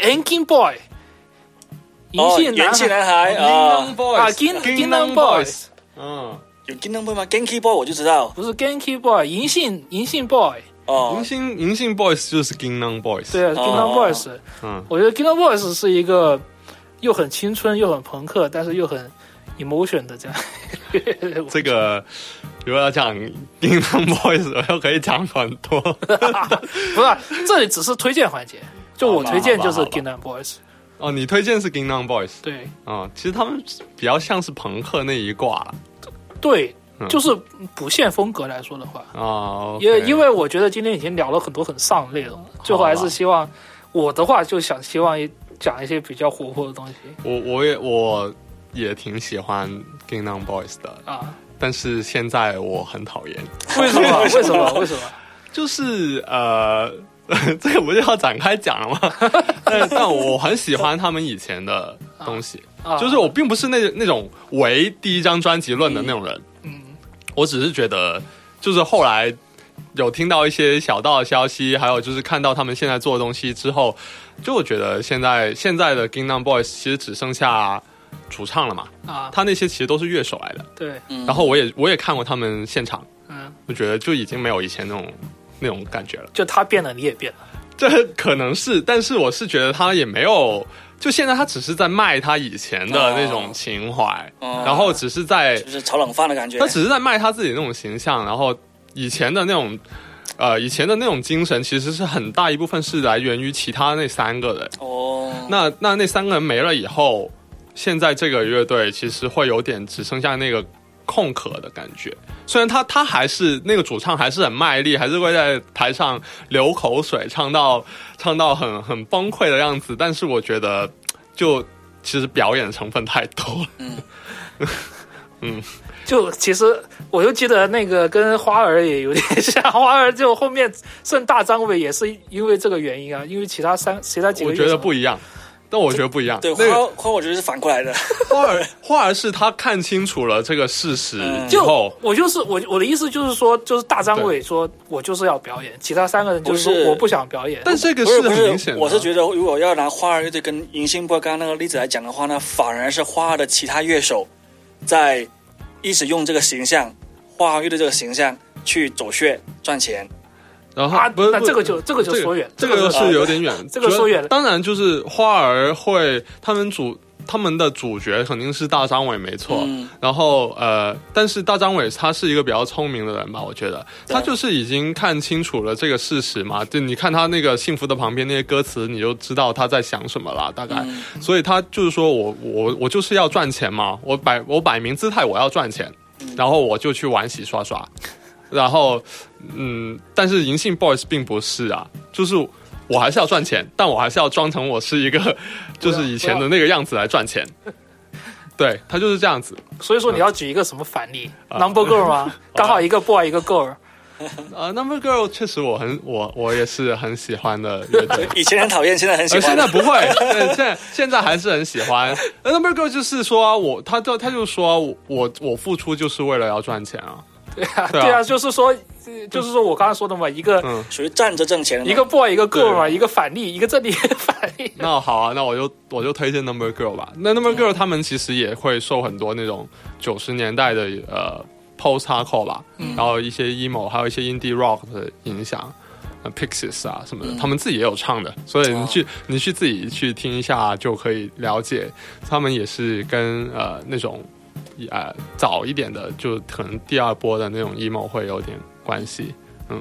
Anking Boy，银哦，杏元气男男孩啊，Boys 啊，Gin Ginnan Boys，嗯，有 g i n Boy 吗？Genki Boy 我就知道。不是 Genki Boy，银杏银杏 Boy，哦。银，杏银杏 Boys 就是 Ginnan Boys，对啊，Ginnan Boys，嗯，我觉得 Ginnan Boys 是一个又很青春又很朋克，但是又很 emotion 的这样。这个如果要讲 Ginnan Boys，我又可以讲很多。不是，这里只是推荐环节，就我推荐就是好吧 Ginnan Boys，哦，你推荐是 Ginnan Boys 对啊、其实他们比较像是朋克那一挂了对嗯，就是不限风格来说的话。啊。因为因为我觉得今天已经聊了很多很丧的内容了，最后还是希望我的话就想希望讲一些比较活泼的东西我我也我也挺喜欢 Ginnan Boys 的，啊。但是现在我很讨厌，为什么？为什么？为什么？就是呃，这个不就要展开讲了吗？但但我很喜欢他们以前的东西，啊就是我并不是那那种唯第一张专辑论的那种人，嗯我只是觉得，就是后来有听到一些小道的消息，还有就是看到他们现在做的东西之后，就我觉得现在现在的 Ginnan Boys 其实只剩下主唱了嘛，啊，他那些其实都是乐手来的。对，然后我也我也看过他们现场，嗯，我觉得就已经没有以前那种那种感觉了。就他变了，你也变了。这可能是，但是我是觉得他也没有，就现在他只是在卖他以前的那种情怀，哦然后只是在就是炒冷饭的感觉。他只是在卖他自己那种形象，然后以前的那种。呃，以前的那种精神其实是很大一部分是来源于其他那三个人。哦，那那那三个人没了以后，现在这个乐队其实会有点只剩下那个空壳的感觉。虽然他他还是那个主唱还是很卖力，还是会在台上流口水，唱到唱到很很崩溃的样子，但是我觉得就其实表演成分太多了。就其实我就记得那个跟花儿也有点像，花儿就后面剩大张伟也是因为这个原因啊，因为其他三其他几个我觉得不一样。但我觉得不一样，对，那个花花我觉得是反过来的。花儿 花儿是他看清楚了这个事实嗯就以后，我就是我我的意思就是说，就是大张伟说我就是要表演，其他三个人就是说我不想表演。但这个不是不很明显的，我是觉得如果要拿花儿乐队跟银杏波刚刚那个例子来讲的话呢，反而是花儿的其他乐手在一直用这个形象，花儿乐队这个形象去走穴赚钱。啊，然后啊不是那这个就这个就说远，这个就是有点远，这个说远了。当然，就是花儿会他们主他们的主角肯定是大张伟没错，嗯。然后呃，但是大张伟他是一个比较聪明的人吧，我觉得。他就是已经看清楚了这个事实嘛，就你看他那个幸福的旁边那些歌词，你就知道他在想什么了，大概，嗯。所以他就是说我我我就是要赚钱嘛，我摆我摆明姿态我要赚钱，然后我就去玩洗刷刷。然后，嗯，但是银杏 boys 并不是啊，就是我还是要赚钱，但我还是要装成我是一个，就是以前的那个样子来赚钱。对他就是这样子。所以说你要举一个什么反例啊？Number Girl 吗？刚好一个 boy 一个 girl，呃，Number Girl 确实我很我我也是很喜欢的乐队。以前很讨厌，现在很喜呃，欢。现在不会，对，现在现在还是很喜欢。呃 Number Girl 就是说我，他就他就说我我我付出就是为了要赚钱啊。对啊，对啊。就是说，呃就是说我刚刚说的嘛，一个嗯。属于站着挣钱一个 boy 一个 girl 嘛，一个反例，一个正例，一个反例。那好啊，那我就我就推荐 Number Girl 吧。那 Number Girl 他们其实也会受很多那种九十年代的呃 post hardcore 吧，然后一些 emo，还有一些 indie rock 的影响。呃 Pixies 啊什么的，他们自己也有唱的，所以你去、你去自己去听一下就可以了解，他们也是跟呃那种呃早一点的，就可能第二波的那种 emo 会有点关系。嗯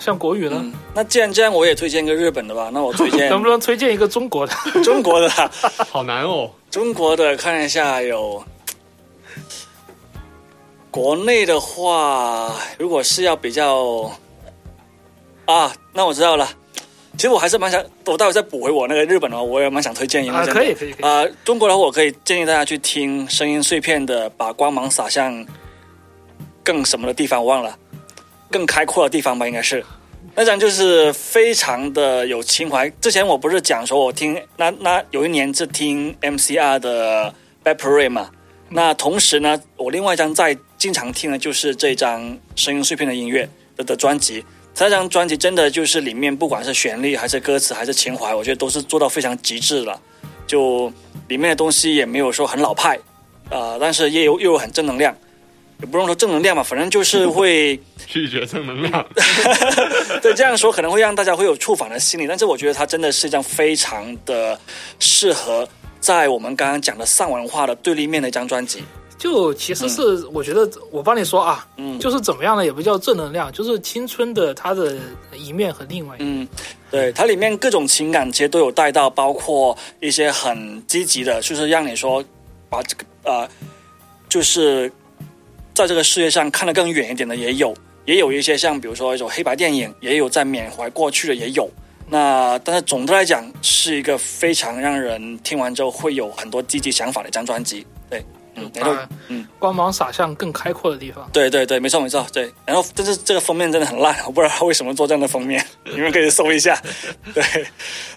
像国语呢，嗯，那既然这样，我也推荐一个日本的吧。那我推荐 能不能推荐一个中国的？中国的啊，好难哦。中国的看一下有。国内的话，如果是要比较啊，那我知道了。其实我还是蛮想，我待会再补回我那个日本的话，我也蛮想推荐一啊，个。可以可以。啊、中国的话，我可以建议大家去听声音碎片的《把光芒洒向更什么的地方》，我忘了，更开阔的地方吧，应该是。那张就是非常的有情怀。之前我不是讲说我听那那有一年是听 MCR 的《Bad Parade》嘛，那同时呢，我另外一张在经常听的就是这张声音碎片的音乐的的专辑。这张专辑真的就是里面不管是旋律还是歌词还是情怀，我觉得都是做到非常极致了。就里面的东西也没有说很老派，呃，但是也有又有很正能量，也不用说正能量吧，反正就是会 拒绝正能量，对这样说可能会让大家会有触反的心理，但是我觉得它真的是一张非常的适合在我们刚刚讲的丧文化的对立面的一张专辑。就其实是我觉得我帮你说啊，嗯就是怎么样呢，也不叫正能量，就是青春的它的一面和另外一面。嗯，对，它里面各种情感其实都有带到，包括一些很积极的，就是让你说把这个呃，就是在这个世界上看得更远一点的也有，也有一些像比如说一种黑白电影，也有在缅怀过去的也有。那但是总的来讲，是一个非常让人听完之后会有很多积极想法的一张专辑。对，嗯，然后，嗯，光芒洒向更开阔的地方。对对对，没错没错，对。然后，但是这个封面真的很烂，我不知道他为什么做这样的封面，你们可以搜一下。对，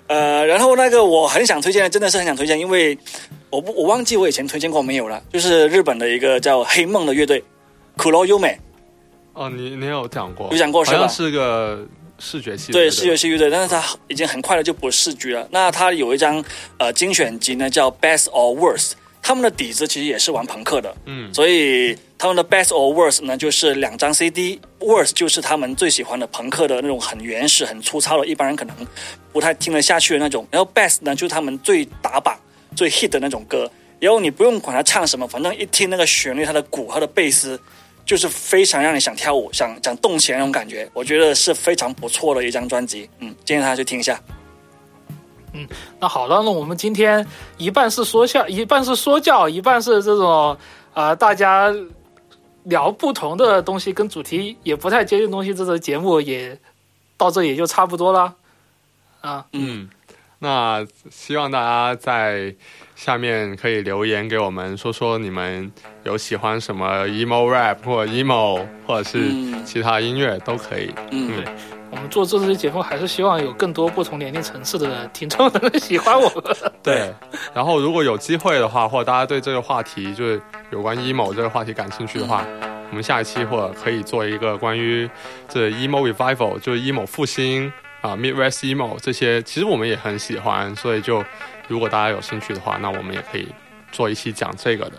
呃，然后那个我很想推荐，真的是很想推荐，因为我不我忘记我以前推荐过没有了，就是日本的一个叫黑梦的乐队，苦罗优美，哦，你你有讲过，有讲过是吧好像是个视觉系的，对，视觉系乐队，但是他已经很快的就不是视觉了。那他有一张呃精选集呢，叫 Best or Worst，他们的底子其实也是玩朋克的，嗯，所以他们的 Best or Worst 呢，就是两张 CD，Worst 就是他们最喜欢的朋克的那种很原始、很粗糙的，一般人可能不太听得下去的那种。然后 Best 呢，就是他们最打榜、最 hit 的那种歌。然后你不用管他唱什么，反正一听那个旋律，他的鼓、他的贝斯，就是非常让你想跳舞、想想动起来那种感觉。我觉得是非常不错的一张专辑，嗯，建议大家去听一下。那好了，那我们今天一半是说笑，一半是说教，一半是这种啊、呃大家聊不同的东西，跟主题也不太接近东西，这个节目也到这也就差不多了啊。嗯，那希望大家在下面可以留言给我们，说说你们有喜欢什么 emo rap 或者 emo 或者是嗯其他音乐都可以。嗯，我们做这期节目还是希望有更多不同年龄层次的听众能喜欢我们。对，然后如果有机会的话，或者大家对这个话题就是有关 emo 这个话题感兴趣的话，我们下一期或者可以做一个关于这 emo revival，就是 emo 复兴啊，midwest emo 这些，其实我们也很喜欢，所以就如果大家有兴趣的话，那我们也可以做一期讲这个的。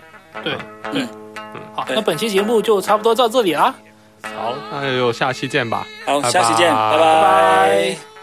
对对，嗯好，那本期节目就差不多到这里啦。好，那就下期见吧。好，拜下期见，拜。拜